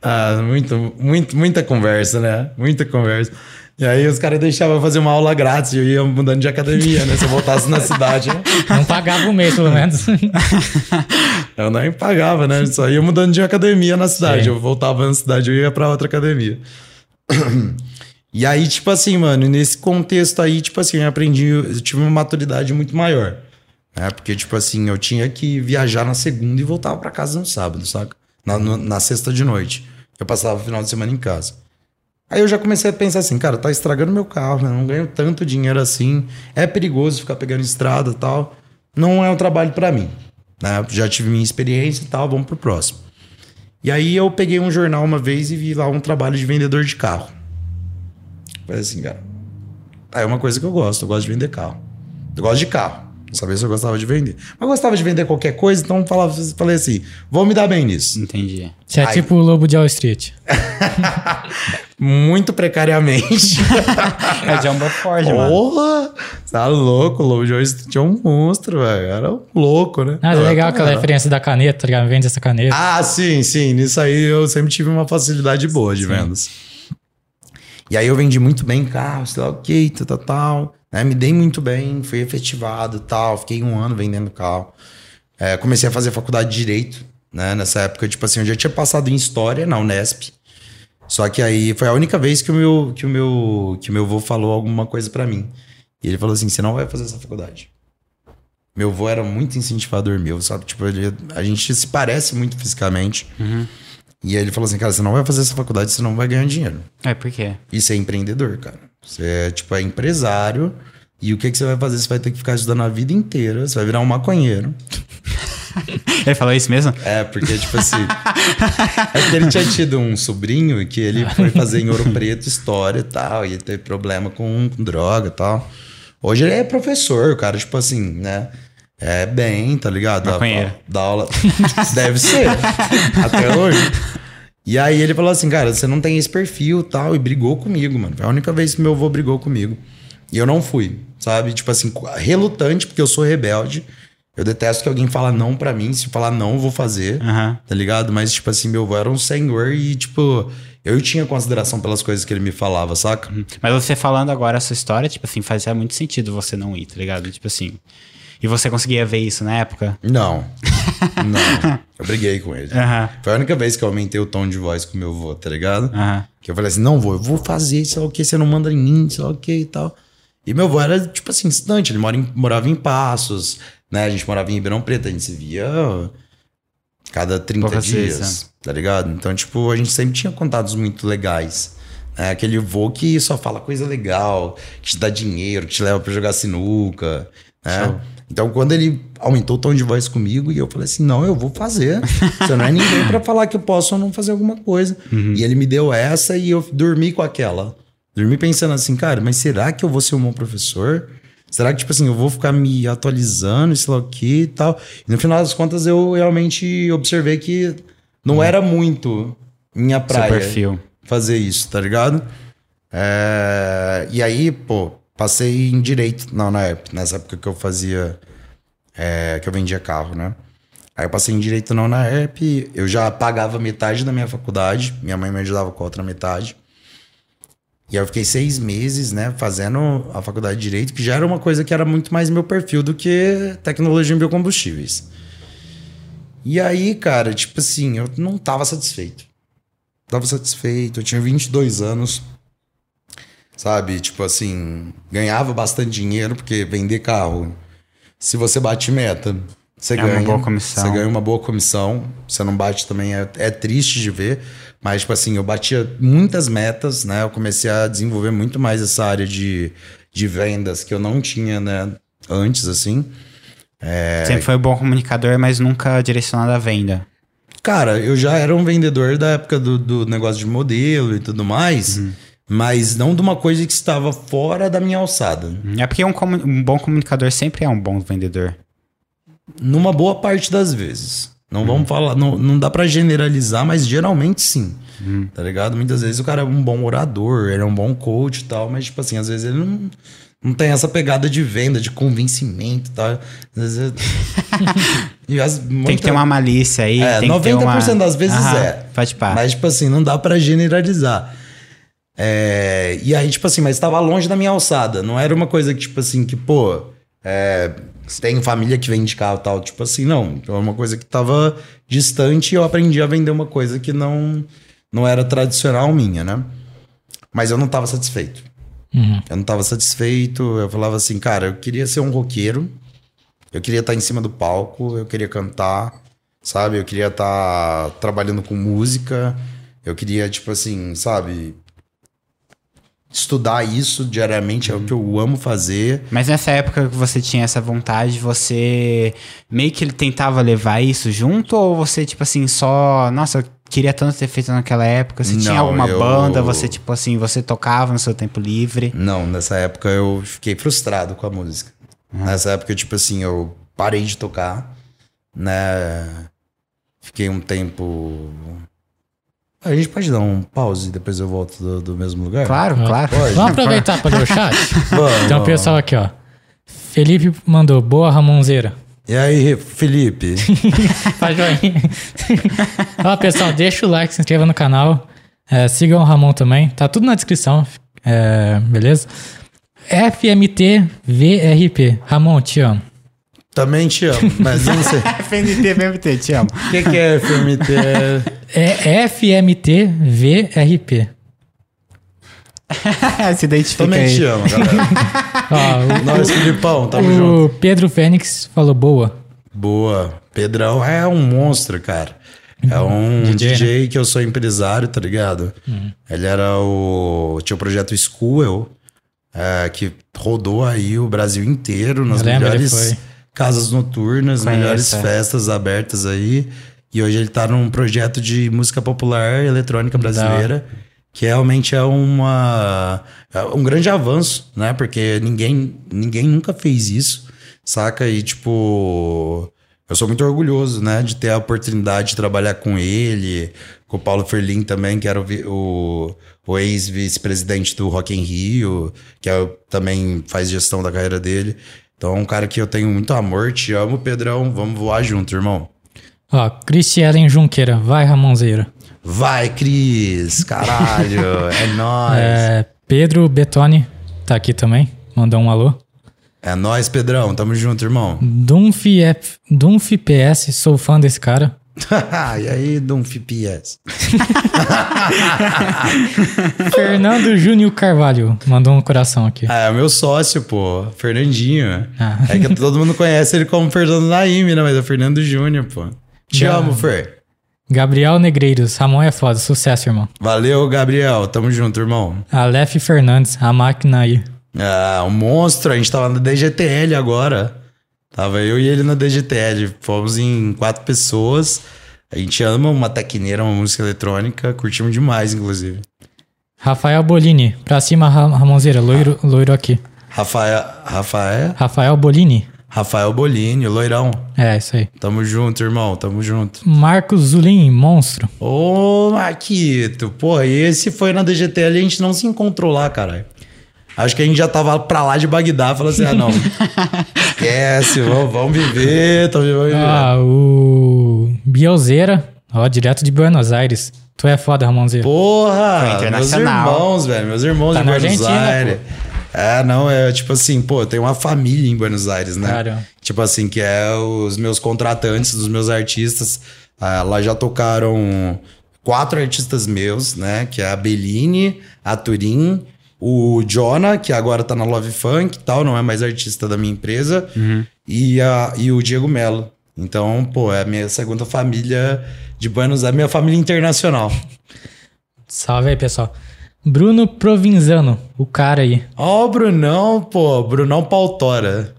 Ah, muito, muito, muita conversa, né? Muita conversa. E aí os caras deixavam fazer uma aula grátis e eu ia mudando de academia, né? Se eu voltasse na cidade, Não pagava o mês, pelo menos. eu nem pagava, né? Só ia mudando de academia na cidade. Sim. Eu voltava na cidade, eu ia pra outra academia. E aí, tipo assim, mano, nesse contexto aí, tipo assim, eu aprendi, eu tive uma maturidade muito maior. Né? Porque, tipo assim, eu tinha que viajar na segunda e voltava pra casa no sábado, saca? Na, no- na sexta de noite. Eu passava o final de semana em casa. Aí eu já comecei a pensar assim, cara, tá estragando meu carro, né? Eu não ganho tanto dinheiro assim. É perigoso ficar pegando estrada e tal. Não é um trabalho pra mim. Né? Já tive minha experiência e tal, vamos pro próximo. E aí eu peguei um jornal uma vez e vi lá um trabalho de vendedor de carro. Falei assim, cara. É uma coisa que eu gosto, eu gosto de vender carro. Eu gosto de carro. Não sabia se eu gostava de vender. Mas eu gostava de vender qualquer coisa, então falava, falei assim: vou me dar bem nisso. Entendi. Você é Ai. tipo o lobo de Wall Street. Muito precariamente. É o Jumbo Ford, mano. Porra! Tá louco, o Lobo Jones tinha um monstro, velho. Era um louco, né? Ah, é Eu legal aquela era. referência da caneta, tá ligado? Vende essa caneta. Ah, sim, sim. Nisso aí eu sempre tive uma facilidade boa de vendas. E aí eu vendi muito bem carro, sei lá o que, tal, tal, tal. Né? Me dei muito bem, fui efetivado tal. Fiquei um ano vendendo carro. É, comecei a fazer faculdade de Direito, né? Nessa época, tipo assim, eu já tinha passado em História na Unesp. Só que aí foi a única vez que o meu, que o meu, que o meu avô falou alguma coisa pra mim. E ele falou assim, você não vai fazer essa faculdade. Meu avô era muito incentivador meu, sabe? Tipo, ele, a gente se parece muito fisicamente. E aí ele falou assim, cara, você não vai fazer essa faculdade, você não vai ganhar dinheiro. É, por quê? E você é empreendedor, cara. Você é, tipo, é empresário. E o que, que você vai fazer? Você vai ter que ficar estudando a vida inteira. Você vai virar um maconheiro. Ele falou isso mesmo? É, porque, tipo assim. é porque ele tinha tido um sobrinho que ele foi fazer em Ouro Preto história e tal. E teve problema com, com droga e tal. Hoje ele é professor, o cara, tipo assim, né? É bem, tá ligado? Dá- Maconheiro. Dá aula. Deve ser. Até hoje. E aí ele falou assim, cara, você não tem esse perfil e tal. E brigou comigo, mano. Foi a única vez que meu avô brigou comigo. E eu não fui, sabe? Tipo assim, relutante, porque eu sou rebelde. Eu detesto que alguém fala não pra mim. Se falar não, eu vou fazer. Aham. Tá ligado? Mas, tipo assim, meu avô era um senhor e, tipo, eu tinha consideração pelas coisas que ele me falava, saca? Mas você falando agora a sua história, tipo assim, fazia muito sentido você não ir, tá ligado? Tipo assim. E você conseguia ver isso na época? Não. Não. Eu briguei com ele. Aham. Foi a única vez que eu aumentei o tom de voz com meu avô, tá ligado? Aham. Que eu falei assim, não vou, eu vou fazer, sei lá o que, você não manda em mim, sei lá o que e tal. E meu avô era, tipo assim, distante, ele mora em- morava em Passos, né? A gente morava em Ribeirão Preto, a gente se via cada 30 Poucas dias, tá ligado? Então, tipo, a gente sempre tinha contatos muito legais. né? aquele vô que só fala coisa legal, que te dá dinheiro, que te leva pra jogar sinuca, né? Então, quando ele aumentou o tom de voz comigo, e eu falei assim: não, eu vou fazer. Você não é ninguém pra falar que eu posso ou não fazer alguma coisa. E ele me deu essa e eu dormi com aquela. Dormi pensando assim, cara, mas será que eu vou ser um bom professor? Será que, tipo assim, eu vou ficar me atualizando, sei lá o que e tal? E no final das contas, eu realmente observei que não era muito minha praia fazer isso, tá ligado? É, E aí, pô, passei em direito na época, nessa época que eu fazia, é, que eu vendia carro, né? Aí eu passei em direito na ERP, eu já pagava metade da minha faculdade, minha mãe me ajudava com a outra metade. E aí eu fiquei seis meses, né, fazendo a faculdade de Direito, que já era uma coisa que era muito mais meu perfil do que tecnologia em biocombustíveis. E aí, cara, tipo assim, eu não tava satisfeito. Tava satisfeito, eu tinha 22 anos, sabe? Tipo assim, ganhava bastante dinheiro, porque vender carro, se você bate meta, você É uma ganha. boa comissão. Você ganha uma boa comissão. Você não bate também, é, é triste de ver. Mas, tipo assim, eu batia muitas metas, né? Eu comecei a desenvolver muito mais essa área de, de vendas que eu não tinha, né? Antes, assim. É. Sempre foi um bom comunicador, mas nunca direcionado à venda. Cara, eu já era um vendedor da época do, do negócio de modelo e tudo mais, Uhum. Mas não de uma coisa que estava fora da minha alçada. É porque um, um bom comunicador sempre é um bom vendedor. Numa boa parte das vezes. Não vamos falar, não, não dá pra generalizar, mas geralmente sim. Tá ligado? Muitas vezes o cara é um bom orador, ele é um bom coach e tal, mas, tipo assim, às vezes ele não, não tem essa pegada de venda, de convencimento e tal. Às vezes. E as- Tem muita- que ter uma malícia aí. É, tem que ter 90% uma... das vezes Aham, é. Mas, tipo assim, não dá pra generalizar. É, e aí, tipo assim, mas tava longe da minha alçada. Não era uma coisa que, tipo assim, que, pô, é, tem família que vende carro e tal. Tipo assim, não. Era uma coisa que tava distante e eu aprendi a vender uma coisa que não, não era tradicional minha, né? Mas eu não tava satisfeito. Uhum. Eu não tava satisfeito. Eu falava assim, cara, eu queria ser um roqueiro. Eu queria estar em cima do palco, eu queria cantar, sabe? Eu queria estar trabalhando com música. Eu queria, tipo assim, sabe? Estudar isso diariamente é o que eu amo fazer. Mas nessa época que você tinha essa vontade, você meio que tentava levar isso junto? Ou você, tipo assim, só. Nossa, eu queria tanto ter feito naquela época? Você tinha Não, alguma eu- banda? Você, tipo assim, você tocava no seu tempo livre? Não, nessa época eu fiquei frustrado com a música. Nessa época, tipo assim, eu parei de tocar, né? Fiquei um tempo. A gente pode dar um pause e depois eu volto do, do mesmo lugar? Claro, claro. Pode. Vamos aproveitar para ler o chat? Vamos, Tem um vamos. pessoal aqui, ó. Felipe mandou, boa Ramonzeira. E aí, Felipe? Faz joinha. Ó, pessoal, deixa o like, se inscreva no canal. É, sigam o Ramon também. Tá tudo na descrição. É, beleza? FMT-VRP. Ramon, te amo. Também te amo, mas eu não sei. FMT, te amo. O que, que é FMT? É FMT-VRP. Se identifica Também aí. te amo, galera. Ó, Nós, Filipão, o, tamo junto. o Pedro Fênix falou boa. Boa. Pedrão é um monstro, cara. É um DJ, DJ, né? que eu sou empresário, tá ligado? Ele era o. Tinha o projeto School, é, que rodou aí o Brasil inteiro nas Eu lembro, ele melhores foi. Casas noturnas, Conheço, melhores é. festas abertas aí. E hoje ele tá num projeto de música popular eletrônica brasileira. Que realmente é uma é um grande avanço, né? Porque ninguém, ninguém nunca fez isso, saca? E tipo, eu sou muito orgulhoso, né? De ter a oportunidade de trabalhar com ele, com o Paulo Ferlin também, que era o, o, o ex-vice-presidente do Rock in Rio, que é, também faz gestão da carreira dele. Então é um cara que eu tenho muito amor, te amo, Pedrão. Vamos voar junto, irmão. Ó, Cristielen Junqueira. Vai, Ramonzeira. Vai, Cris! Caralho! é nóis! É, Pedro Betoni tá aqui também. Mandou um alô. É nóis, Pedrão. Tamo junto, irmão. Dunf, F- Dunf PS, sou fã desse cara. e aí, Dom FPS? Fernando Júnior Carvalho mandou um coração aqui. Ah, é o meu sócio, pô. Fernandinho. Ah. É que todo mundo conhece ele como Fernando Naime, né? Mas é o Fernando Júnior, pô. Te amo, Fer. Gabriel Negreiros, Ramon é foda, sucesso, irmão. Valeu, Gabriel. Tamo junto, irmão. Aleph Fernandes, a máquina aí. Ah, um monstro. A gente tava na DGTL agora. Tava eu e ele na DGTL. Fomos em quatro pessoas. A gente ama uma tecneira, uma música eletrônica. Curtimos demais, inclusive. Rafael Bolini, pra cima, Ra- Ramonzeira, loiro, loiro aqui. Rafael, Rafael, Rafael Bolini, Rafael Bolini, o loirão. é isso aí. Tamo junto, irmão. Tamo junto. Marcos Zulin, monstro. Ô, Marquito, pô, esse foi na DGTL e a gente não se encontrou lá, caralho. Acho que a gente já tava pra lá de Bagdá, falou assim, ah, não, esquece, vamos, vamos viver, tô vivendo. Ah, o Bielzeira, ó, direto de Buenos Aires. Tu é foda, Ramonzeira. Porra, Foi meus internacional. irmãos, velho, meus irmãos Tá de Buenos Argentina, Aires. É, não, é tipo assim, pô, eu tenho uma família em Buenos Aires, né? Caramba. Tipo assim, que é os meus contratantes, dos meus artistas. Ah, lá já tocaram quatro artistas meus, né? Que é a Bellini, a Turim, o Jonah, que agora tá na Love Funk e tal, não é mais artista da minha empresa, e, a, e o Diego Mello. Então, pô, é a minha segunda família de Buenos Aires, minha família internacional. Salve aí, pessoal. Bruno Provinzano, o cara aí. Ó, o Brunão, pô, Brunão Pautora.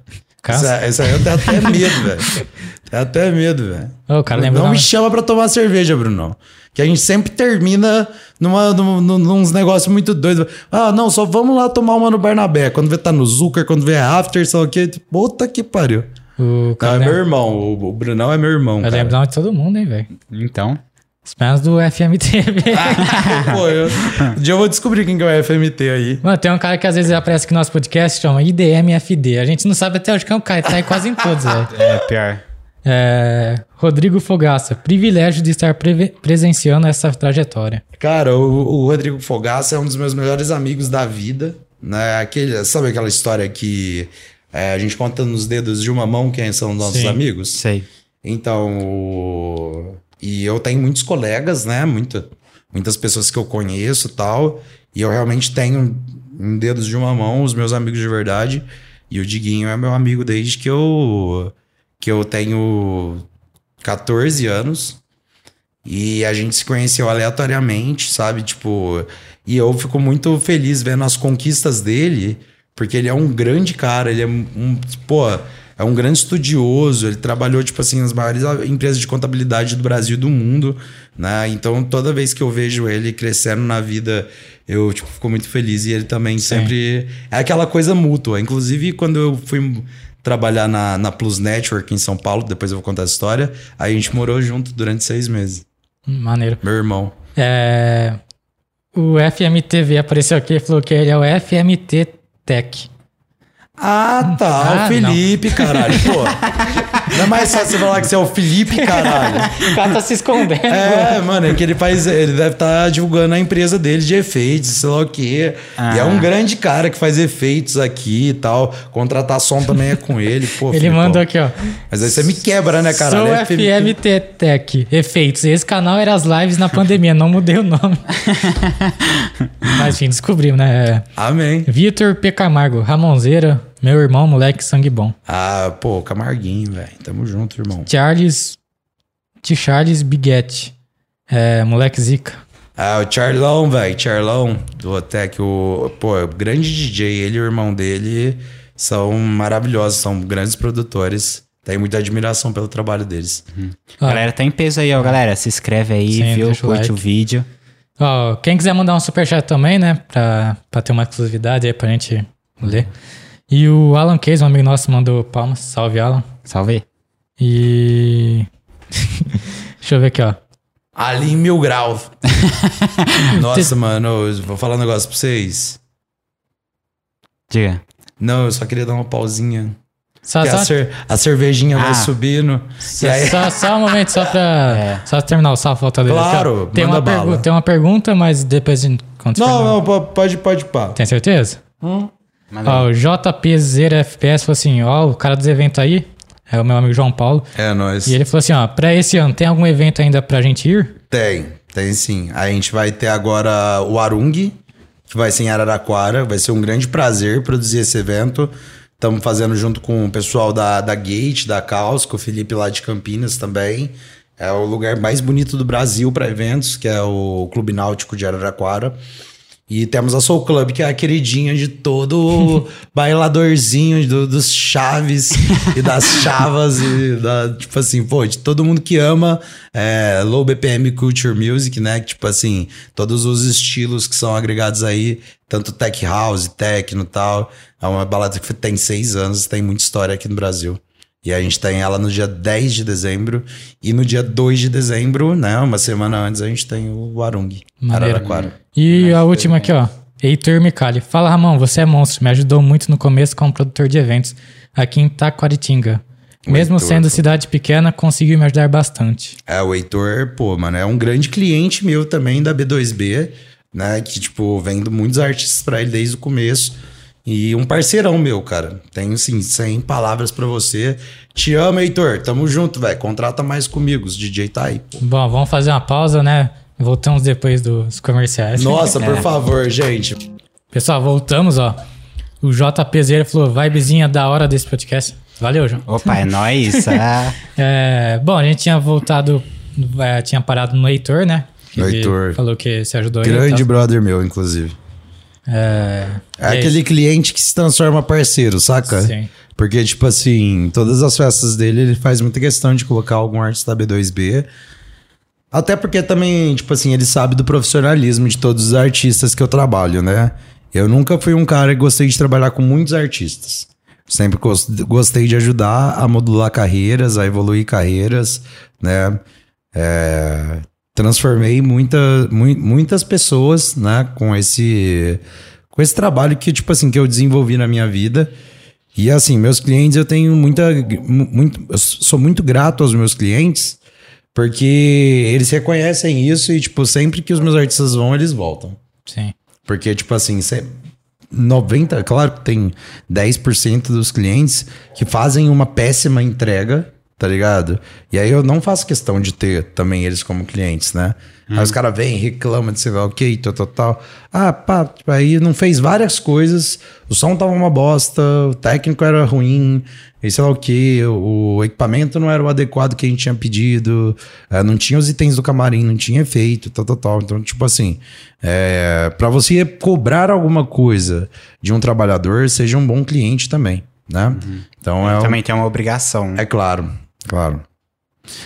Essa, essa aí eu tenho até medo, velho. Tenho até medo, velho. Ô, o cara lembra Não me chama pra tomar cerveja, Brunão. Que a gente sempre termina numa, num, num- negócios muito doidos. Ah, não, só vamos lá tomar uma no Barnabé. Quando vê tá no Zucker, quando vê after, só que. Puta que pariu. O Não, cara é meu irmão. O, o Brunão é meu irmão. Eu lembro de todo mundo, hein, velho. Então. Os fãs do FMTV. Pô, eu, um dia eu vou descobrir quem que é o FMT aí. Mano, tem um cara que às vezes aparece aqui no nosso podcast, chama IDMFD. A gente não sabe até onde que é o cara, tá aí quase em todos, velho. É pior. É, Rodrigo Fogaça, privilégio de estar preve- presenciando essa trajetória. Cara, o, o Rodrigo Fogaça é um dos meus melhores amigos da vida. Né? Aquele, sabe aquela história que é, a gente conta nos dedos de uma mão quem são nossos Sim. amigos? Sei. Então, o- e eu tenho muitos colegas, né? Muita, muitas pessoas que eu conheço e tal. E eu realmente tenho em dedos de uma mão os meus amigos de verdade. E o Diguinho é meu amigo desde que eu, que eu tenho 14 anos. E a gente se conheceu aleatoriamente, sabe? Tipo, e eu fico muito feliz vendo as conquistas dele, porque ele é um grande cara, ele é um, pô, é um grande estudioso, ele trabalhou, tipo assim, nas maiores empresas de contabilidade do Brasil e do mundo, né? Então, toda vez que eu vejo ele crescendo na vida, eu, tipo, fico muito feliz. E ele também sempre... É aquela coisa mútua. Inclusive, quando eu fui trabalhar na, na Plus Network em São Paulo, depois eu vou contar a história, aí a gente morou junto durante seis meses. Maneiro. Meu irmão. É, o FMTV apareceu aqui e falou que ele é o FMT Tech. Ah, tá. Ah, o Felipe, caralho. Pô. Não é mais fácil você falar que você é o Felipe, caralho. O cara tá se escondendo. É, mano, é que ele faz. Ele deve estar divulgando a empresa dele de efeitos, sei lá o quê. Ah. E é um grande cara que faz efeitos aqui e tal. Contratar som também é com ele. Pô, Ele Filipão. mandou aqui, ó. Mas aí você me quebra, né, cara? Sou É Felipe- FMT Tech, efeitos. Esse canal era as lives na pandemia, não mudei o nome. Mas enfim, descobrimos, né? Amém. Vitor P. Camargo, Ramonzeira, meu irmão, moleque, sangue bom. Ah, pô, Camarguinho, velho. Tamo junto, irmão. Charles. T. Charles Biguete, é, moleque zica. Ah, o Charlão, velho. Charlão do Otec. O, pô, o grande DJ, ele e o irmão dele são maravilhosos, são grandes produtores. Tenho muita admiração pelo trabalho deles. Ó, Galera, tá em peso aí, ó, galera. Se inscreve aí, Sim, viu? deixa o Curte like. o vídeo. Ó, quem quiser mandar um superchat também, né? Pra, pra ter uma exclusividade aí pra gente ler. E o Alan Case, um amigo nosso, mandou palmas. Salve, Alan. Salve. E. Deixa eu ver aqui, ó. Ali em mil grau. Nossa, mano, eu vou falar um negócio pra vocês. Diga. Não, eu só queria dar uma pausinha. Só, só, a, cer- a cervejinha vai Ah. subindo. E aí, só, só um momento, só pra, só pra terminar o salve falta dele. Claro, aqui, tem, manda uma bala. tem uma pergunta, mas depois a gente não, não, po- pode, pode pá. Tem certeza? Manda Ó, o JP Zero FPS falou assim: ó, o cara dos eventos aí, é o meu amigo João Paulo. É, nós. E ele falou assim: ó, pra esse ano, tem algum evento ainda pra gente ir? Tem, tem sim. A gente vai ter agora o Arung, que vai ser em Araraquara. Vai ser um grande prazer produzir esse evento. Estamos fazendo junto com o pessoal da, da Gate, da Caos, com o Felipe lá de Campinas também. É o lugar mais bonito do Brasil para eventos, que é o Clube Náutico de Araraquara. E temos a Soul Club, que é a queridinha de todo bailadorzinho do- dos chaves e das chavas e da, tipo assim, pô, de todo mundo que ama é, low BPM culture music, né? Tipo assim, todos os estilos que são agregados aí, tanto tech house, techno e tal. É uma balada que tem seis anos, tem muita história aqui no Brasil. E a gente tem ela no dia 10 de dezembro. E no dia 2 de dezembro, né? Uma semana antes, a gente tem o Arung, Maneiro. Araraquara. E a última aqui, ó. Heitor Micali. Fala, Ramon, você é monstro. Me ajudou muito no começo como produtor de eventos aqui em Taquaritinga. Mesmo Heitor, sendo pô. cidade pequena, conseguiu me ajudar bastante. É, o Heitor, pô, mano, é um grande cliente meu também da B2B, né? Que, tipo, vendo muitos artistas pra ele desde o começo. E um parceirão meu, cara. Tenho, assim, 100 palavras pra você. Te amo, Heitor. Tamo junto, velho. Contrata mais comigo. Os DJ tá aí, pô. Bom, vamos fazer uma pausa, né? Voltamos depois dos comerciais. Nossa, por favor, gente. Pessoal, voltamos, ó. O JP Zera falou, vibezinha da hora desse podcast. Valeu, João. Opa, é nóis. Ah, É, bom, a gente tinha voltado, é, tinha parado no Heitor, né? No Ele Heitor. Falou que se ajudou aí Grande tal. brother meu, inclusive. É, É aí, aquele cliente que se transforma parceiro, saca? Sim. Porque, tipo assim, todas as festas dele, ele faz muita questão de colocar algum artista B2B. Até porque também, tipo assim, ele sabe do profissionalismo de todos os artistas que eu trabalho, né? Eu nunca fui um cara que gostei de trabalhar com muitos artistas. Sempre gos- gostei de ajudar a modular carreiras, a evoluir carreiras, né? É, transformei muita, mui- muitas pessoas, né? Com esse, com esse trabalho que, tipo assim, que eu desenvolvi na minha vida. E assim, meus clientes, eu tenho muita. mu- Muito, eu sou muito grato aos meus clientes, porque eles reconhecem isso e, tipo, sempre que os meus artistas vão, eles voltam. Sim. Porque, tipo assim, cê- 90, claro que tem 10% dos clientes que fazem uma péssima entrega, tá ligado? E aí eu não faço questão de ter também eles como clientes, né? Aí os caras vêm, reclamam de sei lá, ok, tal, tal, tal. Ah, pá, tipo, aí não fez várias coisas, o som tava uma bosta, o técnico era ruim, e sei lá o que, o equipamento não era o adequado que a gente tinha pedido, eh, não tinha os itens do camarim, não tinha efeito, tal, tal, tal. Então, tipo assim, é, para você cobrar alguma coisa de um trabalhador, seja um bom cliente também, né? Então é, também tem uma obrigação. é claro, claro.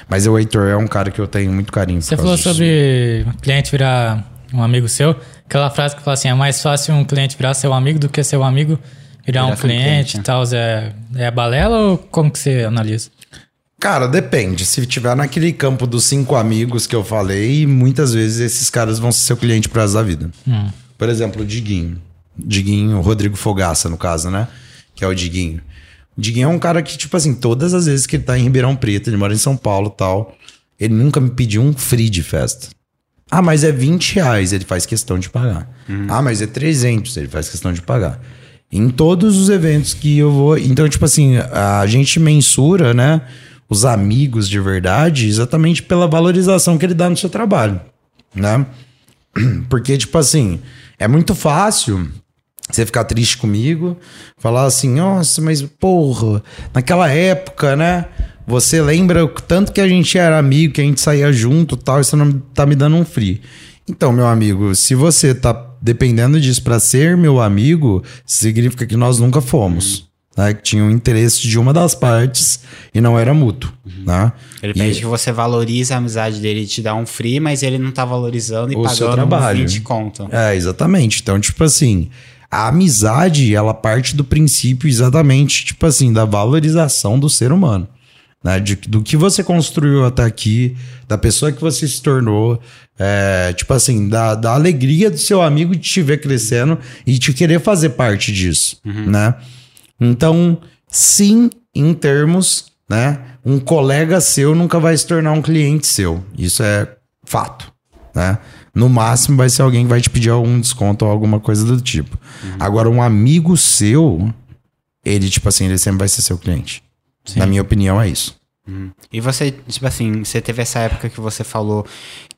Mas o Heitor é um cara que eu tenho muito carinho. Você falou sobre um cliente virar um amigo seu. Aquela frase que fala assim: é mais fácil um cliente virar seu amigo do que seu amigo virar, Virar um cliente cliente, e né? tal. É, é balela ou como que você analisa? Cara, depende. Se tiver naquele campo dos cinco amigos que eu falei, muitas vezes esses caras vão ser seu cliente pro resto da vida. Hum. Por exemplo, o Diguinho. Diguinho, o Rodrigo Fogaça, no caso, né? Que é o Diguinho. Diguinho é um cara que, tipo assim, todas as vezes que ele tá em Ribeirão Preto, ele mora em São Paulo e tal, ele nunca me pediu um free de festa. Ah, mas é 20 reais, ele faz questão de pagar. Ah, mas é 300, ele faz questão de pagar. Em todos os eventos que eu vou. Então, tipo assim, a gente mensura, né? Os amigos de verdade exatamente pela valorização que ele dá no seu trabalho, né? Porque, tipo assim, é muito fácil você ficar triste comigo, falar assim, nossa, mas porra, naquela época, né? Você lembra o tanto que a gente era amigo, que a gente saía junto tal, e você não tá me dando um free. Então, meu amigo, se você tá dependendo disso para ser meu amigo, significa que nós nunca fomos. Né? Que tinha um interesse de uma das partes e não era mútuo. Né? Ele E- pede que você valorize a amizade dele e te dá um free, mas ele não tá valorizando e O seu pagando trabalho. 20 conto. É, exatamente. Então, tipo assim, a amizade, ela parte do princípio exatamente, tipo assim, da valorização do ser humano. Né? De- do que você construiu até aqui, da pessoa que você se tornou, é, tipo assim, da, da alegria do seu amigo de te ver crescendo e te querer fazer parte disso, né? Então, sim, em termos, né? Um colega seu nunca vai se tornar um cliente seu. Isso é fato, né? No máximo vai ser alguém que vai te pedir algum desconto ou alguma coisa do tipo. Agora, um amigo seu, ele, tipo assim, ele sempre vai ser seu cliente. Na minha opinião, é isso. E você, tipo assim, você teve essa época que você falou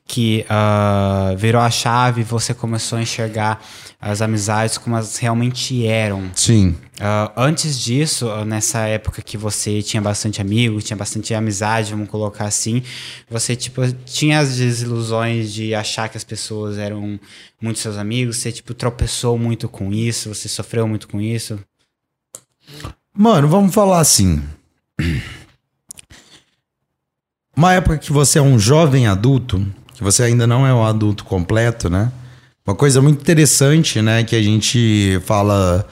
que ah, virou a chave, você começou a enxergar as amizades como elas realmente eram. Sim. Ah, antes disso, ah, nessa época que você tinha bastante amigo, tinha bastante amizade, vamos colocar assim, você tipo tinha as desilusões de achar que as pessoas eram muito seus amigos, você tipo tropeçou muito com isso, você sofreu muito com isso. Mano, vamos falar assim. Uma época que você é um jovem adulto, que você ainda não é um adulto completo, né? Uma coisa muito interessante, né, que a gente fala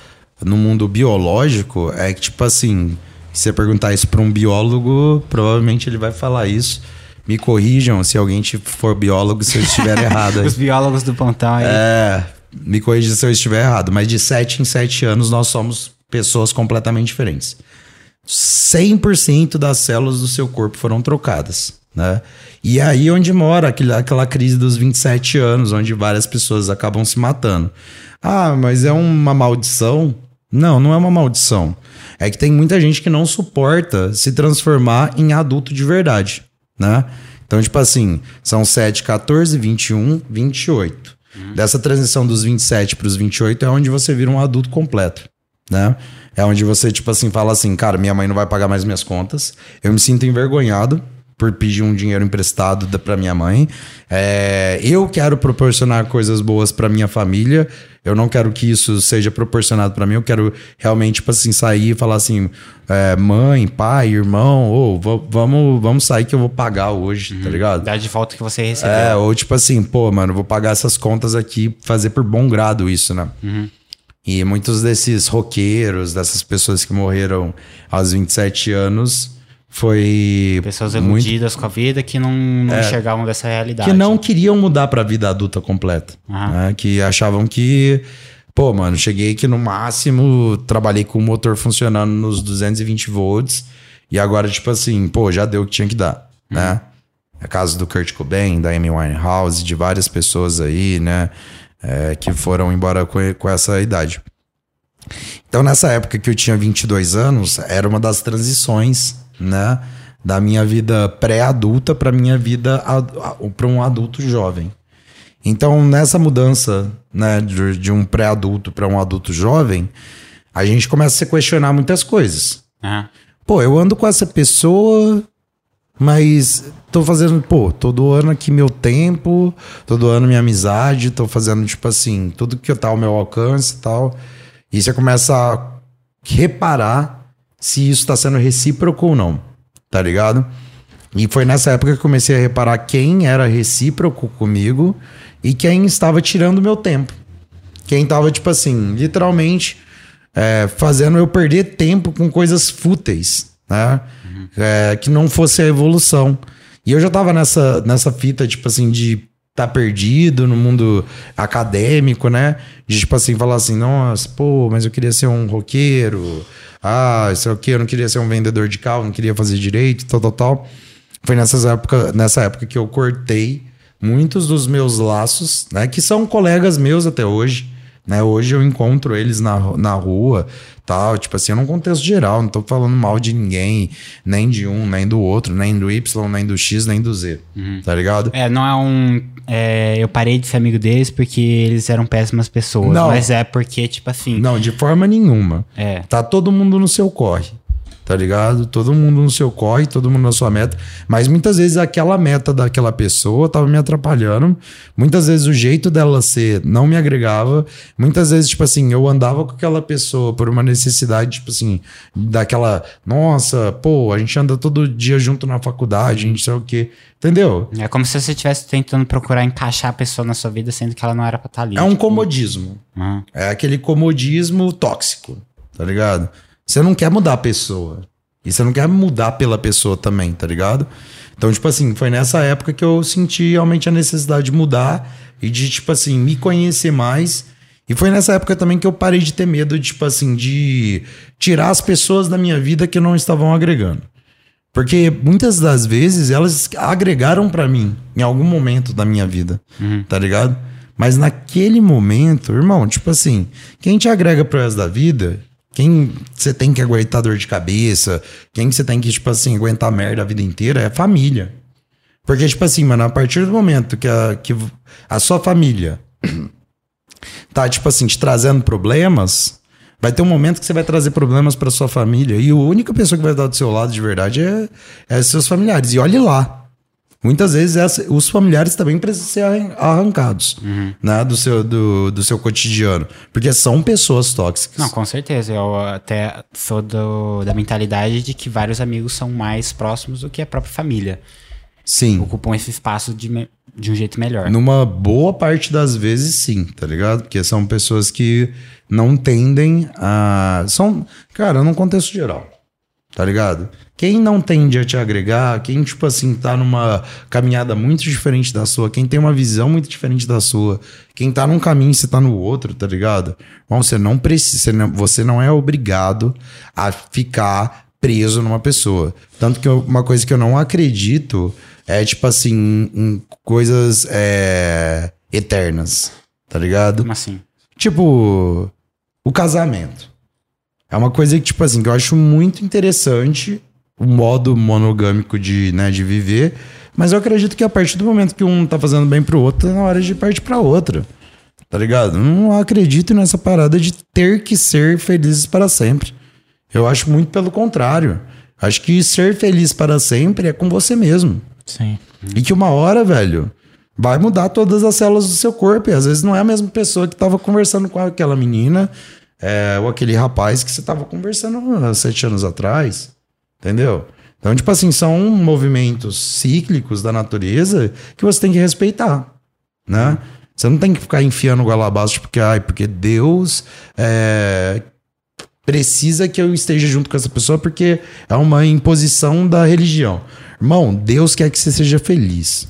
no mundo biológico é que, tipo assim, se você perguntar isso para um biólogo, provavelmente ele vai falar isso. Me corrijam se alguém te- for biólogo se eu estiver errado. Os biólogos do Pontão aí. É, me corrija se eu estiver errado, mas de 7 em 7 anos nós somos pessoas completamente diferentes. 100% das células do seu corpo foram trocadas, né? E é aí onde mora aquele- aquela crise dos 27 anos, onde várias pessoas acabam se matando. Ah, mas é uma maldição? Não, não é uma maldição. É que tem muita gente que não suporta se transformar em adulto de verdade, né? Então, tipo assim, são 7, 14, 21, 28. Dessa transição dos 27 para os 28 é onde você vira um adulto completo, né? É onde você, tipo assim, fala assim, cara, minha mãe não vai pagar mais minhas contas. Eu me sinto envergonhado por pedir um dinheiro emprestado pra minha mãe. É, eu quero proporcionar coisas boas pra minha família. Eu não quero que isso seja proporcionado pra mim. Eu quero realmente, tipo assim, sair e falar assim, é, mãe, pai, irmão, ô, va- vamos, vamos sair que eu vou pagar hoje, tá ligado? Dá de volta que você recebeu. É, ou tipo assim, pô, mano, vou pagar essas contas aqui, fazer por bom grado isso, né? E muitos desses roqueiros, dessas pessoas que morreram aos 27 anos, foi. Pessoas muito iludidas com a vida que não, não enxergavam dessa realidade. que não queriam mudar pra vida adulta completa. Aham. né? Que achavam que, pô, mano, cheguei aqui no máximo, trabalhei com o motor funcionando nos 220 volts e agora, tipo assim, pô, já deu o que tinha que dar, né? É caso do Kurt Cobain, da Amy Winehouse, de várias pessoas aí, né? é, que foram embora com, com essa idade. Então, nessa época que eu tinha 22 anos, era uma das transições, né? Da minha vida pré-adulta para minha vida para um adulto jovem. Então, nessa mudança, né, de, de um pré-adulto para um adulto jovem, a gente começa a se questionar muitas coisas. Pô, eu ando com essa pessoa, mas tô fazendo, pô, tô doando aqui meu tempo, tô doando minha amizade, tô fazendo, tipo assim, tudo que tá ao meu alcance e tal. E você começa a reparar se isso tá sendo recíproco ou não, tá ligado? E foi nessa época que eu comecei a reparar quem era recíproco comigo e quem estava tirando meu tempo. Quem tava, tipo assim, literalmente é, fazendo eu perder tempo com coisas fúteis, né? É, que não fosse a evolução. E eu já tava nessa, nessa fita, tipo assim, de tá perdido no mundo acadêmico, né? De tipo assim, falar assim, nossa, pô, mas eu queria ser um roqueiro. Ah, sei o que, eu não queria ser um vendedor de carro, não queria fazer direito, tal, tal, tal. Foi nessas época, nessa época que eu cortei muitos dos meus laços, né? Que são colegas meus até hoje. Né? Hoje eu encontro eles na, na rua, tal, tipo assim, num contexto geral, não tô falando mal de ninguém, nem de um, nem do outro, nem do Y, nem do X, nem do Z, Uhum. tá ligado? É, não é um. é, eu parei de ser amigo deles porque eles eram péssimas pessoas. Não. Mas é porque, tipo assim. Não, de forma nenhuma. É. Tá todo mundo no seu corre. Tá ligado? Todo mundo no seu corre, todo mundo na sua meta. Mas muitas vezes aquela meta daquela pessoa tava me atrapalhando. Muitas vezes o jeito dela ser não me agregava. Muitas vezes, tipo assim, eu andava com aquela pessoa por uma necessidade, tipo assim, daquela, nossa, pô, a gente anda todo dia junto na faculdade, a gente sei o quê. Entendeu? É como se você estivesse tentando procurar encaixar a pessoa na sua vida, sendo que ela não era pra estar ali. É um tipo, comodismo. aham. É aquele comodismo tóxico, tá ligado? Você não quer mudar a pessoa. E você não quer mudar pela pessoa também, tá ligado? Então, tipo assim, foi nessa época que eu senti realmente a necessidade de mudar e de, tipo assim, me conhecer mais. E foi nessa época também que eu parei de ter medo, de, tipo assim, de tirar as pessoas da minha vida que não estavam agregando. Porque muitas das vezes elas agregaram pra mim em algum momento da minha vida, tá ligado? Mas naquele momento, irmão, tipo assim, quem te agrega pro resto da vida, quem você tem que aguentar dor de cabeça, quem você tem que, tipo assim, aguentar merda a vida inteira é família. Porque, tipo assim, mano, a partir do momento que a, que a sua família tá, tipo assim, te trazendo problemas, vai ter um momento que você vai trazer problemas pra sua família. E a única pessoa que vai estar do seu lado de verdade é, é seus familiares. E olhe lá. Muitas vezes essa- os familiares também precisam ser arran- arrancados né, do, seu, do, do seu cotidiano. Porque são pessoas tóxicas. Não, com certeza. Eu até sou do- da mentalidade de que vários amigos são mais próximos do que a própria família. Sim. Ocupam esse espaço de, de um jeito melhor. Numa boa parte das vezes, sim, tá ligado? Porque são pessoas que não tendem a. São. Cara, num contexto geral. Tá ligado? Quem não tende a te agregar, quem, tipo assim, tá numa caminhada muito diferente da sua, quem tem uma visão muito diferente da sua, quem tá num caminho e você tá no outro, tá ligado? Bom, você não precisa, você não, é obrigado a ficar preso numa pessoa. Tanto que eu- uma coisa que eu não acredito é, tipo assim, em, em coisas é, eternas, tá ligado? Como assim? Tipo, o casamento. É uma coisa que, tipo assim, que eu acho muito interessante o modo monogâmico de, né, de viver. Mas eu acredito que a partir do momento que um tá fazendo bem pro outro, é na hora de partir pra outra. Tá ligado? Não acredito nessa parada de ter que ser felizes para sempre. Eu acho muito pelo contrário. Acho que ser feliz para sempre é com você mesmo. Sim. E que uma hora, velho, vai mudar todas as células do seu corpo. E às vezes não é a mesma pessoa que tava conversando com aquela menina é, ou aquele rapaz que você tava conversando há sete anos atrás. Entendeu? Então, tipo assim, são movimentos cíclicos da natureza que você tem que respeitar, né? Você não tem que ficar enfiando goela abaixo porque, ai, porque Deus é, precisa que eu esteja junto com essa pessoa porque é uma imposição da religião. Irmão, Deus quer que você seja feliz.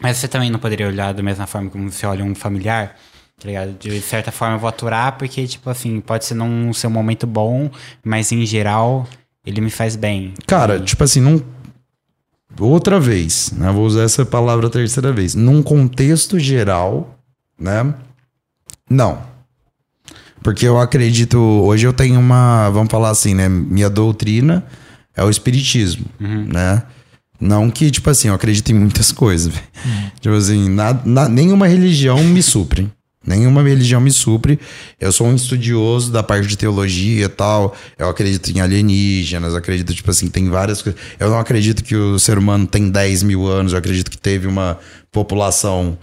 Mas você também não poderia olhar da mesma forma como você olha um familiar? Tá? De certa forma eu vou aturar porque, tipo assim, pode ser não ser um momento bom, mas em geral ele me faz bem. Cara, tipo assim, num. Outra vez, né? Vou usar essa palavra a terceira vez. Num contexto geral, né? Não. Porque eu acredito. Hoje eu tenho uma. Vamos falar assim, né? Minha doutrina é o espiritismo, né? Não que, tipo assim, eu acredito em muitas coisas. velho. Tipo assim, na, na- nenhuma religião me supre. Nenhuma religião me supre. Eu sou um estudioso da parte de teologia e tal. Eu acredito em alienígenas, acredito, tipo assim, tem várias coisas. Eu não acredito que o ser humano tem 10 mil anos, eu acredito que teve uma população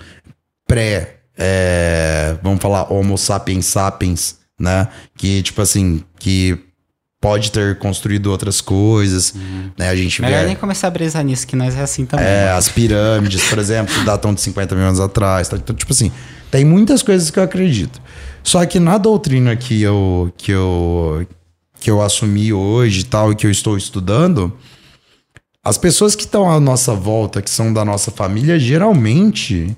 pré, é, vamos falar, Homo sapiens sapiens, né? Que, tipo assim, que pode ter construído outras coisas, né? A gente Melhor vê... nem começar a brisar nisso, que nós é assim também. É, as pirâmides, por exemplo, que datam de 50 mil anos atrás. Tá? Então, tipo assim, tem muitas coisas que eu acredito. Só que na doutrina que eu, que eu, que eu assumi hoje e tal, e que eu estou estudando, as pessoas que estão à nossa volta, que são da nossa família, geralmente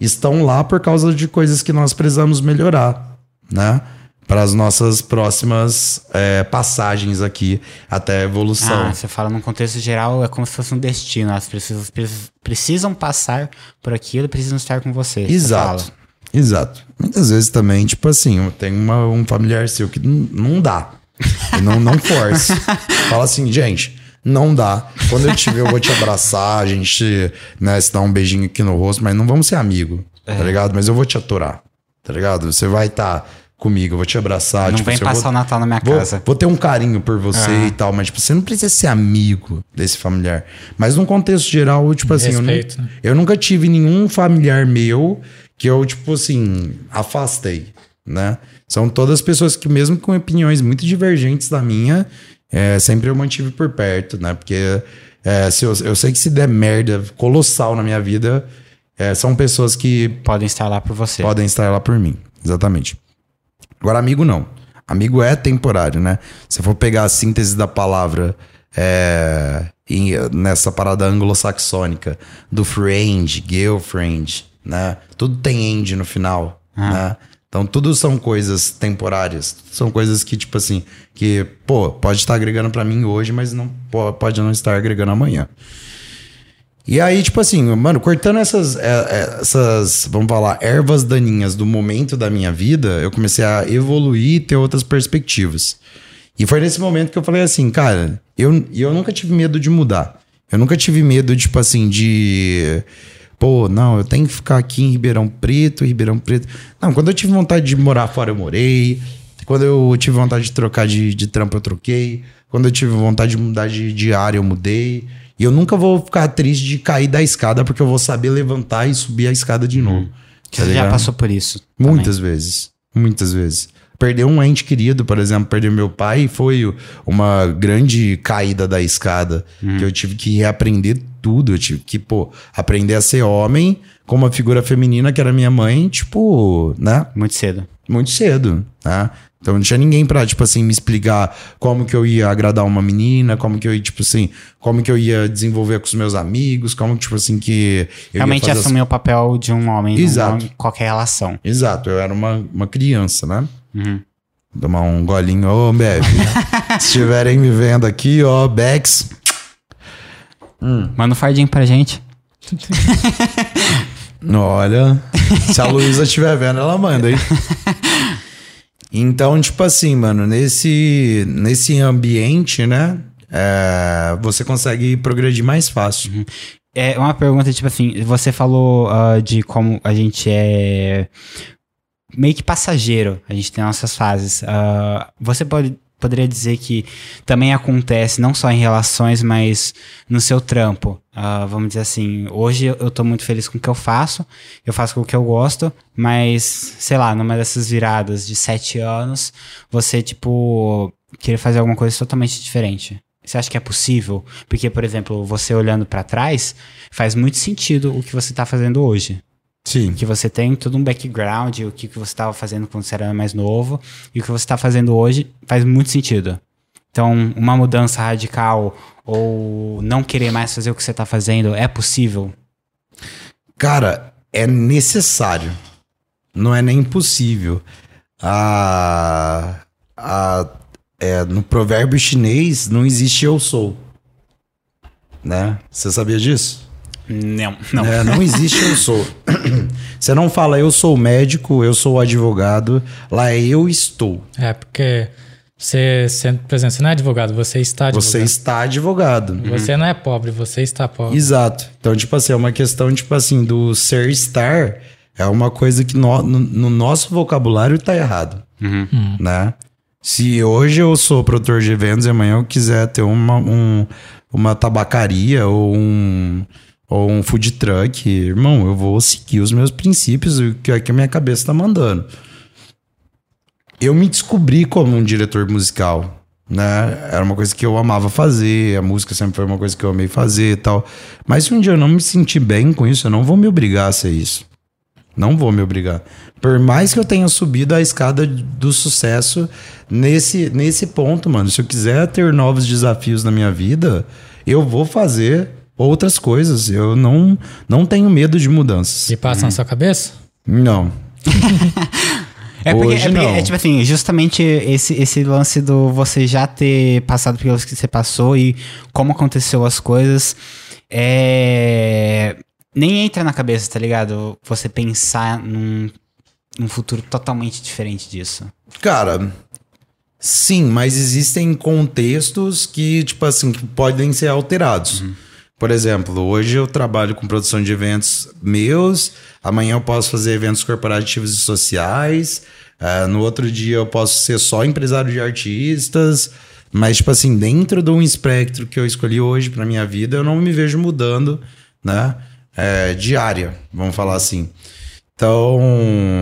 estão lá por causa de coisas que nós precisamos melhorar, né? Para as nossas próximas é, passagens aqui até a evolução. Ah, você fala num contexto geral, é como se fosse um destino. As pessoas precis- precisam passar por aquilo e precisam estar com você. você Exato. Exato. Muitas vezes também, tipo assim, tem uma, um familiar seu que n- não dá. Não, não force. Fala assim, gente, não dá. Quando eu te ver, eu vou te abraçar, a gente, né, se dá um beijinho aqui no rosto, mas não vamos ser amigo, É. tá ligado? Mas eu vou te aturar, tá ligado? Você vai estar comigo, eu vou te abraçar. Não tipo, vem passar vou- o Natal na minha Vou, casa. vou ter um carinho por você e tal, mas tipo, você não precisa ser amigo desse familiar. Mas num contexto geral, tipo assim, eu, né? eu nunca tive nenhum familiar meu que eu, tipo assim, afastei, né? São todas pessoas que, mesmo com opiniões muito divergentes da minha, é, sempre eu mantive por perto, né? Porque é, se eu, eu sei que se der merda colossal na minha vida, é, são pessoas que Podem estar lá por você. podem estar lá por mim. Exatamente. Agora, amigo não. Amigo é temporário, né? Se for pegar a síntese da palavra é, em- nessa parada anglo-saxônica, do friend, girlfriend, né? Tudo tem end no final, né? Então, tudo são coisas temporárias. São coisas que, tipo assim, que, pô, pode estar agregando pra mim hoje, mas não po- pode não estar agregando amanhã. E aí, tipo assim, mano, cortando essas, é, é, essas, vamos falar, ervas daninhas do momento da minha vida, eu comecei a evoluir e ter outras perspectivas. E foi nesse momento que eu falei assim, cara, eu, eu nunca tive medo de mudar. Eu nunca tive medo, tipo assim, de. Pô, não, eu tenho que ficar aqui em Ribeirão Preto, Ribeirão Preto. Não, quando eu tive vontade de morar fora, eu morei. Quando eu tive vontade de trocar de, de trampo, eu troquei. Quando eu tive vontade de mudar de, de área, eu mudei. E eu nunca vou ficar triste de cair da escada, porque eu vou saber levantar e subir a escada de novo. Que tá você já ligado? passou por isso. também. Muitas vezes. Muitas vezes. Perder um ente querido, por exemplo, perder meu pai foi uma grande caída da escada. Que eu tive que reaprender tudo. Eu tive que, pô, aprender a ser homem com uma figura feminina que era minha mãe, tipo, né? Muito cedo. muito cedo, né? Então não tinha ninguém pra, tipo assim, me explicar como que eu ia agradar uma menina, como que eu ia, tipo assim, como que eu ia desenvolver com os meus amigos, como, tipo assim, que Realmente ia fazer as- assumir o papel de um homem Exato. em qualquer relação. Exato, eu era uma, uma criança, né? Uhum. Tomar um golinho, ô, Bev. Se estiverem me vendo aqui, ó, Bex. Manda um fardinho pra gente. Olha, se a Luísa estiver vendo, ela manda, hein? Então, tipo assim, mano, nesse, nesse ambiente, né? é, você consegue progredir mais fácil. É uma pergunta, tipo assim, você falou ah, de como a gente é meio que passageiro, a gente tem nossas fases. Ah, você pode, poderia dizer que também acontece não só em relações, mas no seu trampo. Ah, vamos dizer assim, hoje eu tô muito feliz com o que eu faço, eu faço com o que eu gosto, mas, sei lá, numa dessas viradas de sete anos, você, tipo, querer fazer alguma coisa totalmente diferente. Você acha que é possível? Porque, por exemplo, você olhando pra trás, faz muito sentido o que você tá fazendo hoje. Sim. Que você tem todo um background, o que, que você estava fazendo quando você era mais novo, e o que você está fazendo hoje faz muito sentido. Então, uma mudança radical ou não querer mais fazer o que você tá fazendo é possível? Cara, é necessário. Não é nem possível. A, a, é, no provérbio chinês não existe eu sou. Né? Você sabia disso? Não, não. É, não existe eu sou. Você não fala eu sou médico, eu sou advogado. Lá é eu estou. É, porque você, você, por exemplo, você não é advogado, você está advogado. Você está advogado. Você não é pobre, você está pobre. Exato. Então, tipo assim, é uma questão, tipo assim, do ser estar é uma coisa que no, no, no nosso vocabulário tá errado. Né? Se hoje eu sou produtor de eventos e amanhã eu quiser ter uma, um, uma tabacaria ou um, ou um food truck, irmão, eu vou seguir os meus princípios, o que é que a minha cabeça tá mandando. Eu me descobri como um diretor musical, né? Era uma coisa que eu amava fazer, a música sempre foi uma coisa que eu amei fazer e tal. Mas se um dia eu não me sentir bem com isso, eu não vou me obrigar a ser isso. Não vou me obrigar. Por mais que eu tenha subido a escada do sucesso nesse, nesse ponto, mano. Se eu quiser ter novos desafios na minha vida, eu vou fazer outras coisas. Eu não, não tenho medo de mudanças. E passa na sua cabeça? Não. É porque, Hoje é, porque não. é tipo assim, justamente esse, esse lance do você já ter passado pelo que você passou e como aconteceu as coisas, é... nem entra na cabeça, tá ligado? Você pensar num, num futuro totalmente diferente disso. Cara, sim, mas existem contextos que, tipo assim, que podem ser alterados. Por exemplo, hoje eu trabalho com produção de eventos meus, amanhã eu posso fazer eventos corporativos e sociais, ah, no outro dia eu posso ser só empresário de artistas, mas, tipo assim, dentro de um espectro que eu escolhi hoje pra minha vida, eu não me vejo mudando, né? É, diária, vamos falar assim. Então,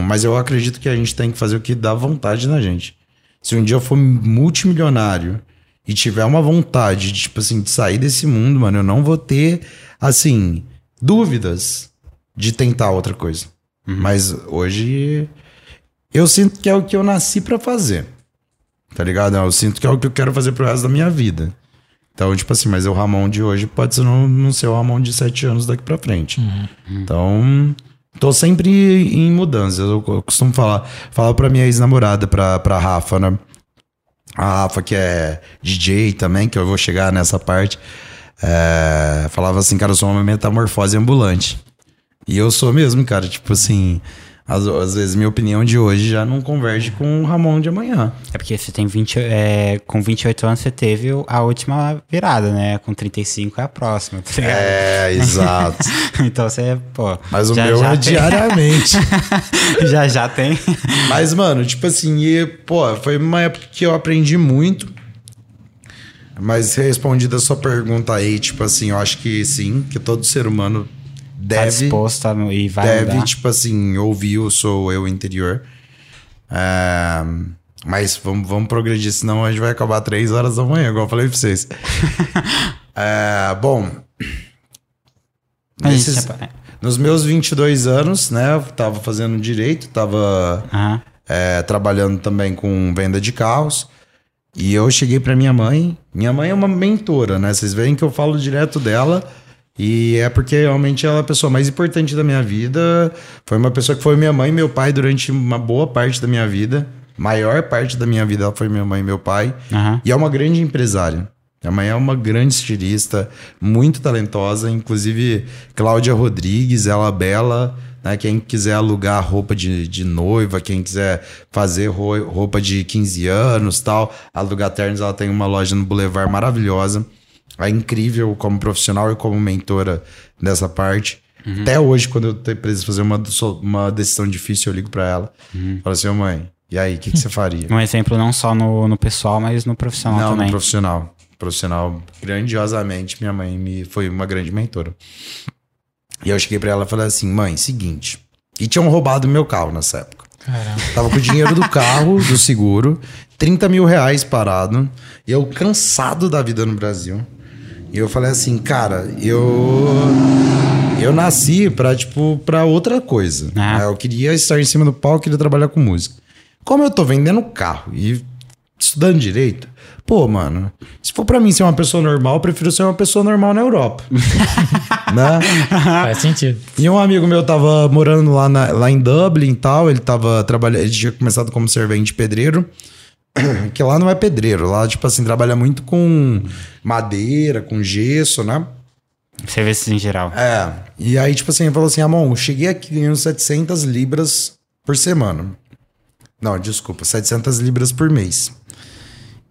mas eu acredito que a gente tem que fazer o que dá vontade na gente. Se um dia eu for multimilionário e tiver uma vontade de, tipo assim, de sair desse mundo, mano, eu não vou ter, assim, dúvidas de tentar outra coisa. Mas hoje eu sinto que é o que eu nasci pra fazer. Tá ligado? Eu sinto que é o que eu quero fazer pro resto da minha vida. Então, tipo assim, mas o Ramon de hoje pode ser não, não ser o Ramon de sete anos daqui pra frente. Então, tô sempre em mudanças. Eu, eu costumo falar, falar pra minha ex-namorada, pra, pra Rafa, né? A Rafa, que é DJ também, que eu vou chegar nessa parte, é, falava assim, cara, eu sou uma metamorfose ambulante. E eu sou mesmo, cara. Tipo assim, às, às vezes minha opinião de hoje já não converge com o Ramon de amanhã. É porque você tem 20, é, com 28 anos você teve a última virada, né? Com 35 é a próxima, tá ligado? É, exato. então você, pô. Mas o já- meu já é tem- diariamente. já já tem. Mas, mano, tipo assim, e, pô, foi uma época que eu aprendi muito. Mas respondida a sua pergunta aí, tipo assim, eu acho que sim, que todo ser humano Tá deve, a, e vai deve mudar. tipo assim, ouvir o sou eu interior. É, mas vamos, vamos progredir, senão a gente vai acabar três horas da manhã, igual eu falei pra vocês. É, bom, gente nesses- nos meus 22 anos, né, eu tava fazendo direito, tava Aham. é, trabalhando também com venda de carros. E eu cheguei pra minha mãe. Minha mãe é uma mentora, né? Vocês veem que eu falo direto dela. E é porque realmente ela é a pessoa mais importante da minha vida. Foi uma pessoa que foi minha mãe e meu pai durante uma boa parte da minha vida. Maior parte da minha vida ela foi minha mãe e meu pai. Aham. E é uma grande empresária. Minha mãe é uma grande estilista, muito talentosa. Inclusive, Cláudia Rodrigues, ela é bela. Né? Quem quiser alugar roupa de, de noiva, quem quiser fazer ro- roupa de 15 anos tal, alugar ternos, ela tem uma loja no Boulevard maravilhosa. É incrível como profissional e como mentora dessa parte. Até hoje, quando eu preciso fazer uma, uma decisão difícil, eu ligo pra ela. Falo assim, ô mãe, e aí, o que, que você faria? Um exemplo não só no, no pessoal, mas no profissional Não, também. no profissional. Profissional, grandiosamente, minha mãe me foi uma grande mentora. E eu cheguei pra ela e falei assim, mãe, seguinte. E tinham roubado meu carro nessa época. Caramba. Tava com o dinheiro do carro, do seguro, 30 mil reais parado. E eu cansado da vida no Brasil. E eu falei assim, cara, eu. Eu nasci pra, tipo, pra outra coisa. Ah. né? Eu queria estar em cima do palco, queria trabalhar com música. Como eu tô vendendo carro e estudando direito, pô, mano, se for pra mim ser uma pessoa normal, eu prefiro ser uma pessoa normal na Europa. né? Faz sentido. E um amigo meu tava morando lá, na- lá em Dublin e tal. Ele tava trabalhando. Ele tinha começado como servente pedreiro. Que lá não é pedreiro. Lá, tipo assim, trabalha muito com madeira, com gesso, né? Serviços em geral. É. E aí, tipo assim, ele falou assim: Amon, eu cheguei aqui ganhando 700 libras por semana. Não, desculpa, 700 libras por mês.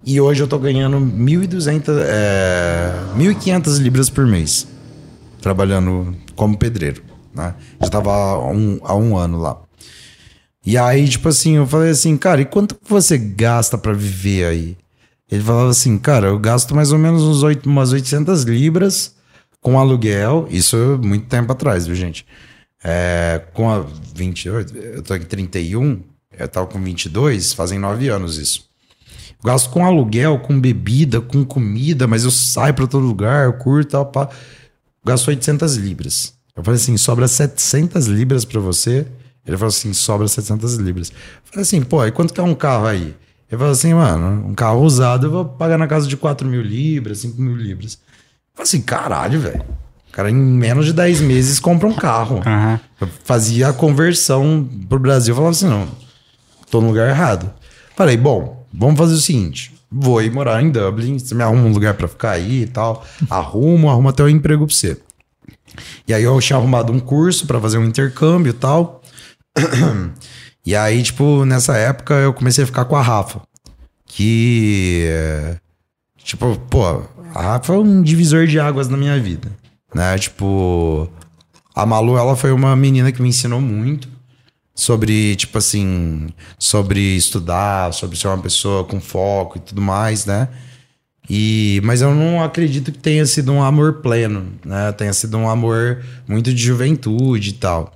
E hoje eu tô ganhando 1.200, é, 1.500 libras por mês. Trabalhando como pedreiro, né? Já tava há um, há um ano lá. E aí, tipo assim, eu falei assim, cara, e quanto você gasta pra viver aí? Ele falava assim, cara, eu gasto mais ou menos uns oito, umas 800 libras com aluguel, isso muito tempo atrás, viu, gente? É, com a 28, eu tô em 31, eu tava com 22, fazem nove anos isso. Gasto com aluguel, com bebida, com comida, mas eu saio pra todo lugar, eu curto tal, pá. Gasto 800 libras. Eu falei assim, sobra 700 libras pra você? Ele falou assim, sobra 700 libras. Eu falei assim, pô, e quanto que é um carro aí? Ele falou assim, mano, um carro usado eu vou pagar na casa de 4 mil libras, 5 mil libras. Falei assim, caralho, velho. O cara, em menos de 10 meses, compra um carro. Aham. Eu fazia a conversão pro Brasil. Eu falava assim, não, tô no lugar errado. Falei, bom, vamos fazer o seguinte. Vou ir morar em Dublin, você me arruma um lugar pra ficar aí e tal. Arrumo, arrumo até um emprego pra você. E aí eu tinha arrumado um curso pra fazer um intercâmbio e tal. E aí, tipo, nessa época eu comecei a ficar com a Rafa. Que. Tipo, pô, a Rafa é um divisor de águas na minha vida. Né? Tipo. A Malu, ela foi uma menina que me ensinou muito sobre, tipo assim, sobre estudar, sobre ser uma pessoa com foco e tudo mais, né? E, mas eu não acredito que tenha sido um amor pleno, né? Tenha sido um amor muito de juventude e tal.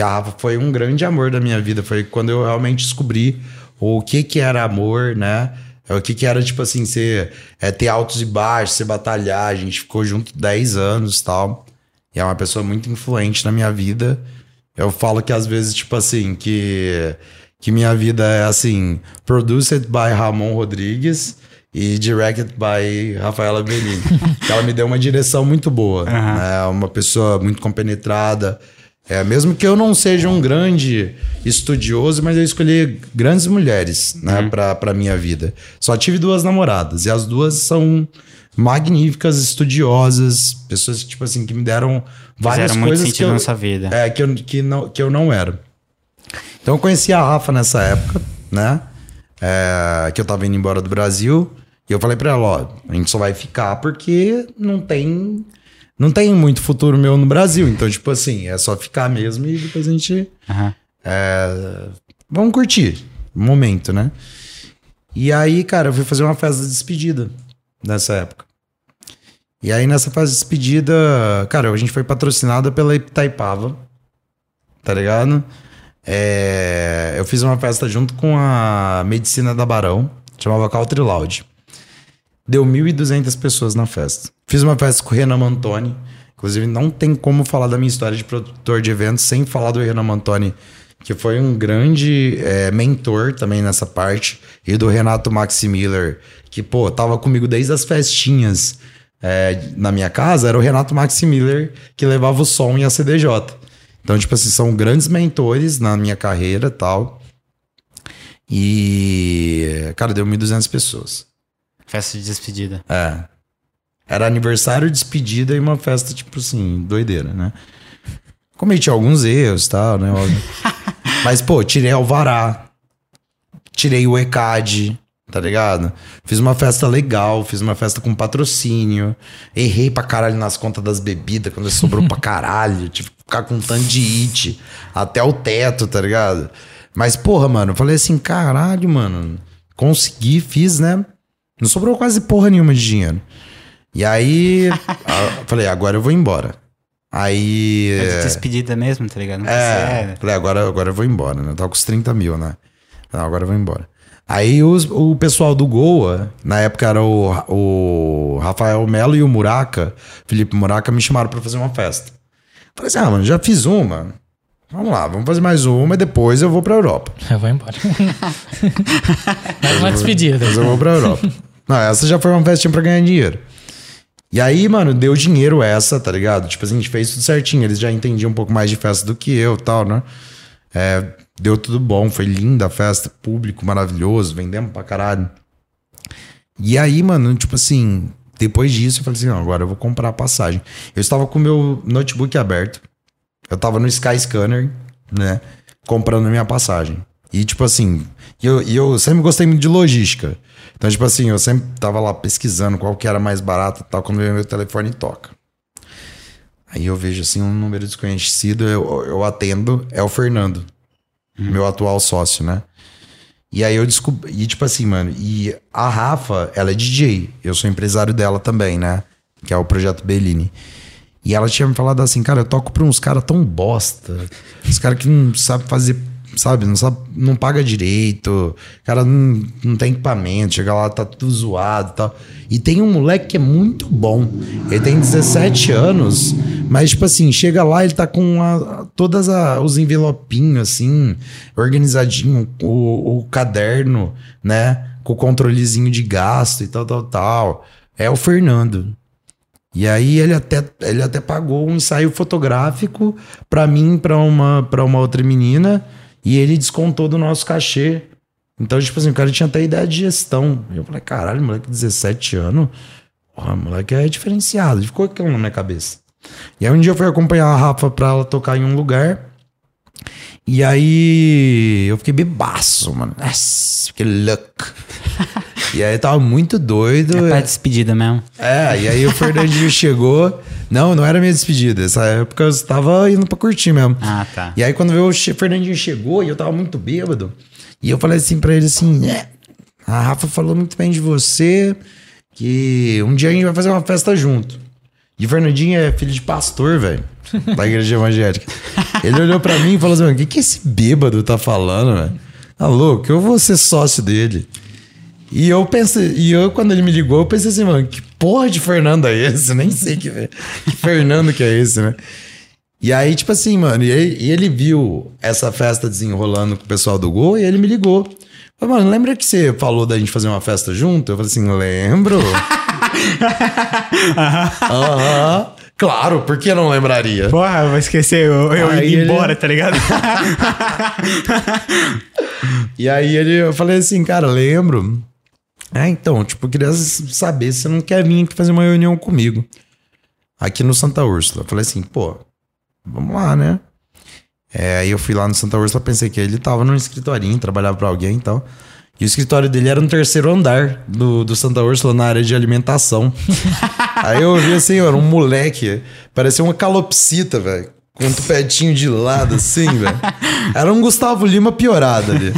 E a Rafa foi um grande amor da minha vida. Foi quando eu realmente descobri o que que era amor, né? O que que era, tipo assim, ser, é, ter altos e baixos, ser batalhar. A gente ficou junto 10 anos e tal. E é uma pessoa muito influente na minha vida. Eu falo que às vezes, tipo assim, que, que minha vida é assim, produced by Ramon Rodrigues e directed by Rafaela Benini. ela me deu uma direção muito boa. É uma pessoa muito compenetrada. É, mesmo que eu não seja um grande estudioso, mas eu escolhi grandes mulheres, né, pra, pra minha vida. Só tive duas namoradas, e as duas são magníficas, estudiosas, pessoas, tipo assim, que me deram várias Fizeram muito coisas que sentido eu, na sua vida. é, que eu, que, não, que eu não era. Então eu conheci a Rafa nessa época, né? É, que eu tava indo embora do Brasil. E eu falei pra ela, ó, a gente só vai ficar porque não tem. Não tem muito futuro meu no Brasil. Então, tipo assim, é só ficar mesmo e depois a gente. Aham. é, vamos curtir o momento, né? E aí, cara, eu fui fazer uma festa de despedida nessa época. E aí, nessa festa de despedida, cara, a gente foi patrocinada pela Itaipava, tá ligado? É, eu fiz uma festa junto com a Medicina da Barão, chamava Country Loud. Deu 1.200 pessoas na festa. Fiz uma festa com o Renan Mantoni. Inclusive, não tem como falar da minha história de produtor de eventos sem falar do Renan Mantoni, que foi um grande é, mentor também nessa parte. E do Renato Maxi Miller, que, pô, tava comigo desde as festinhas é, na minha casa. Era o Renato Maxi Miller que levava o som e a CDJ. Então, tipo assim, são grandes mentores na minha carreira e tal. E, cara, deu 1.200 pessoas. Festa de despedida. É. Era aniversário, despedida e uma festa, tipo assim, doideira, né? Cometi alguns erros e tal, né? Mas, pô, tirei alvará. Tirei o ECAD, tá ligado? Fiz uma festa legal, fiz uma festa com patrocínio. Errei pra caralho nas contas das bebidas, quando sobrou pra caralho. Tive que ficar com um tanto de it até o teto, tá ligado? Mas, porra, mano, eu falei assim, caralho, mano. Consegui, fiz, né? Não sobrou quase porra nenhuma de dinheiro. E aí, eu falei, agora eu vou embora. Aí. É de despedida mesmo, tá ligado? Não É, precisa- falei, agora, agora eu vou embora, né? Eu tava com os 30 mil, né? Não, agora eu vou embora. Aí os- o pessoal do Goa, na época era o, o Rafael Melo e o Muraca, Felipe Muraca, me chamaram pra fazer uma festa. Falei assim, ah, mano, já fiz uma. Vamos lá, vamos fazer mais uma e depois eu vou pra Europa. Eu vou embora. Mais uma despedida. Depois eu vou pra Europa. Não, essa já foi uma festinha pra ganhar dinheiro. E aí, mano, deu dinheiro essa, tá ligado? Tipo assim, a gente fez tudo certinho. Eles já entendiam um pouco mais de festa do que eu tal, né? É, deu tudo bom, foi linda a festa, público maravilhoso, vendemos pra caralho. E aí, mano, tipo assim, depois disso eu falei assim, não, agora eu vou comprar a passagem. Eu estava com o meu notebook aberto, eu tava no Sky Scanner, né, comprando minha passagem. E tipo assim, eu, eu sempre gostei muito de logística. Então, tipo assim, eu sempre tava lá pesquisando qual que era mais barato e tal, quando meu telefone toca. Aí eu vejo assim um número desconhecido, eu, eu atendo, é o Fernando, meu atual sócio, né? E aí eu descobri, e tipo assim, mano, e a Rafa, ela é DJ, eu sou empresário dela também, né? Que é o projeto Bellini. E ela tinha me falado assim, cara, eu toco pra uns caras tão bosta, os caras que não sabem fazer, sabe, não sabe, não paga direito, cara não, não tem equipamento, chega lá, tá tudo zoado e tal. E tem um moleque que é muito bom, ele tem 17 anos, mas tipo assim, chega lá, ele tá com a, todas a- os envelopinhos assim, organizadinho, o, o caderno, né, com o controlezinho de gasto e tal, tal, tal. É o Fernando. E aí ele até, ele até pagou um ensaio fotográfico pra mim, pra uma, pra uma outra menina, e ele descontou do nosso cachê. Então, tipo assim, o cara tinha até ideia de gestão. Eu falei, caralho, moleque, 17 anos. Porra, moleque é diferenciado. Ficou aquilo na minha cabeça. E aí um dia eu fui acompanhar a Rafa pra ela tocar em um lugar. E aí eu fiquei bebaço, mano. Nossa, fiquei louco. e aí tava muito doido. É pra despedida mesmo. É, e aí o Fernandinho chegou. Não, não era minha despedida. Essa época eu tava indo pra curtir mesmo. Ah, tá. E aí quando o Fernandinho chegou e eu tava muito bêbado, e eu falei assim pra ele assim, é, a Rafa falou muito bem de você, que um dia a gente vai fazer uma festa junto. E o Fernandinho é filho de pastor, velho, da igreja evangélica. Ele olhou pra mim e falou assim, o que que esse bêbado tá falando, velho? Tá louco, eu vou ser sócio dele. E eu pensei, e eu, quando ele me ligou, eu pensei assim, mano, que porra de Fernando é esse? Nem sei que, que Fernando que é esse, né? E aí, tipo assim, mano, e ele, e ele viu essa festa desenrolando com o pessoal do Gol e ele me ligou. Falei, mano, lembra que você falou da gente fazer uma festa junto? Eu falei assim, lembro. Aham. Claro, por que não lembraria? Porra, vou esquecer eu, eu Aí indo ele- embora, tá ligado? E aí ele, eu falei assim, cara, lembro. É, então, tipo, eu queria saber se você não quer vir aqui fazer uma reunião comigo. Aqui no Santa Úrsula. Eu falei assim, pô, vamos lá, né? É, aí eu fui lá no Santa Úrsula, pensei que ele tava num escritorinho, trabalhava pra alguém e tal. E o escritório dele era no terceiro andar do, do Santa Úrsula, na área de alimentação. aí eu vi assim, era um moleque, parecia uma calopsita, velho. Com um tupetinho de lado, assim, velho. Era um Gustavo Lima piorado ali.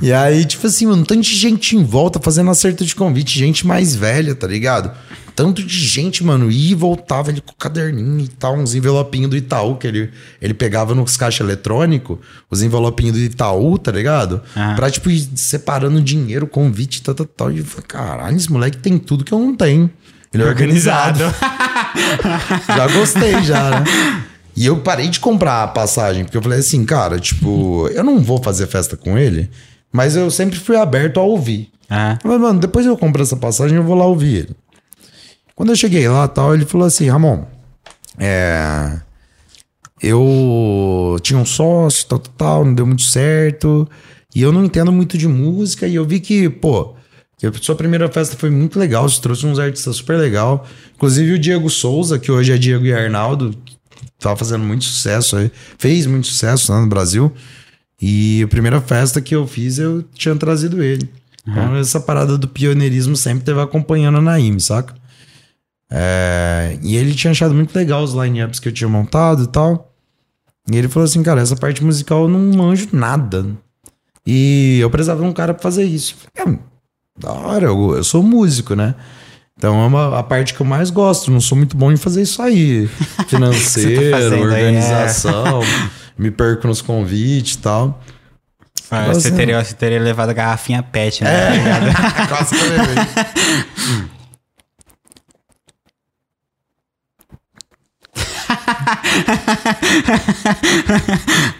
E aí, tipo assim, mano, tanto de gente em volta fazendo acerto de convite, gente mais velha, tá ligado? Tanto de gente, mano, ia e voltava ele com o caderninho e tal, uns envelopinhos do Itaú, que ele, ele pegava nos caixa eletrônico, os envelopinhos do Itaú, tá ligado? Ah. Pra, tipo, ir separando dinheiro, convite, tal, tal, tal. E eu falei, caralho, esse moleque tem tudo que eu não tenho. Ele é organizado. já gostei, já, né? E eu parei de comprar a passagem, porque eu falei assim, cara, tipo, eu não vou fazer festa com ele, mas eu sempre fui aberto a ouvir. Ah, falei, mano, depois eu compro essa passagem, eu vou lá ouvir ele. Quando eu cheguei lá tal, ele falou assim, Ramon, é. Eu tinha um sócio, tal, tal, tal, não deu muito certo. E eu não entendo muito de música. E eu vi que, pô, que a sua primeira festa foi muito legal. Você trouxe uns artistas super legal. Inclusive o Diego Souza, que hoje é Diego e Arnaldo, que tava fazendo muito sucesso aí. Fez muito sucesso lá no Brasil. E a primeira festa que eu fiz, eu tinha trazido ele. Então, essa parada do pioneirismo sempre teve acompanhando a Naime, saca? É, e ele tinha achado muito legal os line-ups que eu tinha montado e tal. E ele falou assim, cara, essa parte musical eu não manjo nada. E eu precisava de um cara pra fazer isso. Eu falei, é, da hora, eu, eu sou músico, né? Então é uma, a parte que eu mais gosto. Não sou muito bom em fazer isso aí. Financeiro, fazendo aí, é. Me perco nos convites e tal. Ah, você, teria, você teria levado a garrafinha pet, né? É, quase que eu levei.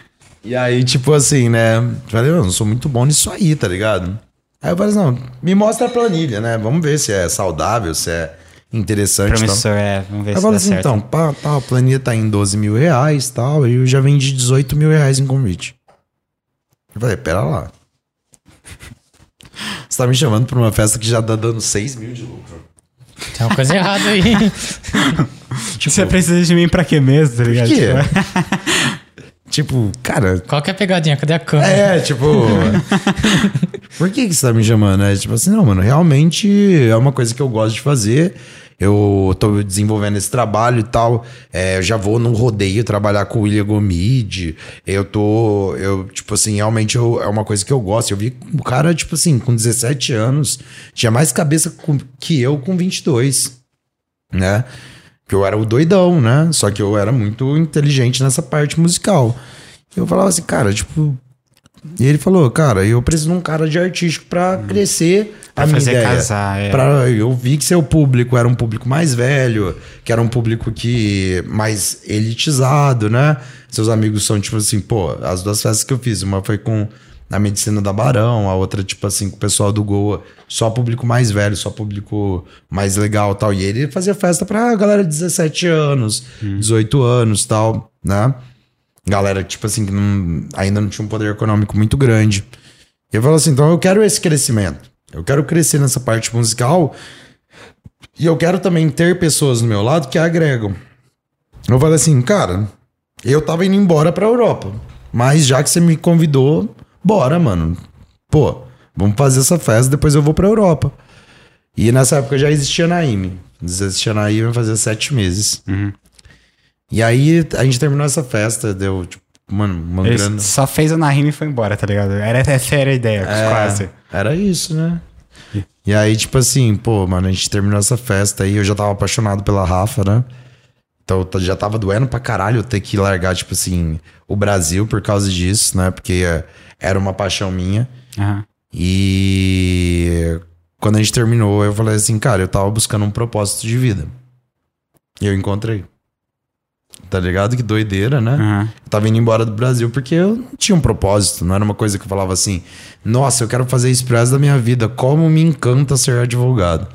E aí, tipo assim, né? Falei, eu não sou muito bom nisso aí, tá ligado? Aí eu falei não, me mostra a planilha, né? Vamos ver se é saudável, se é interessante. e tal. Promissor, é. Vamos ver Aí eu se dá assim, certo. então, pá, tá, a planilha tá em 12 mil reais e tal, e eu já vendi 18 mil reais em convite. Eu falei, pera lá. Você tá me chamando pra uma festa que já tá dando 6 mil de lucro. Tem uma coisa errada aí. Você precisa de mim pra quê mesmo, tá ligado? Por quê? Tipo, cara, Qual que é a pegadinha? Cadê a câmera? É, tipo. Por que, que você tá me chamando? É tipo assim, não, mano, realmente é uma coisa que eu gosto de fazer. Eu tô desenvolvendo esse trabalho e tal. É, eu já vou num rodeio trabalhar com o William Gomide. Eu tô. Eu, tipo assim, realmente eu- é uma coisa que eu gosto. Eu vi o cara, tipo assim, com 17 anos, tinha mais cabeça com- que eu com 22, né? Que eu era o doidão, né? Só que eu era muito inteligente nessa parte musical. Eu falava assim, cara, tipo. E ele falou, cara, eu preciso de um cara de artístico pra crescer Pra a minha fazer ideia. casar, é. Pra- eu vi que seu público era um público mais velho, que era um público que mais elitizado, né? Seus amigos são tipo assim, pô, as duas festas que eu fiz, uma foi com na medicina da Barão, a outra, tipo assim, com o pessoal do Goa, só público mais velho, só público mais legal tal. E ele fazia festa pra galera de 17 anos, 18 anos tal, né? Galera, tipo assim, que não- ainda não tinha um poder econômico muito grande. E eu falo assim, então eu quero esse crescimento. Eu quero crescer nessa parte musical e eu quero também ter pessoas do meu lado que agregam. Eu falei assim, cara, eu tava indo embora pra Europa. Mas já que você me convidou, bora, mano. Pô, vamos fazer essa festa, depois eu vou pra Europa. E nessa época já existia Naime. Existia Naime fazia sete meses. E aí a gente terminou essa festa, deu, tipo, mano, uma Ele grana. só fez o Nahime e foi embora, tá ligado? Era, essa era a ideia, É, quase. Era isso, né? E aí, tipo assim, pô, mano, a gente terminou essa festa aí, eu já tava apaixonado pela Rafa, né? Então já tava doendo pra caralho ter que largar, tipo assim, o Brasil por causa disso, né? Porque é, era uma paixão minha. Aham. E quando a gente terminou, eu falei assim, cara, eu tava buscando um propósito de vida. E eu encontrei. Tá ligado? Que doideira, né? Aham. Eu tava indo embora do Brasil porque eu não tinha um propósito, não era uma coisa que eu falava assim, nossa, eu quero fazer isso pro da minha vida, como me encanta ser advogado.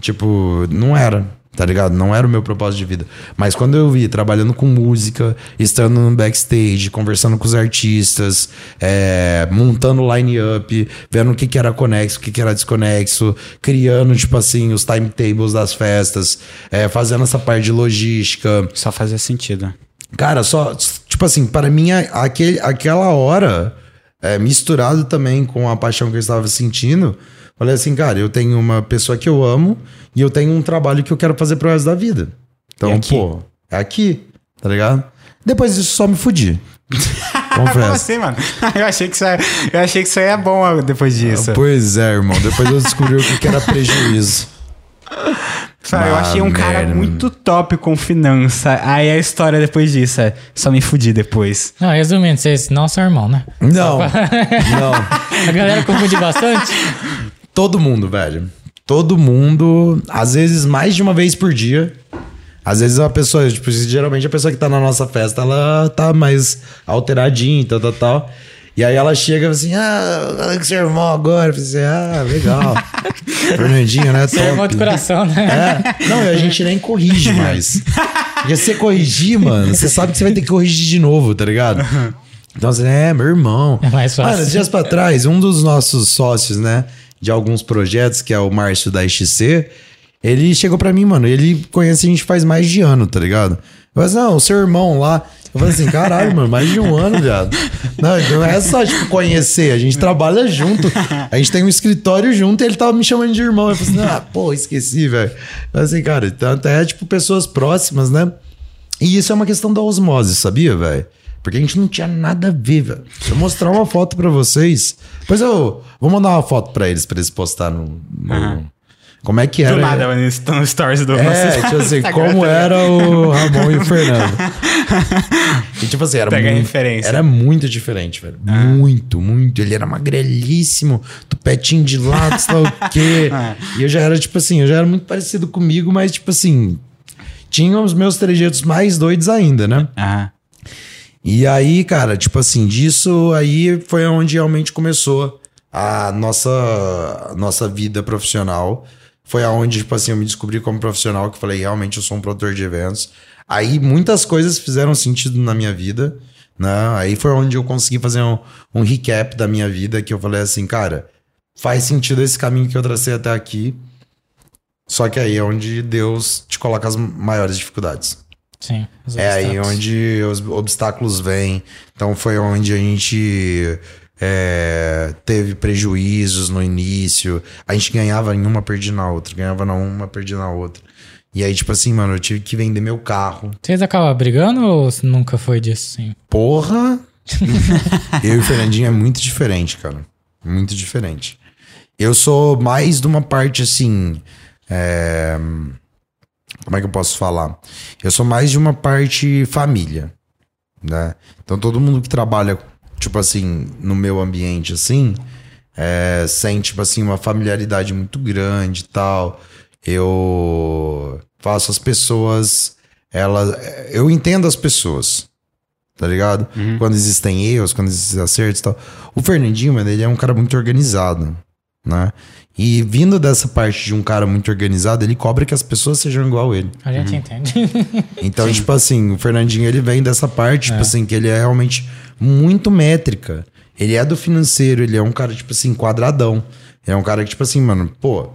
Tipo, não era, tá ligado? Não era o meu propósito de vida. Mas quando eu vi trabalhando com música, estando no backstage, conversando com os artistas, é, montando line-up, vendo o que, que era conexo, o que, que era desconexo, criando, tipo assim, os timetables das festas, é, fazendo essa parte de logística. Só fazia sentido. Cara, só, tipo assim, para mim, aquele, aquela hora, é, misturado também com a paixão que eu estava sentindo, falei assim, cara, eu tenho uma pessoa que eu amo e eu tenho um trabalho que eu quero fazer pro resto da vida. Então, pô, é aqui, tá ligado? Depois disso, só me fudi. Como Confesso. assim, mano? Eu achei que isso ia, eu achei que isso ia bom depois disso. Pois é, irmão. Depois eu descobri o que era prejuízo. Sabe, eu achei um cara merda. muito top com finança. Aí a história depois disso é só me fudi depois. Não, resumindo, vocês não são irmão, né? Não, não. A galera confunde bastante. Todo mundo, velho. Todo mundo, às vezes mais de uma vez por dia. Às vezes a pessoa, tipo, geralmente a pessoa que tá na nossa festa, ela tá mais alteradinha e tal, tal, tal. E aí ela chega assim, ah, fala com seu irmão agora. Eu falei assim, ah, legal. Fernandinho, né? Seu irmão de coração, né? É. Não, e a gente nem corrige mais. Porque se você corrigir, mano, você sabe que você vai ter que corrigir de novo, tá ligado? Então, assim, é, meu irmão. É mais fácil. Mano, dias pra trás, um dos nossos sócios, né, de alguns projetos, que é o Márcio da XC, ele chegou pra mim, mano, ele conhece a gente faz mais de ano, tá ligado? Falei assim, não, o seu irmão lá. Eu falei assim, caralho, mano, mais de um ano, viado. Não, não é só, tipo, conhecer, a gente trabalha junto. A gente tem um escritório junto e ele tava me chamando de irmão. Eu falei assim, ah, pô, esqueci, velho. Assim, cara, então até, tipo, pessoas próximas, né? E isso é uma questão da osmose, sabia, velho? Porque a gente não tinha nada a ver, velho. Se eu mostrar uma foto pra vocês. Depois eu vou mandar uma foto pra eles, pra eles postar no. no- Como é que era? Do nada, tá no stories do É, nosso tipo assim, como era o Ramon e o Fernando. E tipo assim, era Pega a muito, referência. Era muito diferente, velho. Muito, muito. Ele era magrelíssimo, tupetinho de lado, sei lá o quê. Ah. E eu já era, tipo assim, eu já era muito parecido comigo, mas, tipo assim, tinha os meus trejeitos mais doidos ainda, né? Ah, E aí, cara, tipo assim, disso aí foi onde realmente começou a nossa, a nossa vida profissional. Foi aonde, tipo assim, eu me descobri como profissional, que falei, realmente eu sou um produtor de eventos. Aí muitas coisas fizeram sentido na minha vida, né? Aí foi onde eu consegui fazer um, um recap da minha vida, que eu falei assim, cara, faz sentido esse caminho que eu tracei até aqui. Só que aí é onde Deus te coloca as maiores dificuldades. Sim. É aí onde os obstáculos vêm. Então foi onde a gente é, teve prejuízos no início. A gente ganhava em uma, perdia na outra. Ganhava na uma, perdia na outra. E aí, tipo assim, mano, eu tive que vender meu carro. Vocês acabam brigando ou nunca foi disso, sim? Porra! eu e o Fernandinho é muito diferente, cara. Muito diferente. Eu sou mais de uma parte assim. é, Como é que eu posso falar? Eu sou mais de uma parte família, né? Então todo mundo que trabalha, tipo assim, no meu ambiente assim, é, sente, tipo assim, uma familiaridade muito grande e tal. Eu faço as pessoas, elas, eu entendo as pessoas, tá ligado? Quando existem erros, quando existem acertos e tal. O Fernandinho, mano, ele é um cara muito organizado, né? E vindo dessa parte de um cara muito organizado, ele cobra que as pessoas sejam igual a ele. A gente entende. Então, tipo assim, o Fernandinho ele vem dessa parte, tipo assim, que ele é realmente muito métrica. Ele é do financeiro, ele é um cara, tipo assim, quadradão. Ele é um cara que, tipo assim, mano, pô.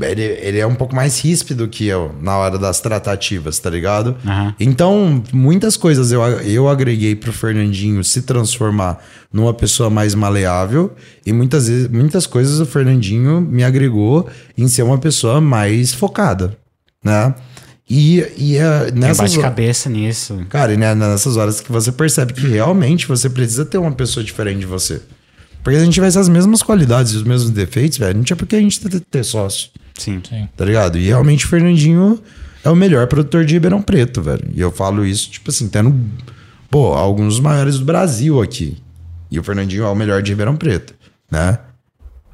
Ele, ele é um pouco mais ríspido que eu na hora das tratativas, tá ligado? Aham. Então, muitas coisas eu, eu agreguei pro Fernandinho se transformar numa pessoa mais maleável. E muitas, vezes, muitas coisas o Fernandinho me agregou em ser uma pessoa mais focada, né? E, e Tem nessas horas- bate-cabeça nisso. Cara, e né, nessas horas que você percebe que realmente você precisa ter uma pessoa diferente de você. Porque se a gente tivesse as mesmas qualidades e os mesmos defeitos, velho, não tinha por que a gente ter, ter sócio, Sim. Sim. tá ligado? E realmente o Fernandinho é o melhor produtor de Ribeirão Preto, velho. E eu falo isso, tipo assim, tendo, pô, alguns dos maiores do Brasil aqui. E o Fernandinho é o melhor de Ribeirão Preto, né?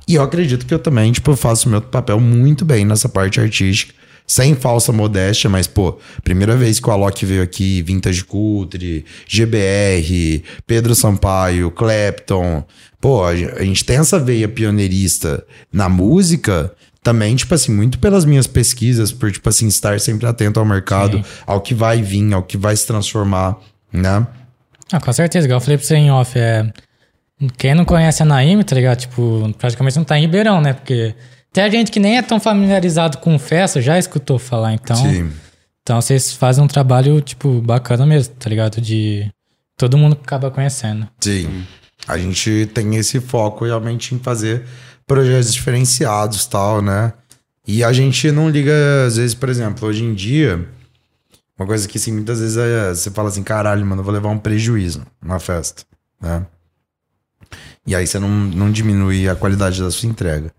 E eu acredito que eu também, tipo, faço o meu papel muito bem nessa parte artística, sem falsa modéstia, mas, pô, primeira vez que o Alok veio aqui, Vintage Culture, GBR, Pedro Sampaio, Clapton, pô, a gente tem essa veia pioneirista na música, também, tipo assim, muito pelas minhas pesquisas, por, tipo assim, estar sempre atento ao mercado, Sim. ao que vai vir, ao que vai se transformar, né? Ah, com certeza, igual eu falei pra você em off, é. Quem não conhece a Naime, tá ligado? Tipo, praticamente não tá em Ribeirão, né? Porque tem gente que nem é tão familiarizado com festa, já escutou falar, então. Sim. Então vocês fazem um trabalho, tipo, bacana mesmo, tá ligado? De. Todo mundo acaba conhecendo. Sim. A gente tem esse foco realmente em fazer projetos diferenciados tal, né? E a gente não liga, às vezes, por exemplo, hoje em dia, uma coisa que assim, muitas vezes é, você fala assim, caralho, mano, eu vou levar um prejuízo na festa, né? E aí você não, não diminui a qualidade da sua entrega.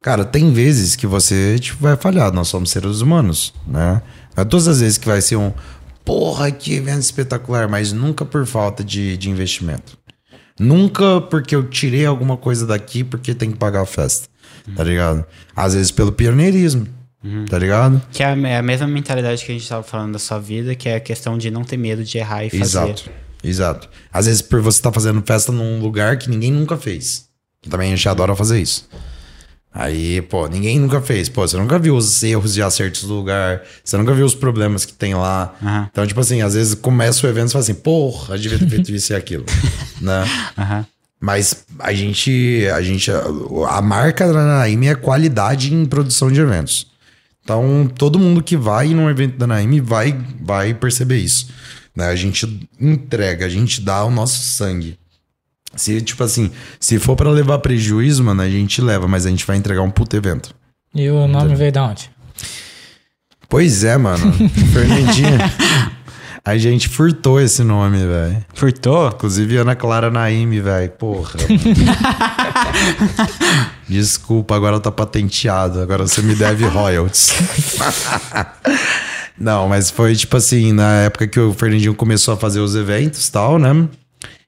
Cara, tem vezes que você tipo, vai falhar, nós somos seres humanos, né? Não é todas as vezes que vai ser um porra, que evento espetacular, mas nunca por falta de, de investimento. Nunca porque eu tirei alguma coisa daqui porque tem que pagar a festa, tá ligado? Às vezes pelo pioneirismo, tá ligado? Que é a é a mesma mentalidade que a gente tava falando da sua vida, que é a questão de não ter medo de errar e fazer. Exato, exato. Às vezes por você estar fazendo festa num lugar que ninguém nunca fez. Que também a gente adora fazer isso. Aí, pô, ninguém nunca fez. Pô, você nunca viu os erros e acertos do lugar. Você nunca viu os problemas que tem lá. Aham. Então, tipo assim, às vezes começa o evento e fala assim, porra, devia ter feito isso e aquilo. né? Aham. Mas a gente, a gente, a marca da Naime é qualidade em produção de eventos. Então, todo mundo que vai num evento da Naime vai, vai perceber isso. Né? A gente entrega, a gente dá o nosso sangue. Se, tipo assim, se for pra levar prejuízo, mano, a gente leva, mas a gente vai entregar um puto evento. E o nome veio da onde? Pois é, mano. Fernandinho. a gente furtou esse nome, velho. Furtou? Inclusive Ana Clara Naime, velho. Porra. Desculpa, agora tá patenteado. Agora você me deve royalties. Não, mas foi tipo assim, na época que o Fernandinho começou a fazer os eventos e tal, né?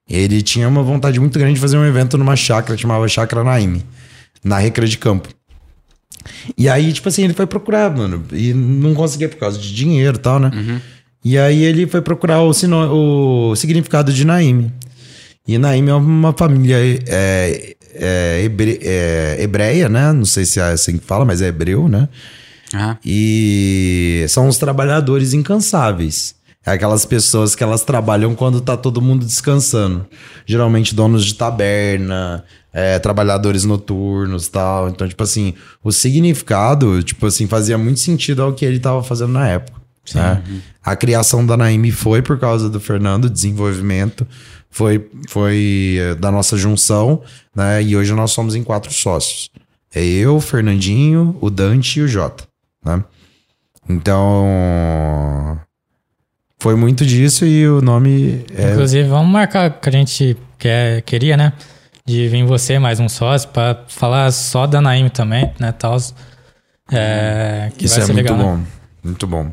Ele tinha uma vontade muito grande de fazer um evento numa chácara, chamava Chácara Naime, na Recreio de Campo. E aí, tipo assim, ele foi procurar, mano, e não conseguia por causa de dinheiro e tal, né? E aí ele foi procurar o, sino- o significado de Naime. E Naime é uma família é, é, hebre- é, hebreia, né? Não sei se é assim que fala, mas é hebreu, né? Aham. E são os trabalhadores incansáveis. É aquelas pessoas que elas trabalham quando tá todo mundo descansando. Geralmente donos de taberna, é, trabalhadores noturnos tal. Então, tipo assim, o significado, tipo assim, fazia muito sentido ao que ele tava fazendo na época. né? A criação da Naime foi por causa do Fernando, desenvolvimento. Foi, foi eh, da nossa junção, né? E hoje nós somos em quatro sócios. É eu, o Fernandinho, o Dante e o Jota, né? Então. Foi muito disso e o nome é. Inclusive, vamos marcar que a gente quer, queria, né? De vir você, mais um sócio, pra falar só da Naime também, né? Tal. É, que Isso vai é ser muito legal, né? bom. Muito bom.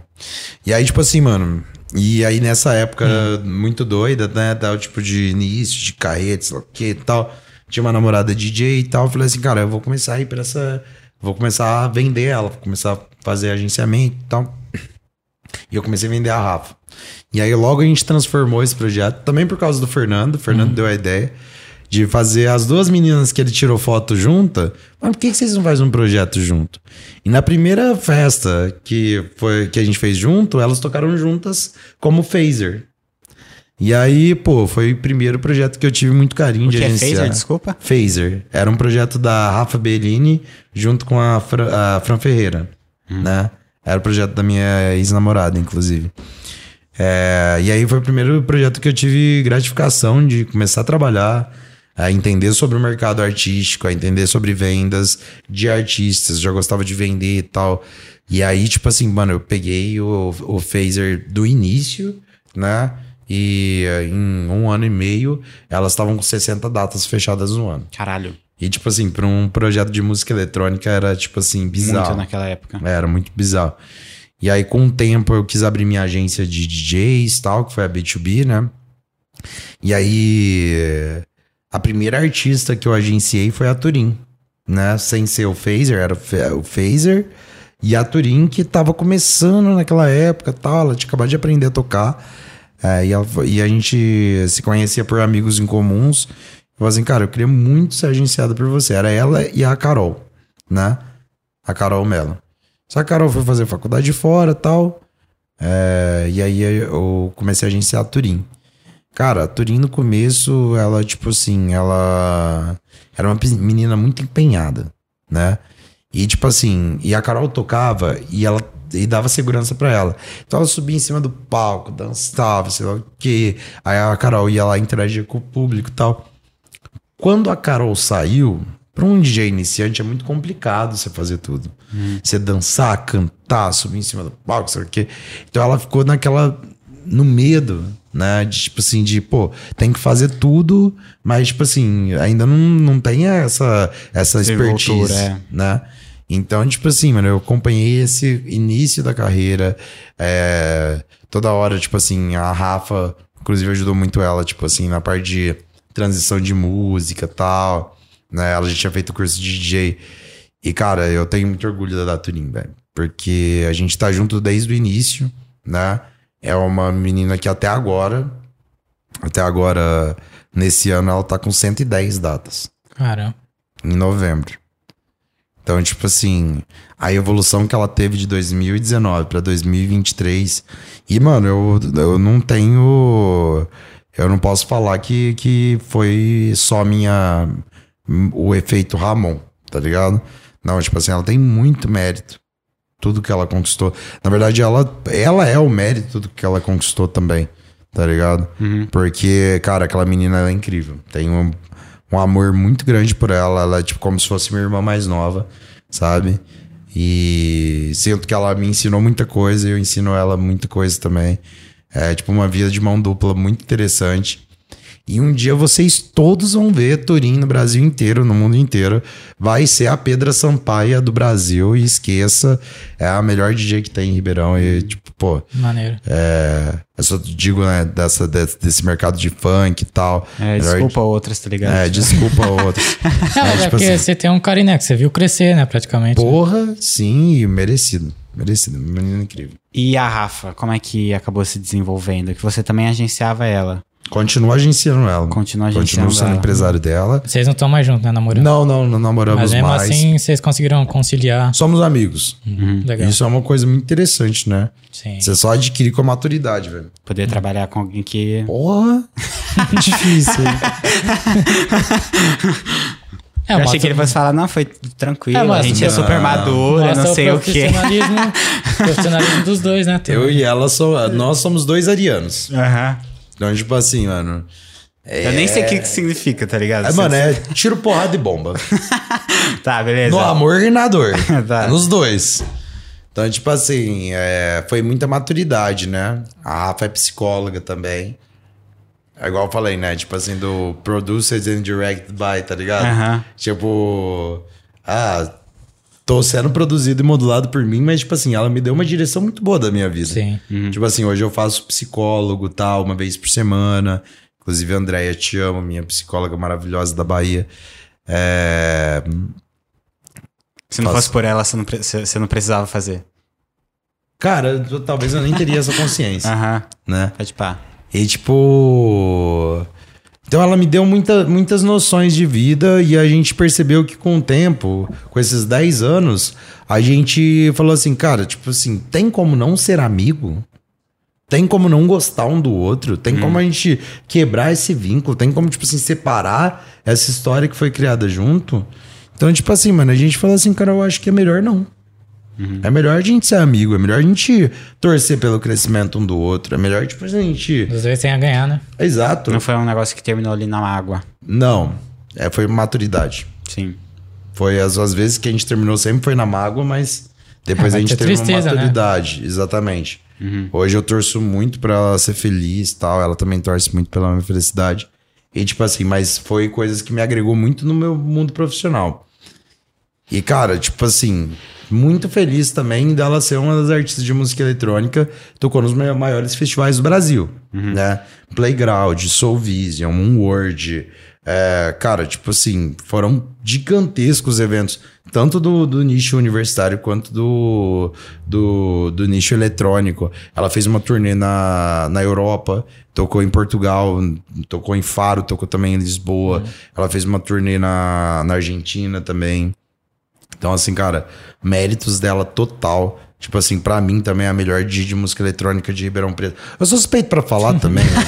E aí, tipo assim, mano. E aí, nessa época Hum. muito doida, né? Tal, tipo, de início, de carreta, sei lá o que e tal. Tinha uma namorada DJ e tal. Eu falei assim, cara, eu vou começar a ir pra essa. Vou começar a vender ela, vou começar a fazer agenciamento e tal. E eu comecei a vender a Rafa. E aí logo a gente transformou esse projeto, também por causa do Fernando. O Fernando deu a ideia de fazer as duas meninas que ele tirou foto junta. Mas por que, que vocês não fazem um projeto junto? E na primeira festa que, foi, que a gente fez junto, elas tocaram juntas como phaser. E aí, pô, foi o primeiro projeto que eu tive muito carinho O de que é agenciar. phaser, desculpa? Phaser. Era um projeto da Rafa Bellini junto com a, Fra- a Fran Ferreira, né? Era o projeto da minha ex-namorada, inclusive. É, e aí foi o primeiro projeto que eu tive gratificação de começar a trabalhar, a entender sobre o mercado artístico, a entender sobre vendas de artistas. Já gostava de vender e tal. E aí, tipo assim, mano, eu peguei o, o Phaser do início, né? E eh, em um ano e meio, elas estavam com 60 datas fechadas no ano. Caralho. E, tipo assim, pra um projeto de música eletrônica era, tipo assim, bizarro. Muito naquela época. Era muito bizarro. E aí, com o tempo, eu quis abrir minha agência de DJs e tal, que foi a B2B, né? E aí, a primeira artista que eu agenciei foi a Turim, né? Sem ser o Phaser, era o Phaser. E a Turim, que tava começando naquela época tal, ela tinha acabado de aprender a tocar. É, e, ela- e a gente se conhecia por amigos em comuns. Falei assim, cara, eu queria muito ser agenciada por você. Era ela e a Carol, né? A Carol Mello. Só que a Carol foi fazer faculdade fora e tal. É, e aí eu comecei a agenciar a Turim. Cara, a Turim no começo, ela, tipo assim, ela era uma menina muito empenhada, né? E tipo assim, e a Carol tocava e ela e dava segurança pra ela. Então ela subia em cima do palco, dançava, sei lá o quê. Aí a Carol ia lá interagia com o público e tal. Quando a Carol saiu, pra um DJ iniciante é muito complicado você fazer tudo. Você dançar, cantar, subir em cima do palco, sei o quê. Então ela ficou naquela. no medo, né? De tipo assim, de, pô, tem que fazer tudo, mas, tipo assim, ainda não, não tem essa, essa expertise, é. né? Então, tipo assim, mano, eu acompanhei esse início da carreira. é, toda hora, tipo assim, a Rafa, inclusive, ajudou muito ela, tipo assim, na parte de transição de música e tal. Né? Ela já tinha feito curso de DJ. E, cara, eu tenho muito orgulho da Daturim, velho. Porque a gente tá junto desde o início, né? É uma menina que até agora, até agora, nesse ano, ela tá com 110 datas Caramba. em novembro. Então, tipo assim, a evolução que ela teve de 2019 pra 2023. E, mano, eu, eu não tenho. Eu não posso falar que, que foi só minha. O efeito Ramon, tá ligado? Não, tipo assim, ela tem muito mérito. Tudo que ela conquistou. Na verdade, ela, ela é o mérito do que ela conquistou também, tá ligado? Porque, cara, aquela menina ela é incrível. Tem um, um amor muito grande por ela. Ela é tipo como se fosse minha irmã mais nova, sabe? E sinto que ela me ensinou muita coisa e eu ensino ela muita coisa também. É tipo uma vida de mão dupla muito interessante. E um dia vocês todos vão ver Turim no Brasil inteiro, no mundo inteiro. Vai ser a Pedra Sampaia do Brasil. E esqueça, é a melhor DJ que tem em Ribeirão. E, tipo, pô, Maneiro. é, eu só digo, né, dessa, desse, desse mercado de funk e tal. É, Melhor- desculpa outras, tá ligado? É, desculpa. Não, mas é tipo porque assim, você tem um carinho, né? Que você viu crescer, né? Praticamente. Porra, sim, e merecido. Merecido. Menino incrível. E a Rafa, como é que acabou se desenvolvendo? Que você também agenciava ela. Continua agenciando ela. Continua agenciando sendo ela. empresário dela. Vocês não estão mais juntos, né? Namorando. Não, não, não namoramos Mas mesmo mais. assim, vocês conseguiram conciliar. Somos amigos. Legal. Isso é uma coisa muito interessante, né? Sim. Você só adquire com a maturidade, velho. Poder trabalhar com alguém que. Porra! difícil. É, eu achei que ele fosse falar, não, foi tranquilo, É, a gente é super madura, não sei o quê. profissionalismo, profissionalismo dos dois, né? Tem- Eu e ela, sou, nós somos dois arianos. Aham. Então, tipo assim, mano. Eu nem sei o que, que significa, tá ligado? É, mano, é tiro, porrada e bomba. Tá, beleza. No amor e na dor. Tá. É Nos dois. Então, tipo assim, é, foi muita maturidade, né? A Rafa é psicóloga também. É igual eu falei, né? Tipo assim, do Produced and Directed by, tá ligado? Aham. Tipo, ah, tô sendo produzido e modulado por mim, mas, tipo assim, ela me deu uma direção muito boa da minha vida. Sim. Tipo assim, hoje eu faço psicólogo tal, uma vez por semana. Inclusive, a Andréia, te amo, minha psicóloga maravilhosa da Bahia. É, Se não Faço. fosse por ela, você não, pre- você não precisava fazer. Cara, eu- talvez eu nem teria essa consciência, Aham. né? Pode pá. E tipo. Então ela me deu muita, muitas noções de vida e a gente percebeu que com o tempo, com esses 10 anos, a gente falou assim, cara, tipo assim, tem como não ser amigo? Tem como não gostar um do outro? Tem como a gente quebrar esse vínculo? Tem como, tipo assim, separar essa história que foi criada junto? Então, tipo assim, mano, a gente falou assim, cara, eu acho que é melhor não. É melhor a gente ser amigo, é melhor a gente torcer pelo crescimento um do outro. É melhor, tipo, a gente. Às vezes tem a ganhar, né? Exato. Não foi um negócio que terminou ali na água. Não, é, foi maturidade. Sim. Foi as, as vezes que a gente terminou sempre foi na mágoa, mas depois É, a gente ter teve tristeza, uma né? maturidade. Exatamente. Hoje eu torço muito pra ela ser feliz e tal. Ela também torce muito pela minha felicidade. E tipo assim, mas foi coisas que me agregou muito no meu mundo profissional. E cara, tipo assim, muito feliz também dela ser uma das artistas de música eletrônica, tocou nos ma- maiores festivais do Brasil, né? Playground, Soul Vision, Moonword, é, cara, tipo assim, foram gigantescos eventos, tanto do, do nicho universitário quanto do, do, do nicho eletrônico. Ela fez uma turnê na, na Europa, tocou em Portugal, tocou em Faro, tocou também em Lisboa. Ela fez uma turnê na, na Argentina também. Então, assim, cara, méritos dela total. Tipo assim, pra mim também é a melhor DJ de música eletrônica de Ribeirão Preto. Eu sou suspeito pra falar também, né?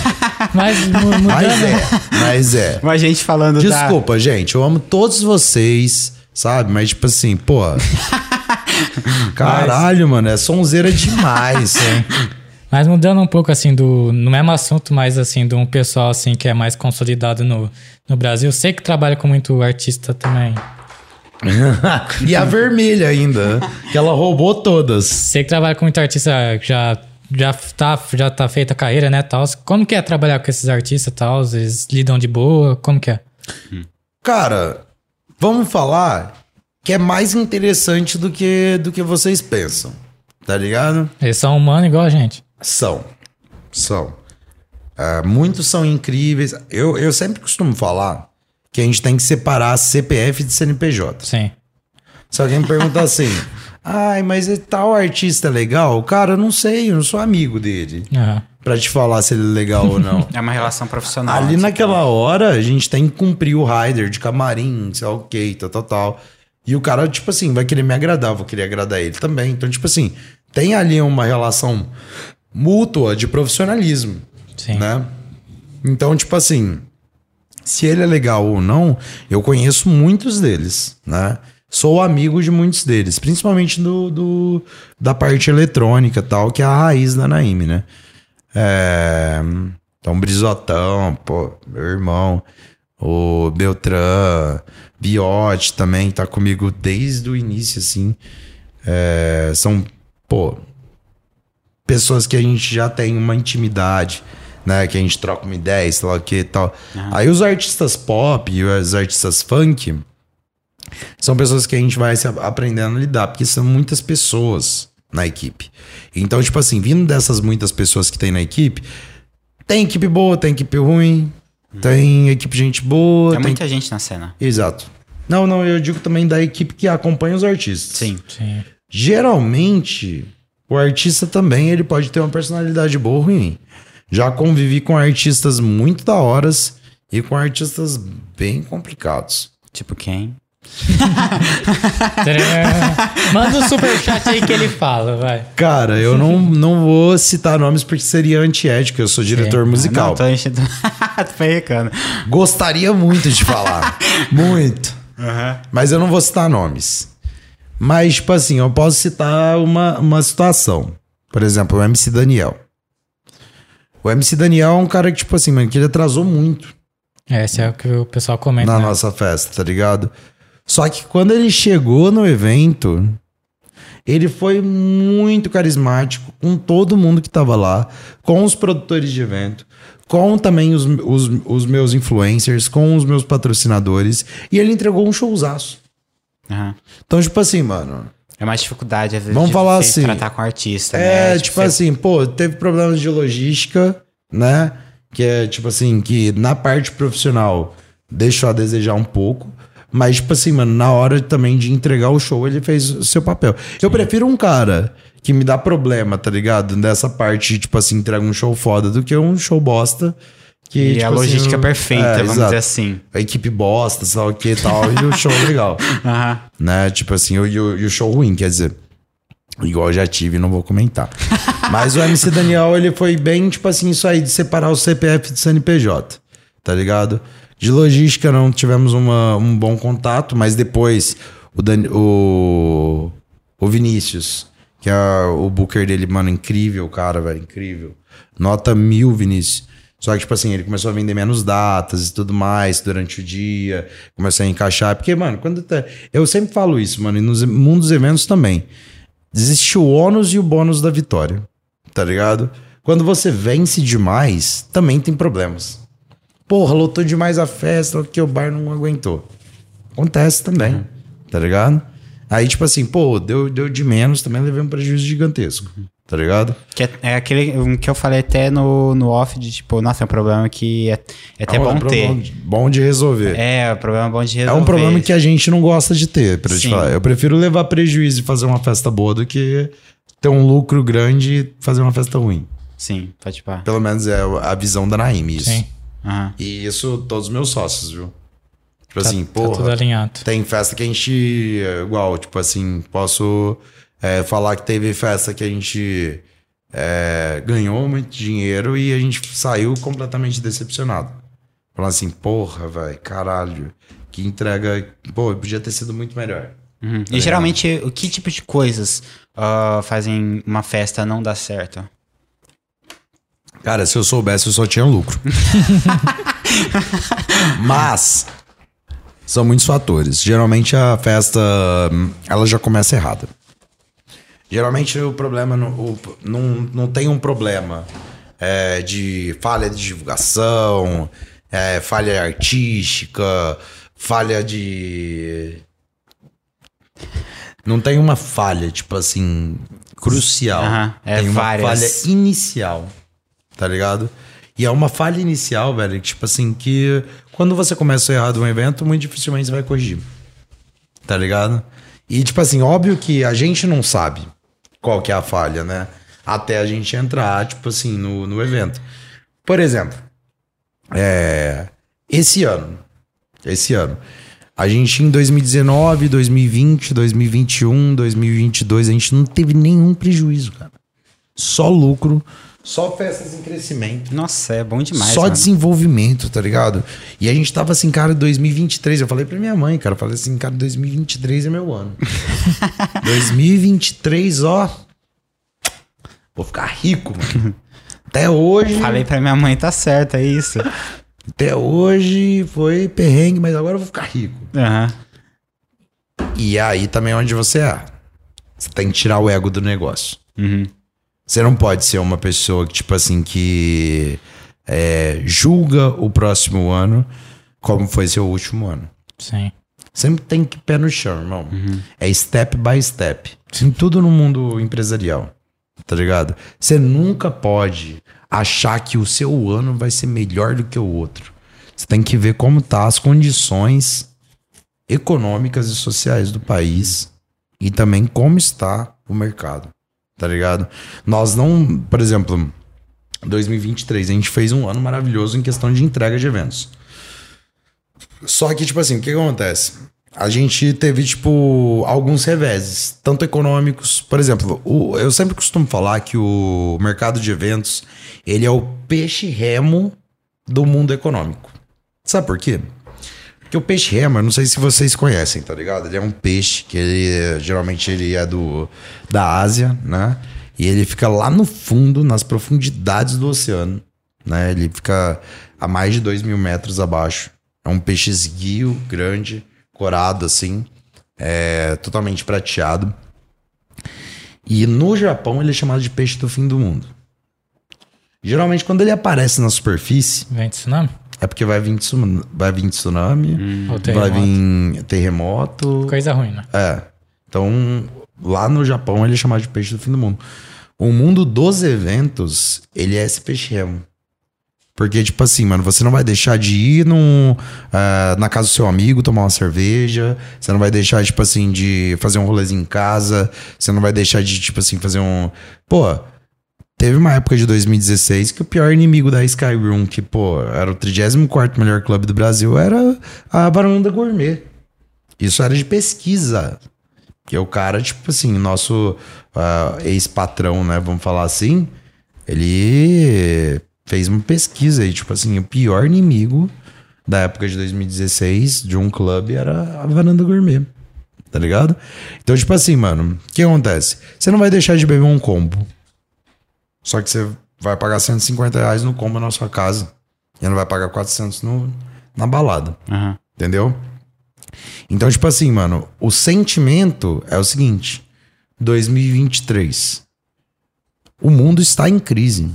Mas mu- mudando. mas é, mas é. Mas a gente falando da... Desculpa, gente, eu amo todos vocês, sabe? Mas, tipo assim, pô. Caralho, mano, é sonzeira demais. Mas mudando um pouco assim do. No mesmo assunto, mas assim, de um pessoal assim que é mais consolidado no, no Brasil. Sei que trabalha com muito artista também. e a vermelha ainda, que ela roubou todas. Sei que trabalha com muito artista que já. Já tá, já tá feita a carreira, né, tal. Como que é trabalhar com esses artistas, tal? Eles lidam de boa? Como que é? Cara, vamos falar que é mais interessante do que, do que vocês pensam. Tá ligado? Eles são humanos igual a gente. São. São. Ah, muitos são incríveis. Eu, eu sempre costumo falar que a gente tem que separar CPF de CNPJ. Sim. Se alguém me perguntar assim, ai, mas é tal artista legal? Cara, eu não sei, eu não sou amigo dele. Aham. Pra te falar se ele é legal ou não. É uma relação profissional. Ali tipo, naquela hora, a gente tem que cumprir o rider de camarim, sei lá o que, tal, tal, tal. E o cara, tipo assim, vai querer me agradar, vou querer agradar ele também. Então, tipo assim, tem ali uma relação mútua de profissionalismo, Sim. né? Então, tipo assim, se ele é legal ou não, eu conheço muitos deles, né? Sou amigo de muitos deles, principalmente do, do da parte eletrônica tal, que é a raiz da Naime, né? É, então, Brisotão, pô, meu irmão, o Beltran, Biote também tá comigo desde o início, assim. É, são, pô, pessoas que a gente já tem uma intimidade, né? Que a gente troca uma ideia, sei lá o que e tal. Aí os artistas pop e os artistas funk são pessoas que a gente vai se a- aprendendo a lidar, porque são muitas pessoas na equipe. Então, tipo assim, vindo dessas muitas pessoas que tem na equipe, tem equipe boa, tem equipe ruim, tem equipe gente boa, É tem... muita gente na cena. Exato. Não, não, eu digo também da equipe que acompanha os artistas. Sim. Sim. Geralmente, o artista também ele pode ter uma personalidade boa ou ruim. Já convivi com artistas muito da horas e com artistas bem complicados. Tipo quem? Manda um superchat aí que ele fala, vai. Cara, eu não, não vou citar nomes porque seria antiético, eu sou diretor musical. Não, tô enchendo... tô ferrecando. Gostaria muito de falar. muito. Mas eu não vou citar nomes. Mas, tipo assim, eu posso citar uma, uma situação. Por exemplo, o MC Daniel. O MC Daniel é um cara que, tipo assim, mano, que ele atrasou muito É, Esse é o que o pessoal comenta. na né? nossa festa, tá ligado? Só que quando ele chegou no evento, ele foi muito carismático com todo mundo que tava lá, com os produtores de evento, com também os, os, os meus influencers, com os meus patrocinadores, e ele entregou um showzaço. Aham. Então, tipo assim, mano. É mais dificuldade, às vezes, Vamos de falar assim, tratar com artista, É, né? tipo, você- assim, pô, teve problemas de logística, né? Que é, tipo assim, que na parte profissional deixou a desejar um pouco. Mas, tipo assim, mano, na hora também de entregar o show, ele fez o seu papel. Eu prefiro um cara que me dá problema, tá ligado? Dessa parte, tipo assim, entrega um show foda do que um show bosta. Que, E tipo a assim, logística eu- perfeita, é, vamos exato. dizer assim. A equipe bosta, sei lá o que e tal, e o show legal. Aham. né? Tipo assim, e o, e o show ruim, quer dizer. Igual eu já tive, não vou comentar. Mas o MC Daniel, ele foi bem, tipo assim, isso aí de separar o CPF do CNPJ, tá ligado? De logística não tivemos uma, um bom contato, mas depois o, Dan, o, o Vinícius, que é o booker dele, mano, incrível, cara, velho, incrível. Nota mil, Vinícius. Só que, tipo assim, ele começou a vender menos datas e tudo mais durante o dia, começou a encaixar. Porque, mano, quando tá. Eu sempre falo isso, mano, e no mundo dos eventos também. Existe o ônus e o bônus da vitória, tá ligado? Quando você vence demais, também tem problemas. Porra, lotou demais a festa, porque o bar não aguentou. Acontece também, tá ligado? Aí, tipo assim, pô, deu, deu de menos, também levei um prejuízo gigantesco, tá ligado? Que é, é aquele um que eu falei até no, no off de tipo, nossa, é um problema que é, é até É um bom problema ter. Bom de resolver. É, é um problema bom de É resolver. um problema que a gente não gosta de ter, pra te Sim. falar. Eu prefiro levar prejuízo e fazer uma festa boa do que ter um lucro grande e fazer uma festa ruim. Sim, pode pá. Pelo menos é a visão da Naime, isso. Sim. Aham. E isso todos os meus sócios, viu? Tipo Tá, assim, tá tudo porra, alinhado. tem festa que a gente, é, igual, tipo assim, posso é, falar que teve festa que a gente é, ganhou muito dinheiro e a gente saiu completamente decepcionado. Falando assim, porra, velho, caralho, que entrega, pô, podia ter sido muito melhor. Uhum. E geralmente, o que tipo de coisas ah, fazem uma festa não dar certo? Cara, se eu soubesse, eu só tinha lucro. Mas são muitos fatores. Geralmente a festa ela já começa errada. Geralmente o problema não, o- não, não tem um problema é, de falha de divulgação, é, falha artística, falha de. Não tem uma falha, tipo assim, crucial. É tem uma várias. falha inicial, tá ligado? E é uma falha inicial, velho, tipo assim, que quando você começa errado um evento, muito dificilmente você vai corrigir. Tá ligado? E, tipo assim, óbvio que a gente não sabe qual que é a falha, né? Até a gente entrar, tipo assim, no, no evento. Por exemplo, é, esse ano, esse ano, a gente em 2019, 2020, 2021, 2022, a gente não teve nenhum prejuízo, cara. Só lucro, só festas em crescimento. Nossa, é bom demais. Só mano. desenvolvimento, tá ligado? E a gente tava assim, cara, 2023. Eu falei pra minha mãe, cara. Eu falei assim, cara, 2023 é meu ano. 2023, ó. Vou ficar rico, mano. Até hoje. Falei pra minha mãe, tá certo, é isso. Até hoje foi perrengue, mas agora eu vou ficar rico. Aham. E aí também é onde você é. Você tem que tirar o ego do negócio. Uhum. Você não pode ser uma pessoa que, tipo assim, que é, julga o próximo ano como foi seu último ano. Sim. Sempre tem que pé no chão, irmão. É step by step. Em tudo no mundo empresarial. Tá ligado? Você nunca pode achar que o seu ano vai ser melhor do que o outro. Você tem que ver como tá as condições econômicas e sociais do país e também como está o mercado. Tá ligado? Nós não, por exemplo, 2023 a gente fez um ano maravilhoso em questão de entrega de eventos. Só que, tipo assim, o que, acontece? A gente teve, tipo, alguns reveses, tanto econômicos. Por exemplo, o- eu sempre costumo falar que o mercado de eventos, ele é o peixe remo do mundo econômico. Sabe por quê? Porque o peixe remo, eu não sei se vocês conhecem, tá ligado? Ele é um peixe que ele, geralmente ele é do, da Ásia, né? E ele fica lá no fundo, nas profundidades do oceano, né? Ele fica a mais de 2 mil metros abaixo. É um peixe esguio, grande, corado assim, é, totalmente prateado. E no Japão ele é chamado de peixe do fim do mundo. Geralmente quando ele aparece na superfície, Vem tsunami? É porque vai vir tsunami, vai vir, tsunami, Ou vai terremoto? vir terremoto. Coisa ruim, né? É. Então, lá no Japão ele é chamado de peixe do fim do mundo. O mundo dos eventos, ele é esse peixe remo. Porque, tipo assim, mano, você não vai deixar de ir num, ah, na casa do seu amigo tomar uma cerveja. Você não vai deixar, tipo assim, de fazer um rolezinho em casa. Você não vai deixar de, tipo assim, fazer um. Pô, teve uma época de 2016 que o pior inimigo da Skyroom, que, pô, era o 34 melhor clube do Brasil, era a Varanda Gourmet. Isso era de pesquisa. Que o cara, tipo assim, nosso ah, ex-patrão, né? Vamos falar assim. Ele fez uma pesquisa aí, tipo assim, o pior inimigo da época de 2016 de um clube era a Varanda Gourmet. Tá ligado? Então, tipo assim, mano, o que acontece? Você não vai deixar de beber um combo. Só que você vai pagar 150 reais no combo na sua casa. E não vai pagar 400 no, na balada. Aham. Entendeu? Então, tipo assim, mano, o sentimento é o seguinte: 2023. O mundo está em crise.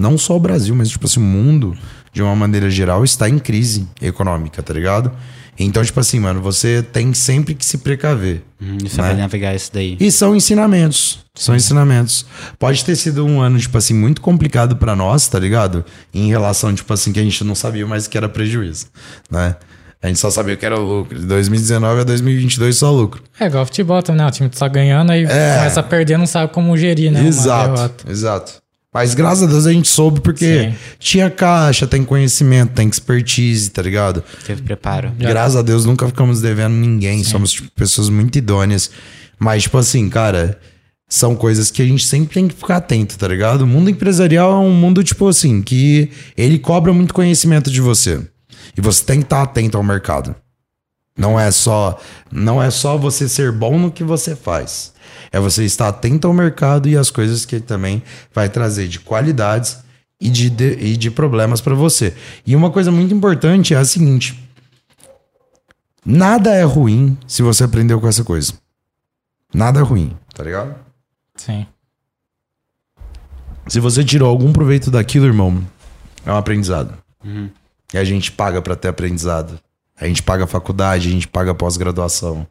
Não só o Brasil, mas, tipo assim, o mundo, de uma maneira geral, está em crise econômica, tá ligado? Então, tipo assim, mano, você tem sempre que se precaver. Hum, e você Né? vai navegar isso daí. E são ensinamentos. São ensinamentos. Pode ter sido um ano, tipo assim, muito complicado pra nós, tá ligado? Em relação, tipo assim, que a gente não sabia mais que era prejuízo, né? A gente só sabia que era lucro. De 2019 a 2022 só lucro. É igual futebol também, né? O time tá ganhando, aí É. começa a perder, não sabe como gerir, né? exato, derrota. exato. Mas graças a Deus a gente soube porque Sim. tinha caixa, tem conhecimento, tem expertise, tá ligado? Teve preparo. Graças a Deus nunca ficamos devendo ninguém. Somos tipo, pessoas muito idôneas. Mas, tipo assim, cara, são coisas que a gente sempre tem que ficar atento, tá ligado? O mundo empresarial é um mundo, tipo assim, que ele cobra muito conhecimento de você. E você tem que estar atento ao mercado. Não é só, não é só você ser bom no que você faz. É você estar atento ao mercado e às coisas que ele também vai trazer de qualidades e de, de- e de problemas para você. E uma coisa muito importante é a seguinte: Nada é ruim se você aprendeu com essa coisa. Nada é ruim, tá ligado? Sim. Se você tirou algum proveito daquilo, irmão, é um aprendizado. E a gente paga pra ter aprendizado. A gente paga faculdade, a gente paga pós-graduação.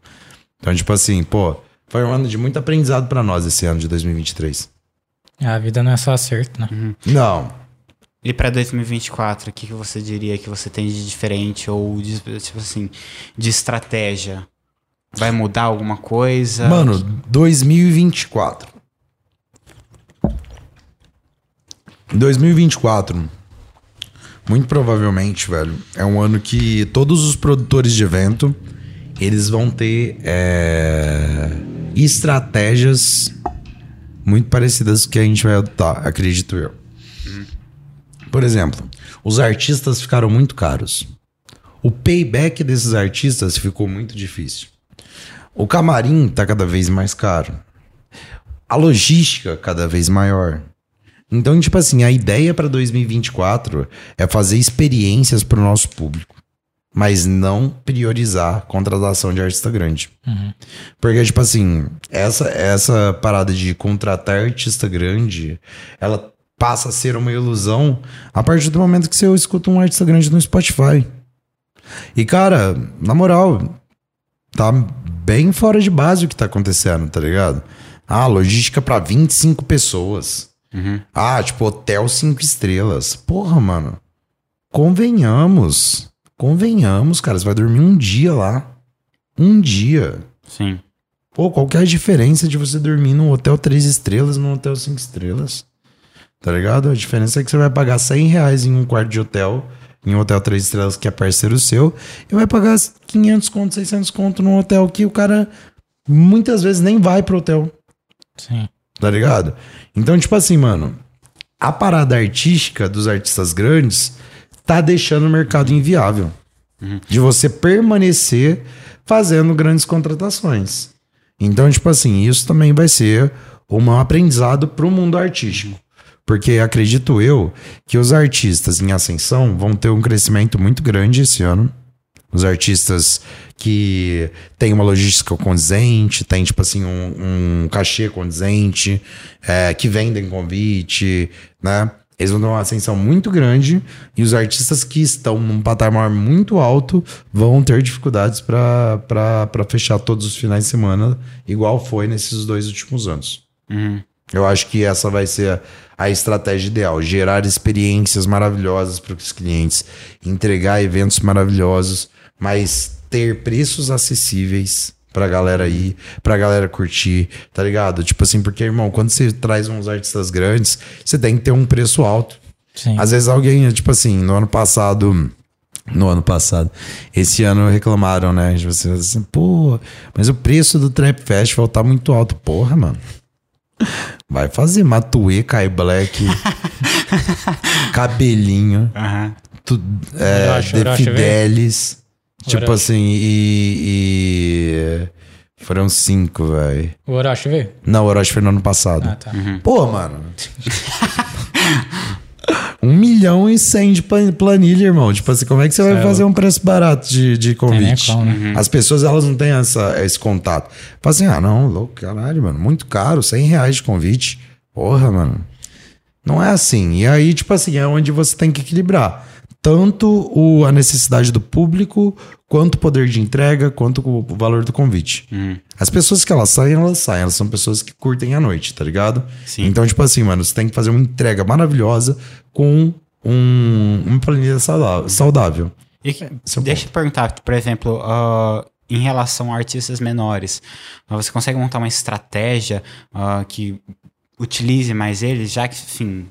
Então, tipo assim, pô, foi um ano de muito aprendizado pra nós esse ano de 2023. A vida não é só acerto, né? Não. E pra 2024, o que, que você diria que você tem de diferente ou de, tipo assim, de estratégia? Vai mudar alguma coisa? Mano, 2024. 2024, muito provavelmente, velho, é um ano que todos os produtores de evento, eles vão ter é, estratégias muito parecidas que a gente vai adotar, acredito eu. Por exemplo, os artistas ficaram muito caros. O payback desses artistas ficou muito difícil. O camarim tá cada vez mais caro. A logística cada vez maior. Então, tipo assim, a ideia para 2024 é fazer experiências para o nosso público, mas não priorizar contratação de artista grande. Porque, tipo assim, essa, essa parada de contratar artista grande, ela passa a ser uma ilusão a partir do momento que você escuta um artista grande no Spotify. E, cara, na moral, tá bem fora de base o que tá acontecendo, tá ligado? Ah, logística pra 25 pessoas. Ah, tipo, hotel 5 estrelas. Porra, mano. Convenhamos. Convenhamos, cara. Você vai dormir um dia lá. Um dia. Sim. Pô, qual que é a diferença de você dormir num hotel 3 estrelas e num hotel 5 estrelas? Tá ligado? A diferença é que você vai pagar 100 reais em um quarto de hotel, em um hotel 3 estrelas que é parceiro seu, e vai pagar 500 conto, 600 conto num hotel que o cara muitas vezes nem vai pro hotel. Sim. Tá ligado? Então, tipo assim, mano, a parada artística dos artistas grandes tá deixando o mercado inviável. De você permanecer fazendo grandes contratações. Então, tipo assim, isso também vai ser um aprendizado pro mundo artístico. Porque acredito eu que os artistas em ascensão vão ter um crescimento muito grande esse ano. Os artistas que têm uma logística condizente, tem tipo assim um, um cachê condizente, é, que vendem convite, né? Eles vão ter uma ascensão muito grande e os artistas que estão num patamar muito alto vão ter dificuldades para fechar todos os finais de semana, igual foi nesses dois últimos anos. Uhum. Eu acho que essa vai ser a, a estratégia ideal: gerar experiências maravilhosas para os clientes, entregar eventos maravilhosos, mas ter preços acessíveis pra galera ir, pra galera curtir, tá ligado? Tipo assim, porque, irmão, quando você traz uns artistas grandes, você tem que ter um preço alto. Sim. Às vezes alguém, tipo assim, no ano passado. No ano passado. Esse ano reclamaram, né? Tipo assim, assim, pô, mas o preço do Trap Festival tá muito alto. Porra, mano. Vai fazer Matuê, Kai Black, cabelinho, Aham. tu, é, The Fidelis. Tipo Orochi. assim, e, e- Foram cinco, velho. O Orochi veio? Não, o Orochi foi no ano passado. Ah, tá. Pô, mano. um milhão e cem de plan- planilha, irmão. Tipo assim, como é que você vai é fazer um preço barato de, de convite? como, né? As pessoas, elas não têm essa, esse contato. Fala assim, ah, não, louco, caralho, mano. Muito caro, 100 reais de convite. Porra, mano. Não é assim. E aí, tipo assim, é onde você tem que equilibrar. Tanto o, a necessidade do público, quanto o poder de entrega, quanto o, valor do convite. As pessoas que elas saem, elas saem. Elas são pessoas que curtem a noite, tá ligado? Sim. Então, tipo assim, mano, você tem que fazer uma entrega maravilhosa com um, uma planilha saudável. E é deixa eu perguntar, por exemplo, ah, em relação a artistas menores, você consegue montar uma estratégia ah, que utilize mais eles, já que, enfim,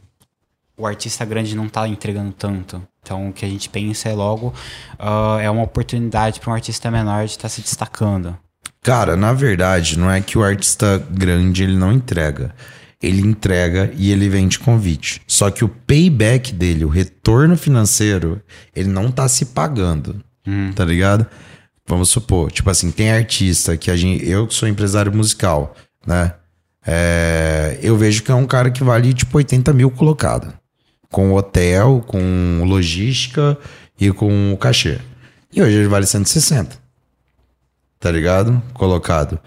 o artista grande não tá entregando tanto. Então, o que a gente pensa é logo, ah, é uma oportunidade para um artista menor de estar se destacando. Cara, na verdade, não é que o artista grande ele não entrega. Ele entrega e ele vende convite. Só que o payback dele, o retorno financeiro, ele não tá se pagando. Tá ligado? Vamos supor, tipo assim, tem artista que a gente. Eu que sou empresário musical, né? É, eu vejo que é um cara que vale tipo 80 mil colocado. Com hotel, com logística e com o cachê. E hoje ele vale 160 tá ligado? Colocado.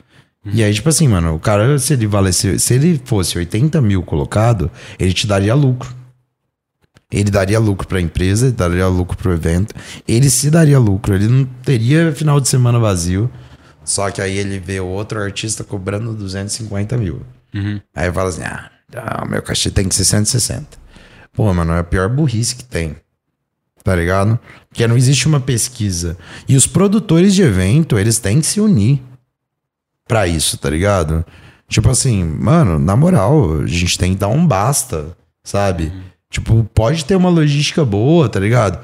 E aí, tipo assim, mano, o cara, se ele valesse, se ele fosse 80 mil colocado, ele te daria lucro. Ele daria lucro pra empresa, ele daria lucro pro evento, ele se daria lucro, ele não teria final de semana vazio. Só que aí ele vê outro artista cobrando 250 mil. Aí fala assim: ah, ah, meu cachê tem que ser 160. Pô, mano, é a pior burrice que tem tá ligado? Porque não existe uma pesquisa. E os produtores de evento, eles têm que se unir pra isso, tá ligado? Tipo assim, mano, na moral, a gente tem que dar um basta, sabe? Tipo, pode ter uma logística boa, tá ligado?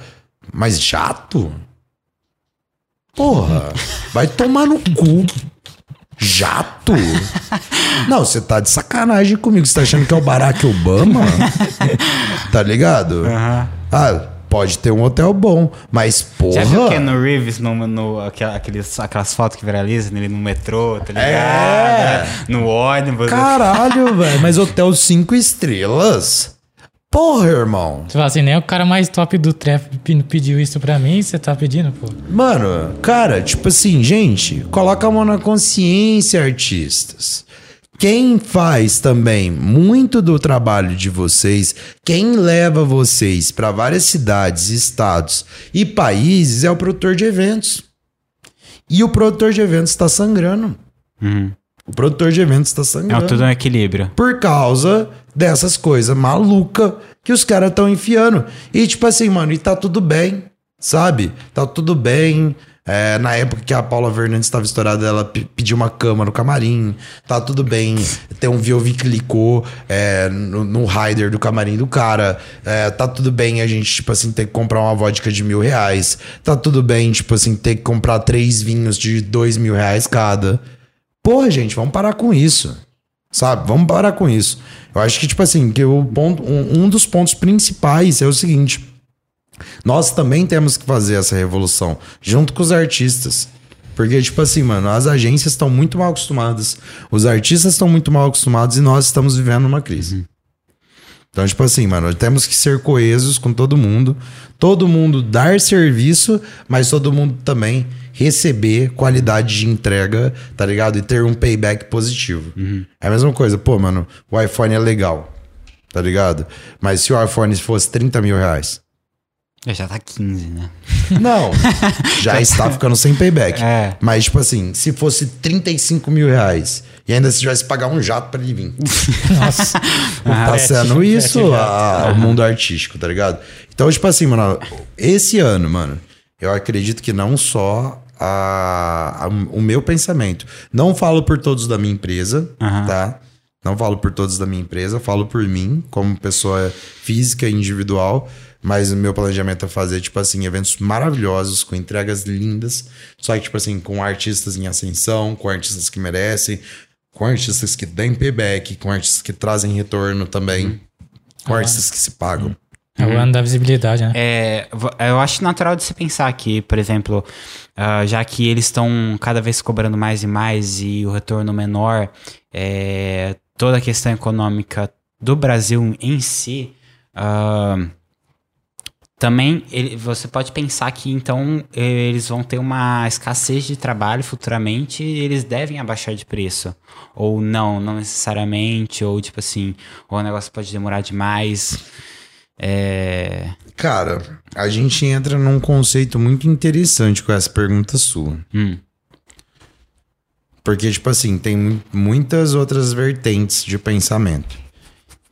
Mas jato? Porra, vai tomar no cu. Jato? Não, você tá de sacanagem comigo. Você tá achando que é o Barack Obama? tá ligado? Ah, pode ter um hotel bom, mas porra. Já viu o Keanu Reeves no, no, aqueles, aquelas fotos que viralizam ele no metrô, tá ligado? É. No ônibus. Caralho, velho. Mas hotel cinco estrelas? Porra, irmão. Você fala assim, nem o cara mais top do trap pe- pediu isso pra mim, você tá pedindo, pô. Mano, cara, tipo assim, gente, coloca a mão na consciência, artistas. Quem faz também muito do trabalho de vocês, quem leva vocês para várias cidades, estados e países é o produtor de eventos. E o produtor de eventos está sangrando. Uhum. O produtor de eventos está É sangrando. tudo um equilíbrio. por causa dessas coisas maluca que os caras estão enfiando. E tipo assim, mano, e tá tudo bem, sabe? Tá tudo bem. É, na época que a Paula Fernandes estava estourada, ela pe- pediu uma cama no camarim. Tá tudo bem. Tem um VOV que clicou é, no, no rider do camarim do cara. É, tá tudo bem a gente, tipo assim, ter que comprar uma vodka de mil reais. Tá tudo bem, tipo assim, ter que comprar três vinhos de dois mil reais cada. Porra, gente, vamos parar com isso. Sabe? Vamos parar com isso. Eu acho que, tipo assim, que o ponto, um, um dos pontos principais é o seguinte. Nós também temos que fazer essa revolução junto com os artistas. Porque, tipo assim, mano, as agências estão muito mal acostumadas, os artistas estão muito mal acostumados e nós estamos vivendo uma crise. Então, tipo assim, mano, temos que ser coesos com todo mundo, todo mundo dar serviço, mas todo mundo também receber qualidade de entrega, tá ligado? E ter um payback positivo. É a mesma coisa, pô, mano, o iPhone é legal, tá ligado? Mas se o iPhone fosse 30 mil reais, Já tá 15, né? Não, já está ficando sem payback. É. Mas, tipo assim, se fosse 35 mil reais e ainda se tivesse que pagar um jato pra ele vir. Nossa. tá sendo frete, isso frete a- o mundo artístico, tá ligado? Então, tipo assim, mano, esse ano, mano, eu acredito que não só a, a- o meu pensamento. Não falo por todos da minha empresa, Aham. tá? Não falo por todos da minha empresa, falo por mim, como pessoa física e individual. Mas o meu planejamento é fazer, tipo assim, eventos maravilhosos, com entregas lindas. Só que, tipo assim, com artistas em ascensão, com artistas que merecem, com artistas que dão payback, com artistas que trazem retorno também, com artistas que se pagam. É o ano da visibilidade, né? É, vo- eu acho natural de se pensar que, por exemplo, ah, já que eles estão cada vez cobrando mais e mais e o retorno menor, é, toda a questão econômica do Brasil em si, ah, também ele- você pode pensar que então eles vão ter uma escassez de trabalho futuramente e eles devem abaixar de preço. Ou não, não necessariamente, ou tipo assim, ou o negócio pode demorar demais. É. Cara, a gente entra num conceito muito interessante com essa pergunta sua. Hum. Porque, tipo assim, tem mu- muitas outras vertentes de pensamento.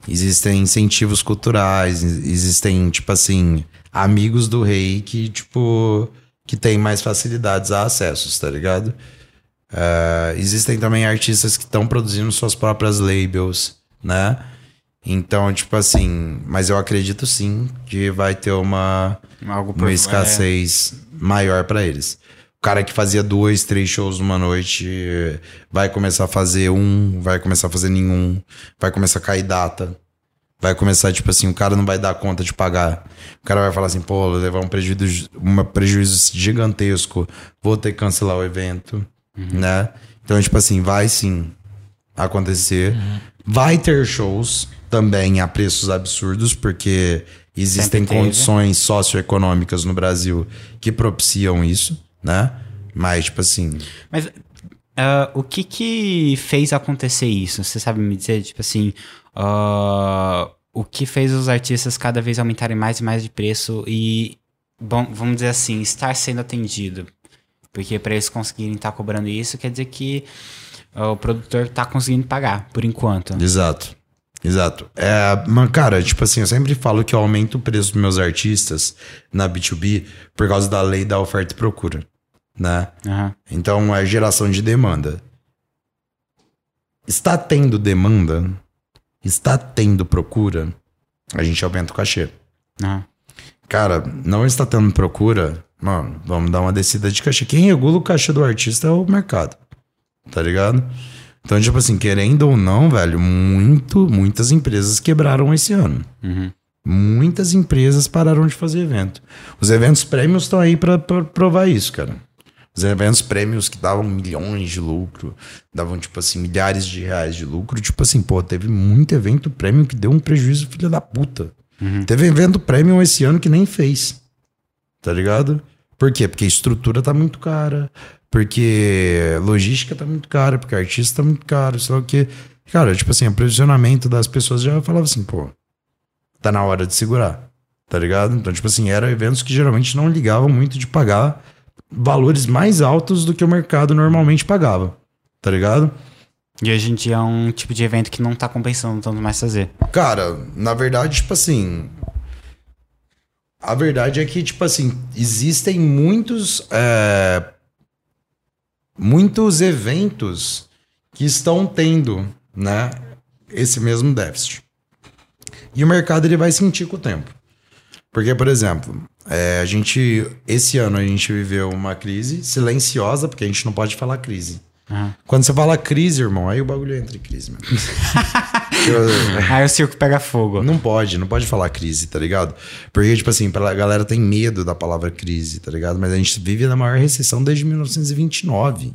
Existem incentivos culturais, existem, tipo assim, amigos do rei que, tipo, que tem mais facilidades a acessos, tá ligado? Ah, existem também artistas que estão produzindo suas próprias labels, né? Então, tipo assim, mas eu acredito sim que vai ter uma, Algo uma escassez maior pra eles. O cara que fazia dois, três shows numa noite vai começar a fazer um, vai começar a fazer nenhum, vai começar a cair data. Vai começar, tipo assim, o cara não vai dar conta de pagar. O cara vai falar assim, pô, levar um prejuízo, um prejuízo gigantesco, vou ter que cancelar o evento, né? Então, tipo assim, vai sim acontecer. Vai ter shows também a preços absurdos, porque existem condições socioeconômicas no Brasil que propiciam isso, né? Mas, tipo assim, Mas ah, o que que fez acontecer isso? Você sabe me dizer, tipo assim, ah, o que fez os artistas cada vez aumentarem mais e mais de preço e, bom, vamos dizer assim, estar sendo atendido? Porque para eles conseguirem estar cobrando isso, quer dizer que ah, o produtor tá conseguindo pagar, por enquanto. Exato. Exato. É, mas, cara, tipo assim, eu sempre falo que eu aumento o preço dos meus artistas na B2B por causa da lei da oferta e procura, né? Aham. Então, é geração de demanda. Está tendo demanda, está tendo procura, a gente aumenta o cachê. aham. Cara, não está tendo procura, mano, vamos dar uma descida de cachê. Quem regula o cachê do artista é o mercado, tá ligado? Então, tipo assim, querendo ou não, velho, muito, muitas empresas quebraram esse ano. Uhum. Muitas empresas pararam de fazer evento. Os eventos prêmios estão aí pra provar isso, cara. Os eventos prêmios que davam milhões de lucro, davam, tipo assim, milhares de reais de lucro. Tipo assim, pô, teve muito evento prêmio que deu um prejuízo, filho da puta. Teve evento prêmio esse ano que nem fez. Tá ligado? Por quê? Porque a estrutura tá muito cara, porque logística tá muito cara, porque artista tá muito caro, sei lá o quê. Cara, tipo assim, o posicionamento das pessoas já falava assim, pô, tá na hora de segurar, tá ligado? Então, tipo assim, eram eventos que geralmente não ligavam muito de pagar valores mais altos do que o mercado normalmente pagava, tá ligado? E hoje em dia é um tipo de evento que não tá compensando tanto mais fazer. Cara, na verdade, tipo assim. A verdade é que, tipo assim, existem muitos. é, muitos eventos que estão tendo, né? Esse mesmo déficit. E o mercado ele vai sentir com o tempo. Porque, por exemplo, é, a gente. Esse ano a gente viveu uma crise silenciosa, porque a gente não pode falar crise. Aham. Quando você fala crise, irmão, aí o bagulho entra em crise, mano. Eu- Aí o circo pega fogo. não pode, não pode falar crise, tá ligado? Porque, tipo assim, a galera tem medo da palavra crise, tá ligado? Mas a gente vive na maior recessão desde 1929.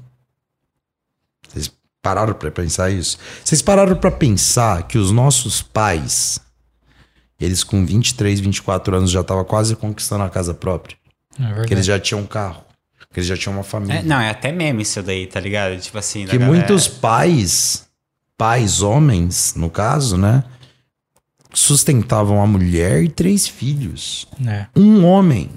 Vocês pararam pra pensar isso? Vocês pararam pra pensar que os nossos pais, eles com 23, 24 anos já estavam quase conquistando a casa própria? É. Que eles já tinham um carro, que eles já tinham uma família. É, não, é até meme isso daí, tá ligado? Tipo assim, que galera- muitos pais, pais homens, no caso, né? sustentava uma mulher e três filhos. É. Um homem.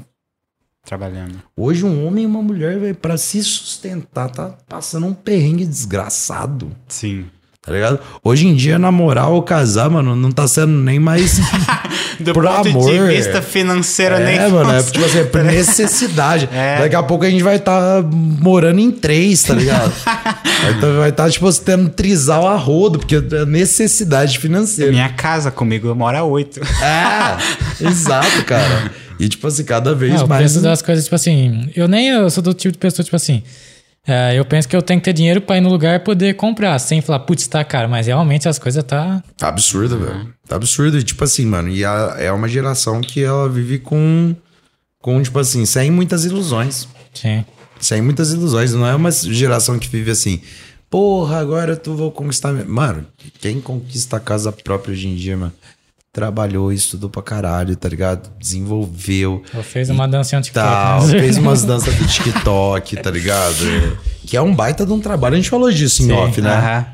Trabalhando. Hoje um homem e uma mulher, velho, pra se sustentar, tá passando um perrengue desgraçado. Sim. Tá ligado? Hoje em dia, namorar ou casar, mano, não tá sendo nem mais. Do Por ponto amor. de vista financeiro, nem é, mano, é tipo assim, é por necessidade. É. Daqui a pouco a gente vai estar morando em três, tá ligado? vai estar, tipo, você tendo trisal a rodo, porque é necessidade financeira. Minha casa comigo mora oito. É, exato, cara. E, tipo assim, cada vez É, o mais. preço das coisas, tipo assim, eu nem eu sou do tipo de pessoa, tipo assim, é, eu penso que eu tenho que ter dinheiro pra ir no lugar e poder comprar, sem falar, putz, tá caro, mas realmente as coisas tá. Tá absurdo, velho. Tá absurdo. E, tipo assim, mano, e a- é uma geração que ela vive com, com, tipo assim, sem muitas ilusões. Sim. Sem muitas ilusões. Não é uma geração que vive assim, porra, agora tu vou conquistar. minha-" Mano, quem conquista a casa própria hoje em dia, mano? Trabalhou, estudou pra caralho, tá ligado? Desenvolveu. Eu fiz uma dancinha no TikTok. Tal, né? fez umas danças do TikTok, tá ligado? É, Que é um baita de um trabalho. A gente falou disso em Sim, off, né? Aham.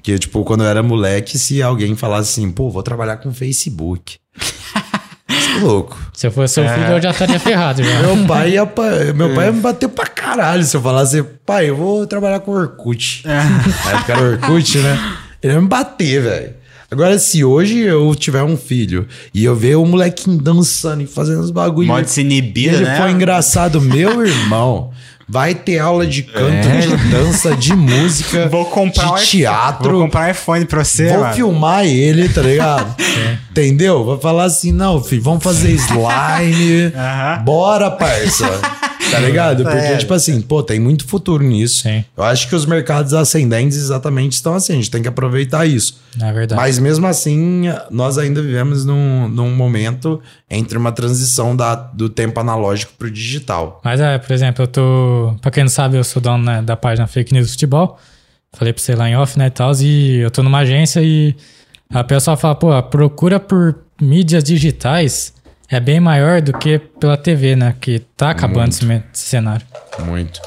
Que, tipo, quando eu era moleque, se alguém falasse assim, pô, vou trabalhar com Facebook. Isso é louco. Se eu fosse seu filho, eu já estaria ferrado já. Meu pai ia meu pai ia me bater pra caralho se eu falasse, pai, eu vou trabalhar com Orkut. Na época era Orkut, né? Ele ia me bater, velho. Agora, se hoje eu tiver um filho e eu ver o molequinho dançando e fazendo os bagulhos. Modo e desinibido, ele né? foi engraçado, meu irmão. Vai ter aula de canto, de dança, de música, Vou comprar um de iPhone- teatro. Vou comprar um iPhone pra você, Vou mano. filmar ele, tá ligado? Entendeu? Vou falar assim, não, filho, vamos fazer slime. Aham. Bora, parça. Tá ligado? Porque, É. tipo assim, pô, tem muito futuro nisso. Sim. Eu acho que os mercados ascendentes exatamente estão assim. A gente tem que aproveitar isso. É verdade. Mas mesmo assim, nós ainda vivemos num, num momento entre uma transição da, do tempo analógico pro digital. Mas é, por exemplo, eu tô. Pra quem não sabe, eu sou dono né, da página Fake News Futebol. Falei pra você lá em off, né, e tal. E eu tô numa agência e a pessoa fala, pô, procura por mídias digitais é bem maior do que pela TV, né? Que tá acabando esse, cenário. Muito.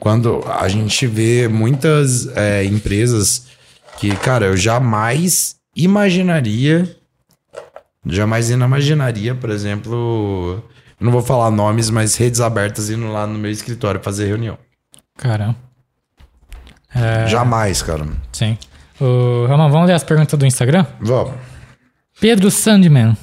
Quando a gente vê muitas é, empresas que, cara, eu jamais imaginaria. Jamais imaginaria, por exemplo. Não vou falar nomes, mas redes abertas indo lá no meu escritório fazer reunião. Caramba. É, Jamais, cara. sim. O Ramon, vamos ler as perguntas do Instagram? Vamos. Pedro Sandman.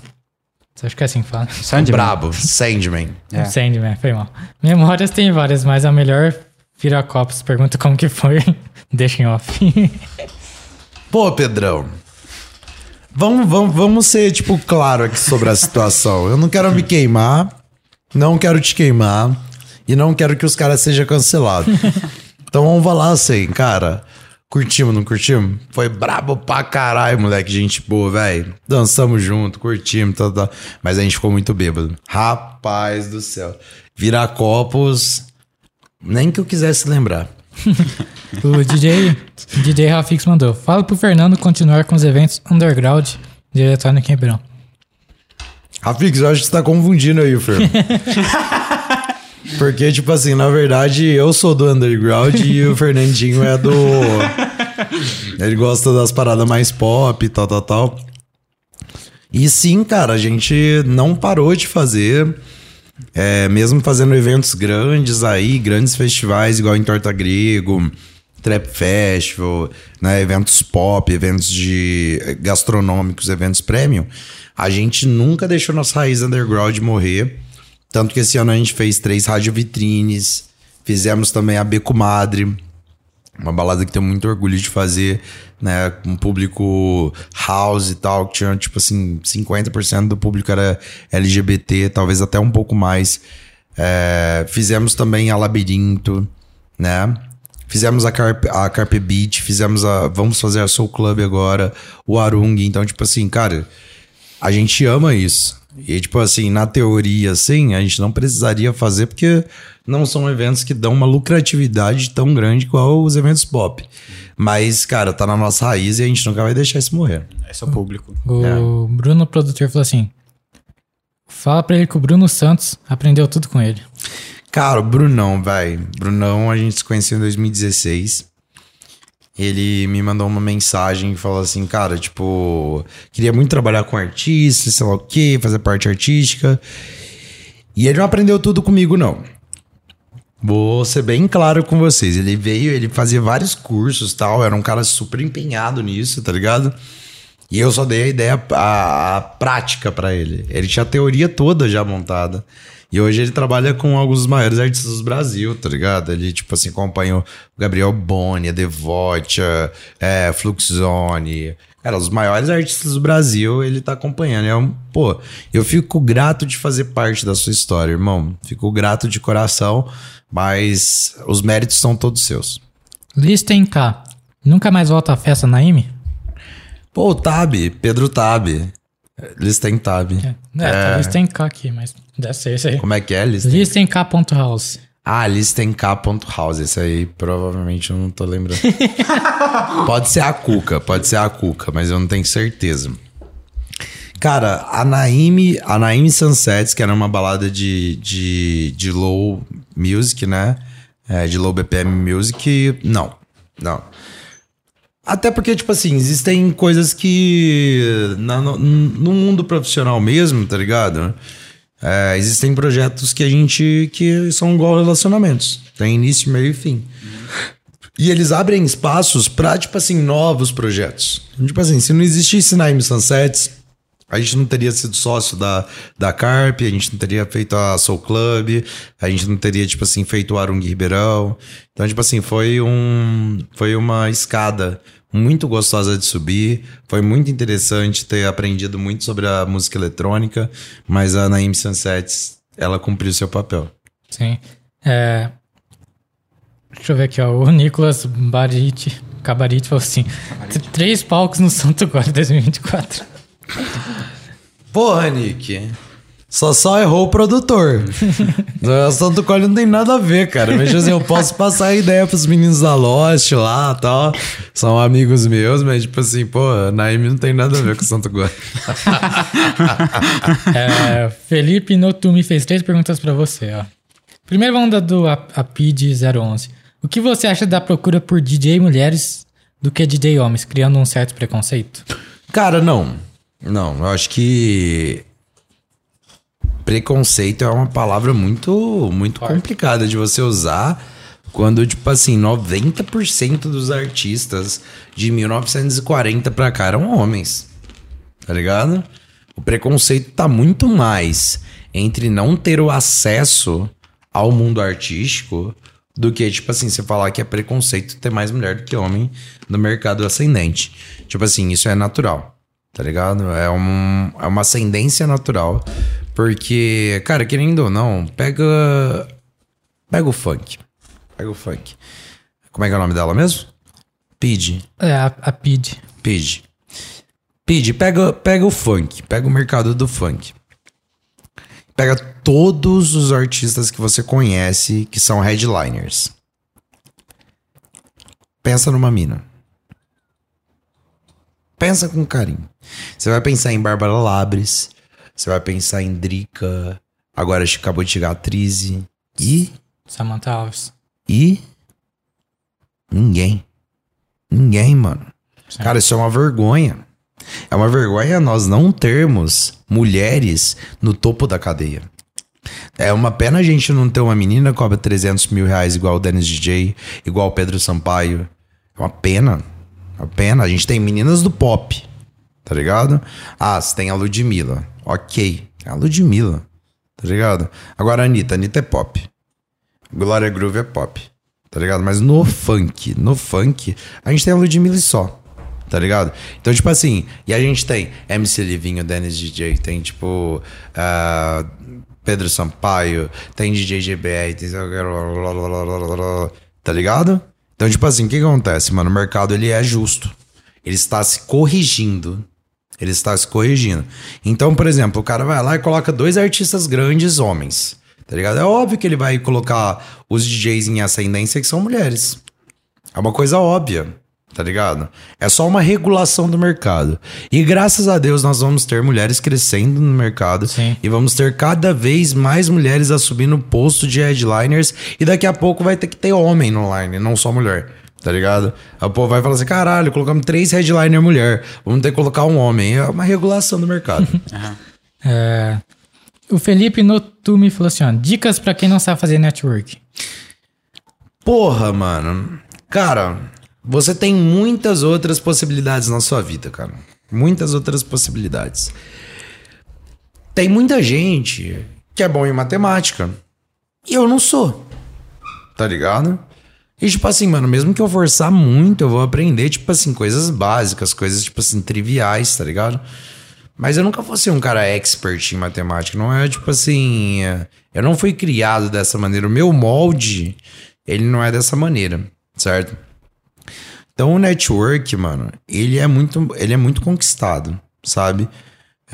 Acha que é assim que fala? Sandman. Brabo. Sandman. É. Sandman, foi mal. Memórias tem várias, mas a melhor vira copos. Pergunta como que foi. Deixa em off. Pô, Pedrão. Vamos, vamos, vamos ser, tipo, claro aqui sobre a situação. Eu não quero me queimar, não quero te queimar e não quero que os caras sejam cancelados. Então vamos falar assim, cara. Curtimos, não curtimos? Foi brabo pra caralho, moleque. Gente boa, velho. Dançamos junto, curtimos, tal, tal. Mas a gente ficou muito bêbado. Rapaz do céu. Virar copos. Nem que eu quisesse lembrar. o DJ, DJ Rafix mandou. Fala pro Fernando continuar com os eventos underground de eletrônica em Ribeirão. Rafix, eu acho que você tá confundindo aí, Fer. Porque, tipo assim, na verdade, eu sou do underground e o Fernandinho é do. Ele gosta das paradas mais pop, tal, tal, tal. E sim, cara, a gente não parou de fazer. É, mesmo fazendo eventos grandes aí, grandes festivais, igual em Torta Grego, Trap Festival, né, eventos pop, eventos de eh, gastronômicos, eventos premium, a gente nunca deixou nossa raiz underground morrer. Tanto que esse ano a gente fez três rádio vitrines, fizemos também a Beco Madre, uma balada que tenho muito orgulho de fazer, né? Um público house e tal, que tinha, tipo assim, 50% do público era LGBT, talvez até um pouco mais. É, fizemos também a Labirinto, né? Fizemos a Carpe, a Carpe Beach, fizemos a. Vamos fazer a Soul Club agora, o Arung. Então, tipo assim, cara, a gente ama isso. E, tipo assim, na teoria, assim, a gente não precisaria fazer porque não são eventos que dão uma lucratividade tão grande igual os eventos pop. Mas, cara, tá na nossa raiz e a gente nunca vai deixar isso morrer. Esse é o público. O Bruno, produtor, falou assim: Fala pra ele que o Bruno Santos aprendeu tudo com ele. Cara, o Brunão, velho. Brunão, a gente se conheceu em 2016. Ele me mandou uma mensagem e falou assim, cara, tipo, queria muito trabalhar com artista, sei lá o quê, fazer parte artística. E ele não aprendeu tudo comigo, não. Vou ser bem claro com vocês. Ele veio, ele fazia vários cursos tal, era um cara super empenhado nisso, tá ligado? E eu só dei a ideia, a, a prática para ele. Ele tinha a teoria toda já montada. E hoje ele trabalha com alguns dos maiores artistas do Brasil, tá ligado? Ele, tipo assim, acompanha o Gabriel Boni, a Devote, é, Fluxzone. Cara, os maiores artistas do Brasil ele tá acompanhando. É um, pô, eu fico grato de fazer parte da sua história, irmão. Fico grato de coração, mas os méritos são todos seus. Listem K. Nunca mais volta à festa na IME? Pô, o Tab, Pedro Tab. Listem Tab. É, é, tá Listem K aqui, mas deve ser isso aí. Como é que é? Listem? Listem K.house. Ah, Listem K.house. Esse aí provavelmente eu não tô lembrando. pode ser a Cuca, pode ser a Cuca, mas eu não tenho certeza. Cara, a Naime, a Naime Sunsets, que era uma balada de, de, de low music, né? É, de low BPM music, não. Não. Até porque, tipo assim, existem coisas que. Na, no, no, mundo profissional mesmo, tá ligado? É, existem projetos que a gente. que são igual relacionamentos. Tem início, meio e fim. E eles abrem espaços pra, tipo assim, novos projetos. Tipo assim, se não existisse Naime Sunsets, a gente não teria sido sócio da, da Carp, a gente não teria feito a Soul Club, a gente não teria, tipo assim, feito o Arung Ribeirão. Então, tipo assim, foi um. Foi uma escada muito gostosa de subir. Foi muito interessante ter aprendido muito sobre a música eletrônica, mas a Naim Sunsets, ela cumpriu seu papel. Sim. É... Deixa eu ver aqui, ó. O Nicolas Barite, Cabarite falou assim: três palcos no Santo Glória 2024. Porra, Nick. Só só errou o produtor. o Santo Cole não tem nada a ver, cara. Mas assim, eu posso passar a ideia pros meninos da Lost lá e tal. São amigos meus, mas tipo assim, pô, Naime não tem nada a ver com o Santo Cole. é, Felipe Notumi fez três perguntas para você, ó. Primeiro vamos da do Apid 011. O que você acha da procura por DJ mulheres do que DJ homens, criando um certo preconceito? Cara, não. Não, eu acho que preconceito é uma palavra muito, muito complicada de você usar quando, tipo assim, 90% dos artistas de 1940 pra cá eram homens. Tá ligado? O preconceito tá muito mais entre não ter o acesso ao mundo artístico do que, tipo assim, você falar que é preconceito ter mais mulher do que homem no mercado ascendente. Tipo assim, isso é natural, tá ligado? É, um, é uma ascendência natural porque, cara, querendo ou não, pega. Pega o funk. Pega o funk. Como é que é o nome dela mesmo? Pid. É, a, a Pid. Pid. Pid, pega, pega o funk. Pega o mercado do funk. Pega todos os artistas que você conhece que são headliners. Pensa numa mina. Pensa com carinho. Você vai pensar em Bárbara Labres, você vai pensar em Drica. Agora acabou de chegar a Trize. E. Samantha Alves. E. Ninguém. Ninguém, mano. Sim. Cara, isso é uma vergonha. É uma vergonha nós não termos mulheres no topo da cadeia. É uma pena a gente não ter uma menina que cobra 300 mil reais igual o Dennis DJ, igual o Pedro Sampaio. É uma pena. É uma pena. A gente tem meninas do pop, tá ligado? Ah, você tem a Ludmilla. Ok. É a Ludmilla. Tá ligado? Agora a Anitta. Anitta é pop. Glória Groove é pop. Tá ligado? Mas no funk, no funk, a gente tem a Ludmilla só. Tá ligado? Então, tipo assim, e a gente tem MC Livinho, Dennis DJ, tem tipo. Uh, Pedro Sampaio, tem DJ GBR, tem. Tá ligado? Então, tipo assim, o que, que acontece, mano? O mercado ele é justo. Ele está se corrigindo. Ele está se corrigindo. Então, por exemplo, o cara vai lá e coloca dois artistas grandes homens. Tá ligado? É óbvio que ele vai colocar os DJs em ascendência que são mulheres. É uma coisa óbvia, tá ligado? É só uma regulação do mercado. E graças a Deus nós vamos ter mulheres crescendo no mercado. Sim. E vamos ter cada vez mais mulheres assumindo o posto de headliners. E daqui a pouco vai ter que ter homem no line, não só mulher. Tá ligado? A povo vai falar assim: caralho, colocamos três headliner mulher, vamos ter que colocar um homem. É uma regulação do mercado. É, o Felipe Notumi falou assim: ó, dicas pra quem não sabe fazer network. Porra, mano. Cara, você tem muitas outras possibilidades na sua vida, cara. Muitas outras possibilidades. Tem muita gente que é bom em matemática. E eu não sou. Tá ligado? E tipo assim, mano, mesmo que eu forçar muito, eu vou aprender, tipo assim, coisas básicas, coisas, tipo assim, triviais, tá ligado? Mas eu nunca ser um cara expert em matemática. Não é tipo assim. é, Eu não fui criado dessa maneira. O meu molde, ele não é dessa maneira, certo? Então o network, mano, ele é muito, ele é muito conquistado, sabe?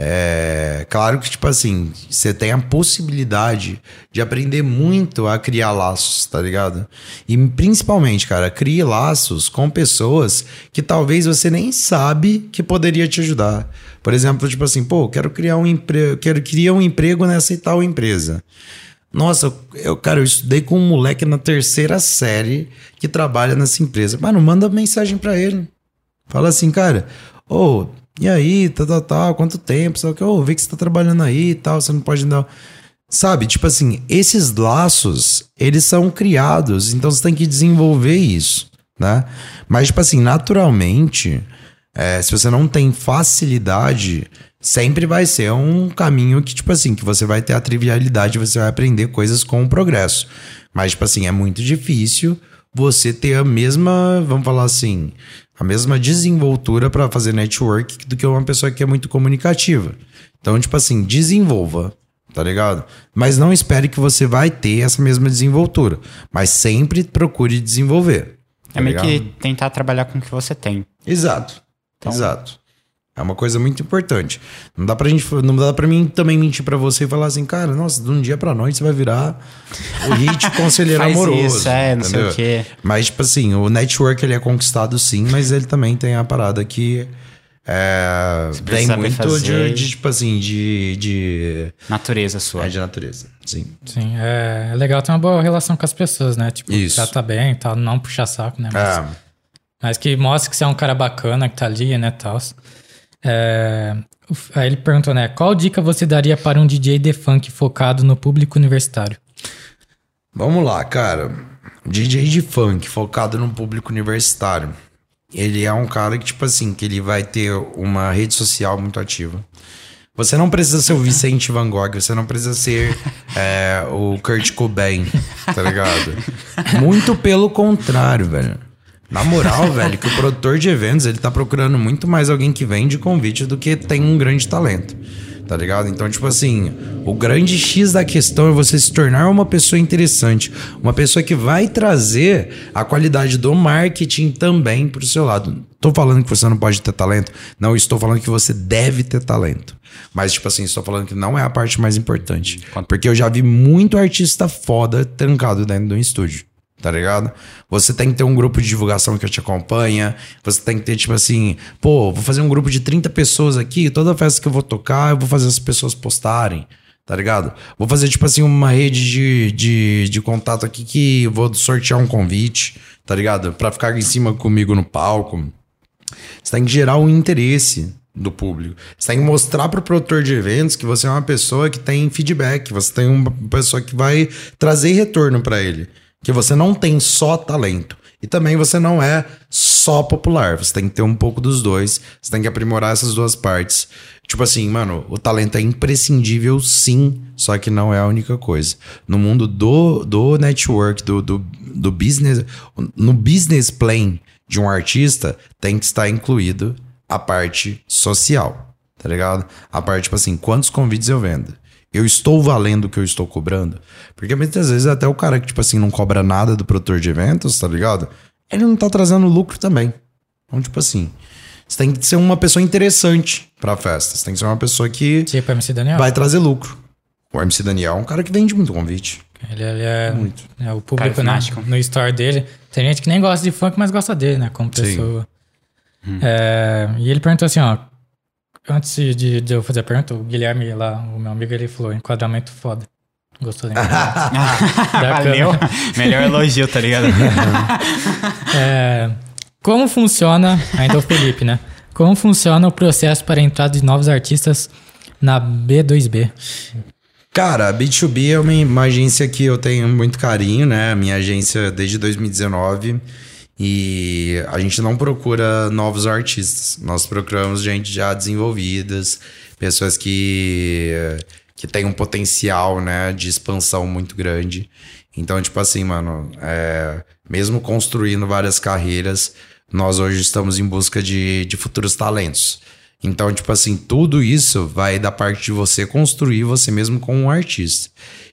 É claro que, tipo assim, você tem a possibilidade de aprender muito a criar laços, tá ligado? E principalmente, cara, crie laços com pessoas que talvez você nem sabe que poderia te ajudar. Por exemplo, tipo assim, pô, quero criar um emprego, quero criar um emprego nessa e tal empresa. Nossa, eu, cara, eu estudei com um moleque na terceira série que trabalha nessa empresa. Mano, manda mensagem pra ele. Fala assim, cara, ô, e aí, tal, tal, tal, quanto tempo? Só que, ô, vê que você tá trabalhando aí e tal, você não pode dar. Sabe, tipo assim, esses laços, eles são criados, então você tem que desenvolver isso, né? Mas, tipo assim, naturalmente, é, se você não tem facilidade, sempre vai ser um caminho que, tipo assim, que você vai ter a trivialidade, você vai aprender coisas com o progresso. Mas, tipo assim, é muito difícil você ter a mesma, vamos falar assim, a mesma desenvoltura para fazer network do que uma pessoa que é muito comunicativa. Então, tipo assim, desenvolva, tá ligado? Mas não espere que você vai ter essa mesma desenvoltura. Mas sempre procure desenvolver. É tá meio ligado? que tentar trabalhar com o que você tem. Exato. Então- Exato. É uma coisa muito importante. Não dá pra gente, não dá para mim também mentir pra você e falar assim, cara, nossa, de um dia pra noite você vai virar o hit conselheiro Faz amoroso. isso, é, não sei o quê. Mas tipo assim, o network ele é conquistado sim, mas ele também tem a parada que é, saber muito fazer. de, de, tipo assim, de de Natureza sua. é de natureza. Sim. Sim, é, é legal ter uma boa relação com as pessoas, né? Tipo, Isso. trata bem e tal, não puxar saco, né? Mas, É, mas que mostre que você é um cara bacana, que tá ali, né, tal. É, aí ele perguntou, né? Qual dica você daria para um DJ de funk focado no público universitário? Vamos lá, cara. DJ de funk focado no público universitário. Ele é um cara que, tipo assim, que ele vai ter uma rede social muito ativa. Você não precisa ser o Vicente Van Gogh, você não precisa ser é, o Kurt Cobain, tá ligado? Muito pelo contrário, velho. Na moral, velho, que o produtor de eventos, ele tá procurando muito mais alguém que vende convite do que tem um grande talento. Tá ligado? Então, tipo assim, o grande X da questão é você se tornar uma pessoa interessante. Uma pessoa que vai trazer a qualidade do marketing também pro seu lado. Tô falando que você não pode ter talento. Não, estou falando que você deve ter talento. Mas, tipo assim, estou falando que não é a parte mais importante. Porque eu já vi muito artista foda trancado dentro de um estúdio. Tá ligado? Você tem que ter um grupo de divulgação que te acompanha. Você tem que ter, tipo assim, pô, vou fazer um grupo de 30 pessoas aqui. Toda festa que eu vou tocar, eu vou fazer as pessoas postarem. Tá ligado? Vou fazer, tipo assim, uma rede de, de, de contato aqui que vou sortear um convite, tá ligado? Pra ficar em cima comigo no palco. Você tem que gerar um interesse do público. Você tem que mostrar pro produtor de eventos que você é uma pessoa que tem feedback, você tem uma pessoa que vai trazer retorno pra ele. Que você não tem só talento. E também você não é só popular. Você tem que ter um pouco dos dois. Você tem que aprimorar essas duas partes. Tipo assim, mano, o talento é imprescindível sim, só que não é a única coisa. No mundo do, do network, do, do, do business, no business plan de um artista, tem que estar incluído a parte social, tá ligado? A parte, tipo assim, quantos convites eu vendo? Eu estou valendo o que eu estou cobrando? Porque muitas vezes até o cara que, tipo assim, não cobra nada do produtor de eventos, tá ligado? Ele não tá trazendo lucro também. Então, tipo assim, você tem que ser uma pessoa interessante pra festa. Você tem que ser uma pessoa que Tipo MC Daniel. vai trazer lucro. O MC Daniel é um cara que vende muito convite. Ele, ele é, Muito. é o público né, Carismático. no store dele. Tem gente que nem gosta de funk, mas gosta dele, né? Como Sim. pessoa. É, e ele perguntou assim, ó. Antes de, de eu fazer a pergunta, o Guilherme lá, o meu amigo, ele falou, enquadramento foda. Gostou da Da Valeu. Melhor elogio, tá ligado? É, como funciona, ainda o Felipe, né? Como funciona o processo para a entrada de novos artistas na B2B? Cara, a B2B é uma, uma agência que eu tenho muito carinho, né? A minha agência desde 2019. E a gente não procura novos artistas. Nós procuramos gente já desenvolvidas, pessoas que, que têm um potencial, né, de expansão muito grande. Então, tipo assim, mano, é, mesmo construindo várias carreiras, nós hoje estamos em busca de, de futuros talentos. Então, tipo assim, tudo isso vai da parte de você construir você mesmo como um artista.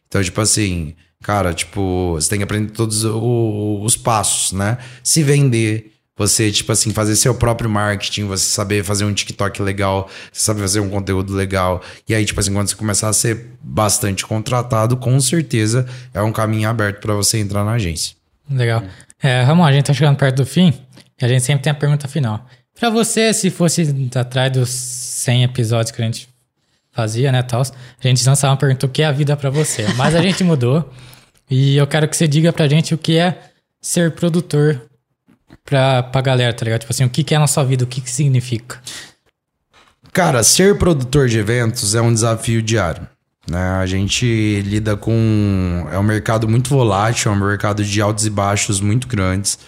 Então, tipo assim, cara, tipo, você tem que aprender todos os passos, né? Se vender, você, tipo assim, fazer seu próprio marketing, você saber fazer um TikTok legal, você saber fazer um conteúdo legal. E aí, tipo assim, quando você começar a ser bastante contratado, com certeza é um caminho aberto pra você entrar na agência. Legal. É, Ramon, a gente tá chegando perto do fim e a gente sempre tem a pergunta final. Pra você, se fosse atrás dos 100 episódios que a gente fazia, né, tal, a gente lançava uma pergunta, o que é a vida pra você? Mas a gente mudou e eu quero que você diga pra gente o que é ser produtor pra, pra galera, tá ligado? Tipo assim, o que, que é na sua vida, o que, que significa? Cara, ser produtor de eventos é um desafio diário. Né? A gente lida com. É um mercado muito volátil, é um mercado de altos e baixos muito grandes.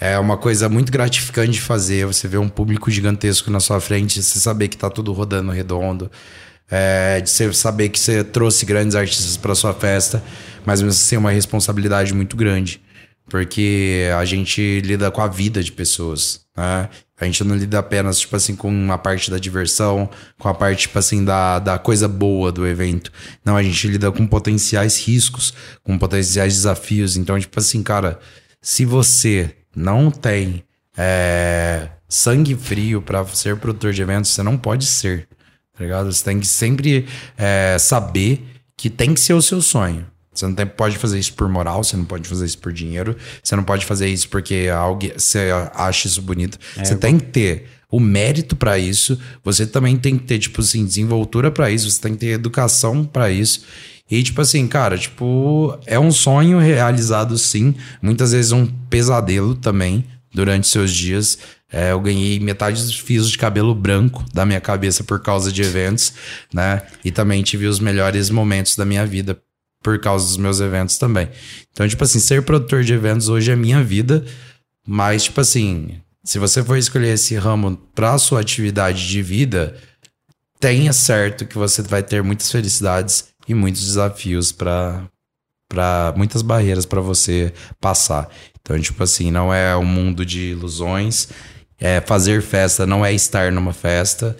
É uma coisa muito gratificante de fazer. Você vê um público gigantesco na sua frente, você saber que tá tudo rodando redondo. É, de você saber que você trouxe grandes artistas para sua festa, mas mesmo assim é uma responsabilidade muito grande. Porque a gente lida com a vida de pessoas, né? A gente não lida apenas, tipo assim, com uma parte da diversão, com a parte, tipo assim, da, da coisa boa do evento. Não, a gente lida com potenciais riscos, com potenciais desafios. Então, tipo assim, cara, se você não tem é, sangue frio para ser produtor de eventos, você não pode ser, tá ligado? Você tem que sempre é, saber que tem que ser o seu sonho. Você não tem- pode fazer isso por moral, você não pode fazer isso por dinheiro, você não pode fazer isso porque alguém, você acha isso bonito. você tem que ter o mérito pra isso, você também tem que ter, tipo assim, desenvoltura pra isso, você tem que ter educação pra isso. E, tipo assim, cara, tipo, é um sonho realizado sim, muitas vezes um pesadelo também durante seus dias. É, eu ganhei metade dos fios de cabelo branco da minha cabeça por causa de eventos, né? E também tive os melhores momentos da minha vida por causa dos meus eventos também. Então, tipo assim, ser produtor de eventos hoje é minha vida, mas, tipo assim, se você for escolher esse ramo pra sua atividade de vida, tenha certo que você vai ter muitas felicidades e muitos desafios pra para muitas barreiras pra você passar. Então, tipo assim, não é um mundo de ilusões. É, fazer festa não é estar numa festa.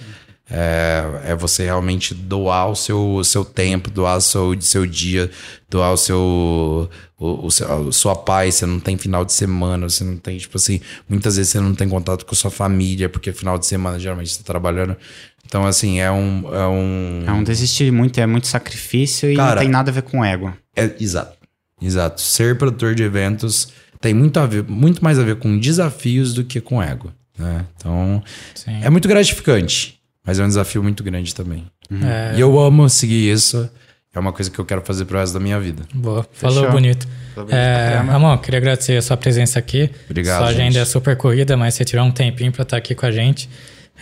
É, é você realmente doar o seu, seu tempo, doar o seu, seu dia, doar o seu, o, o seu, a sua paz. Você não tem final de semana, você não tem, tipo assim, muitas vezes você não tem contato com a sua família, porque final de semana geralmente você tá trabalhando. Então, assim, é um. É um, É um desistir muito, é muito sacrifício e Cara, não tem nada a ver com ego. é, exato. Exato. Ser produtor de eventos tem muito, a ver, muito mais a ver com desafios do que com ego. Né? Então, Sim. é muito gratificante, mas é um desafio muito grande também. É, E eu amo seguir isso. É uma coisa que eu quero fazer pro resto da minha vida. Boa, falou Fechou. bonito. Falou É. Ramon, queria agradecer a sua presença aqui. Obrigado, Sua agenda gente. é super corrida, mas você tirou um tempinho pra estar aqui com a gente.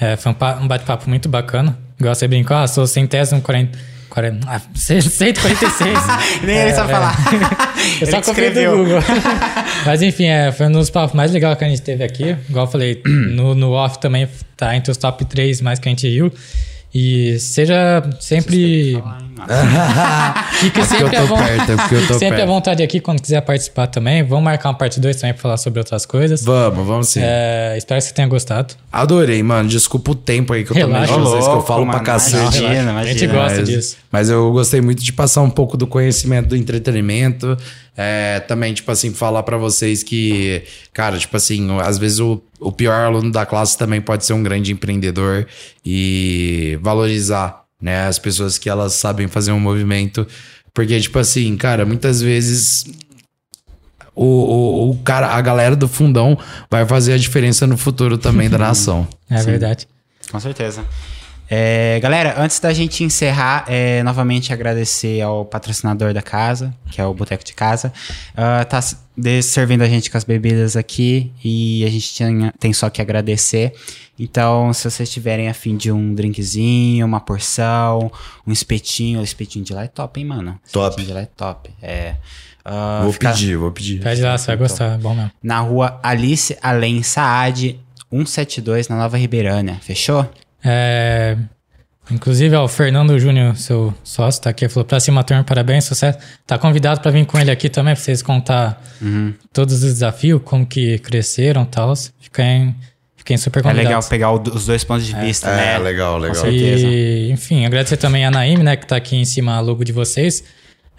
É, foi um, um bate-papo muito bacana. Igual você brincou, ah, sou centésimo 40, 40, ah, 146. Nem ele sabe falar. Eu só copiei do. Google. Mas enfim, é, foi um dos papos mais legais que a gente teve aqui. Igual eu falei, no, no off também tá entre os top 3 mais que a gente riu. E seja sempre. É porque sempre, à tô perto, é tô sempre à vontade aqui quando quiser participar também. Vamos marcar uma parte 2 também pra falar sobre outras coisas. Vamos, vamos sim. É, espero que você tenha gostado. Adorei, mano. Desculpa o tempo aí que eu Relaxa. de vocês, que eu falo pra cacete. imagina. Relaxa, a gente imagina. gosta mas, disso. mas eu gostei muito de passar um pouco do conhecimento do entretenimento. É, também, tipo assim, falar pra vocês que, cara, tipo assim, às vezes o, o pior aluno da classe também pode ser um grande empreendedor e valorizar, né, as pessoas que elas sabem fazer um movimento. Porque, tipo assim, cara, muitas vezes o, o, o cara, a galera do fundão vai fazer a diferença no futuro também da nação. É verdade. Com certeza. É, galera, antes da gente encerrar, é, novamente agradecer ao patrocinador da casa, que é o Boteco de Casa. Ah, tá servindo a gente com as bebidas aqui e a gente tinha- tem só que agradecer. Então, se vocês tiverem afim de um drinkzinho, uma porção, um espetinho, o espetinho de lá é top, hein, mano? Top. Espetinho de lá é top. É. Ah, Vou fica pedir, vou pedir. Pede lá, você vai gostar, é bom mesmo. Na rua Alice Além Saad, 172, na Nova Ribeirânia. Fechou? É, inclusive, ó, o Fernando Júnior, seu sócio, tá aqui, falou pra cima, turma, parabéns, sucesso. Tá convidado pra vir com ele aqui também, pra vocês contar todos os desafios, como que cresceram e tal. Fiquem, fiquem super É convidados. legal pegar o- os dois pontos de vista, né? É, legal, legal. Com certeza. E, enfim, agradecer também a Naime, né, que tá aqui em cima a logo de vocês,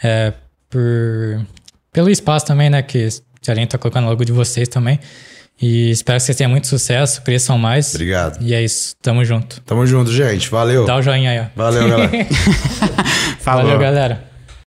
é, por, pelo espaço também, né, que a gente tá colocando a logo de vocês também. E espero que vocês tenham muito sucesso, cresçam mais. Obrigado. E é isso, tamo junto. Tamo junto, gente. Valeu. Dá o joinha aí, ó. Valeu, galera. Falou. Valeu, galera.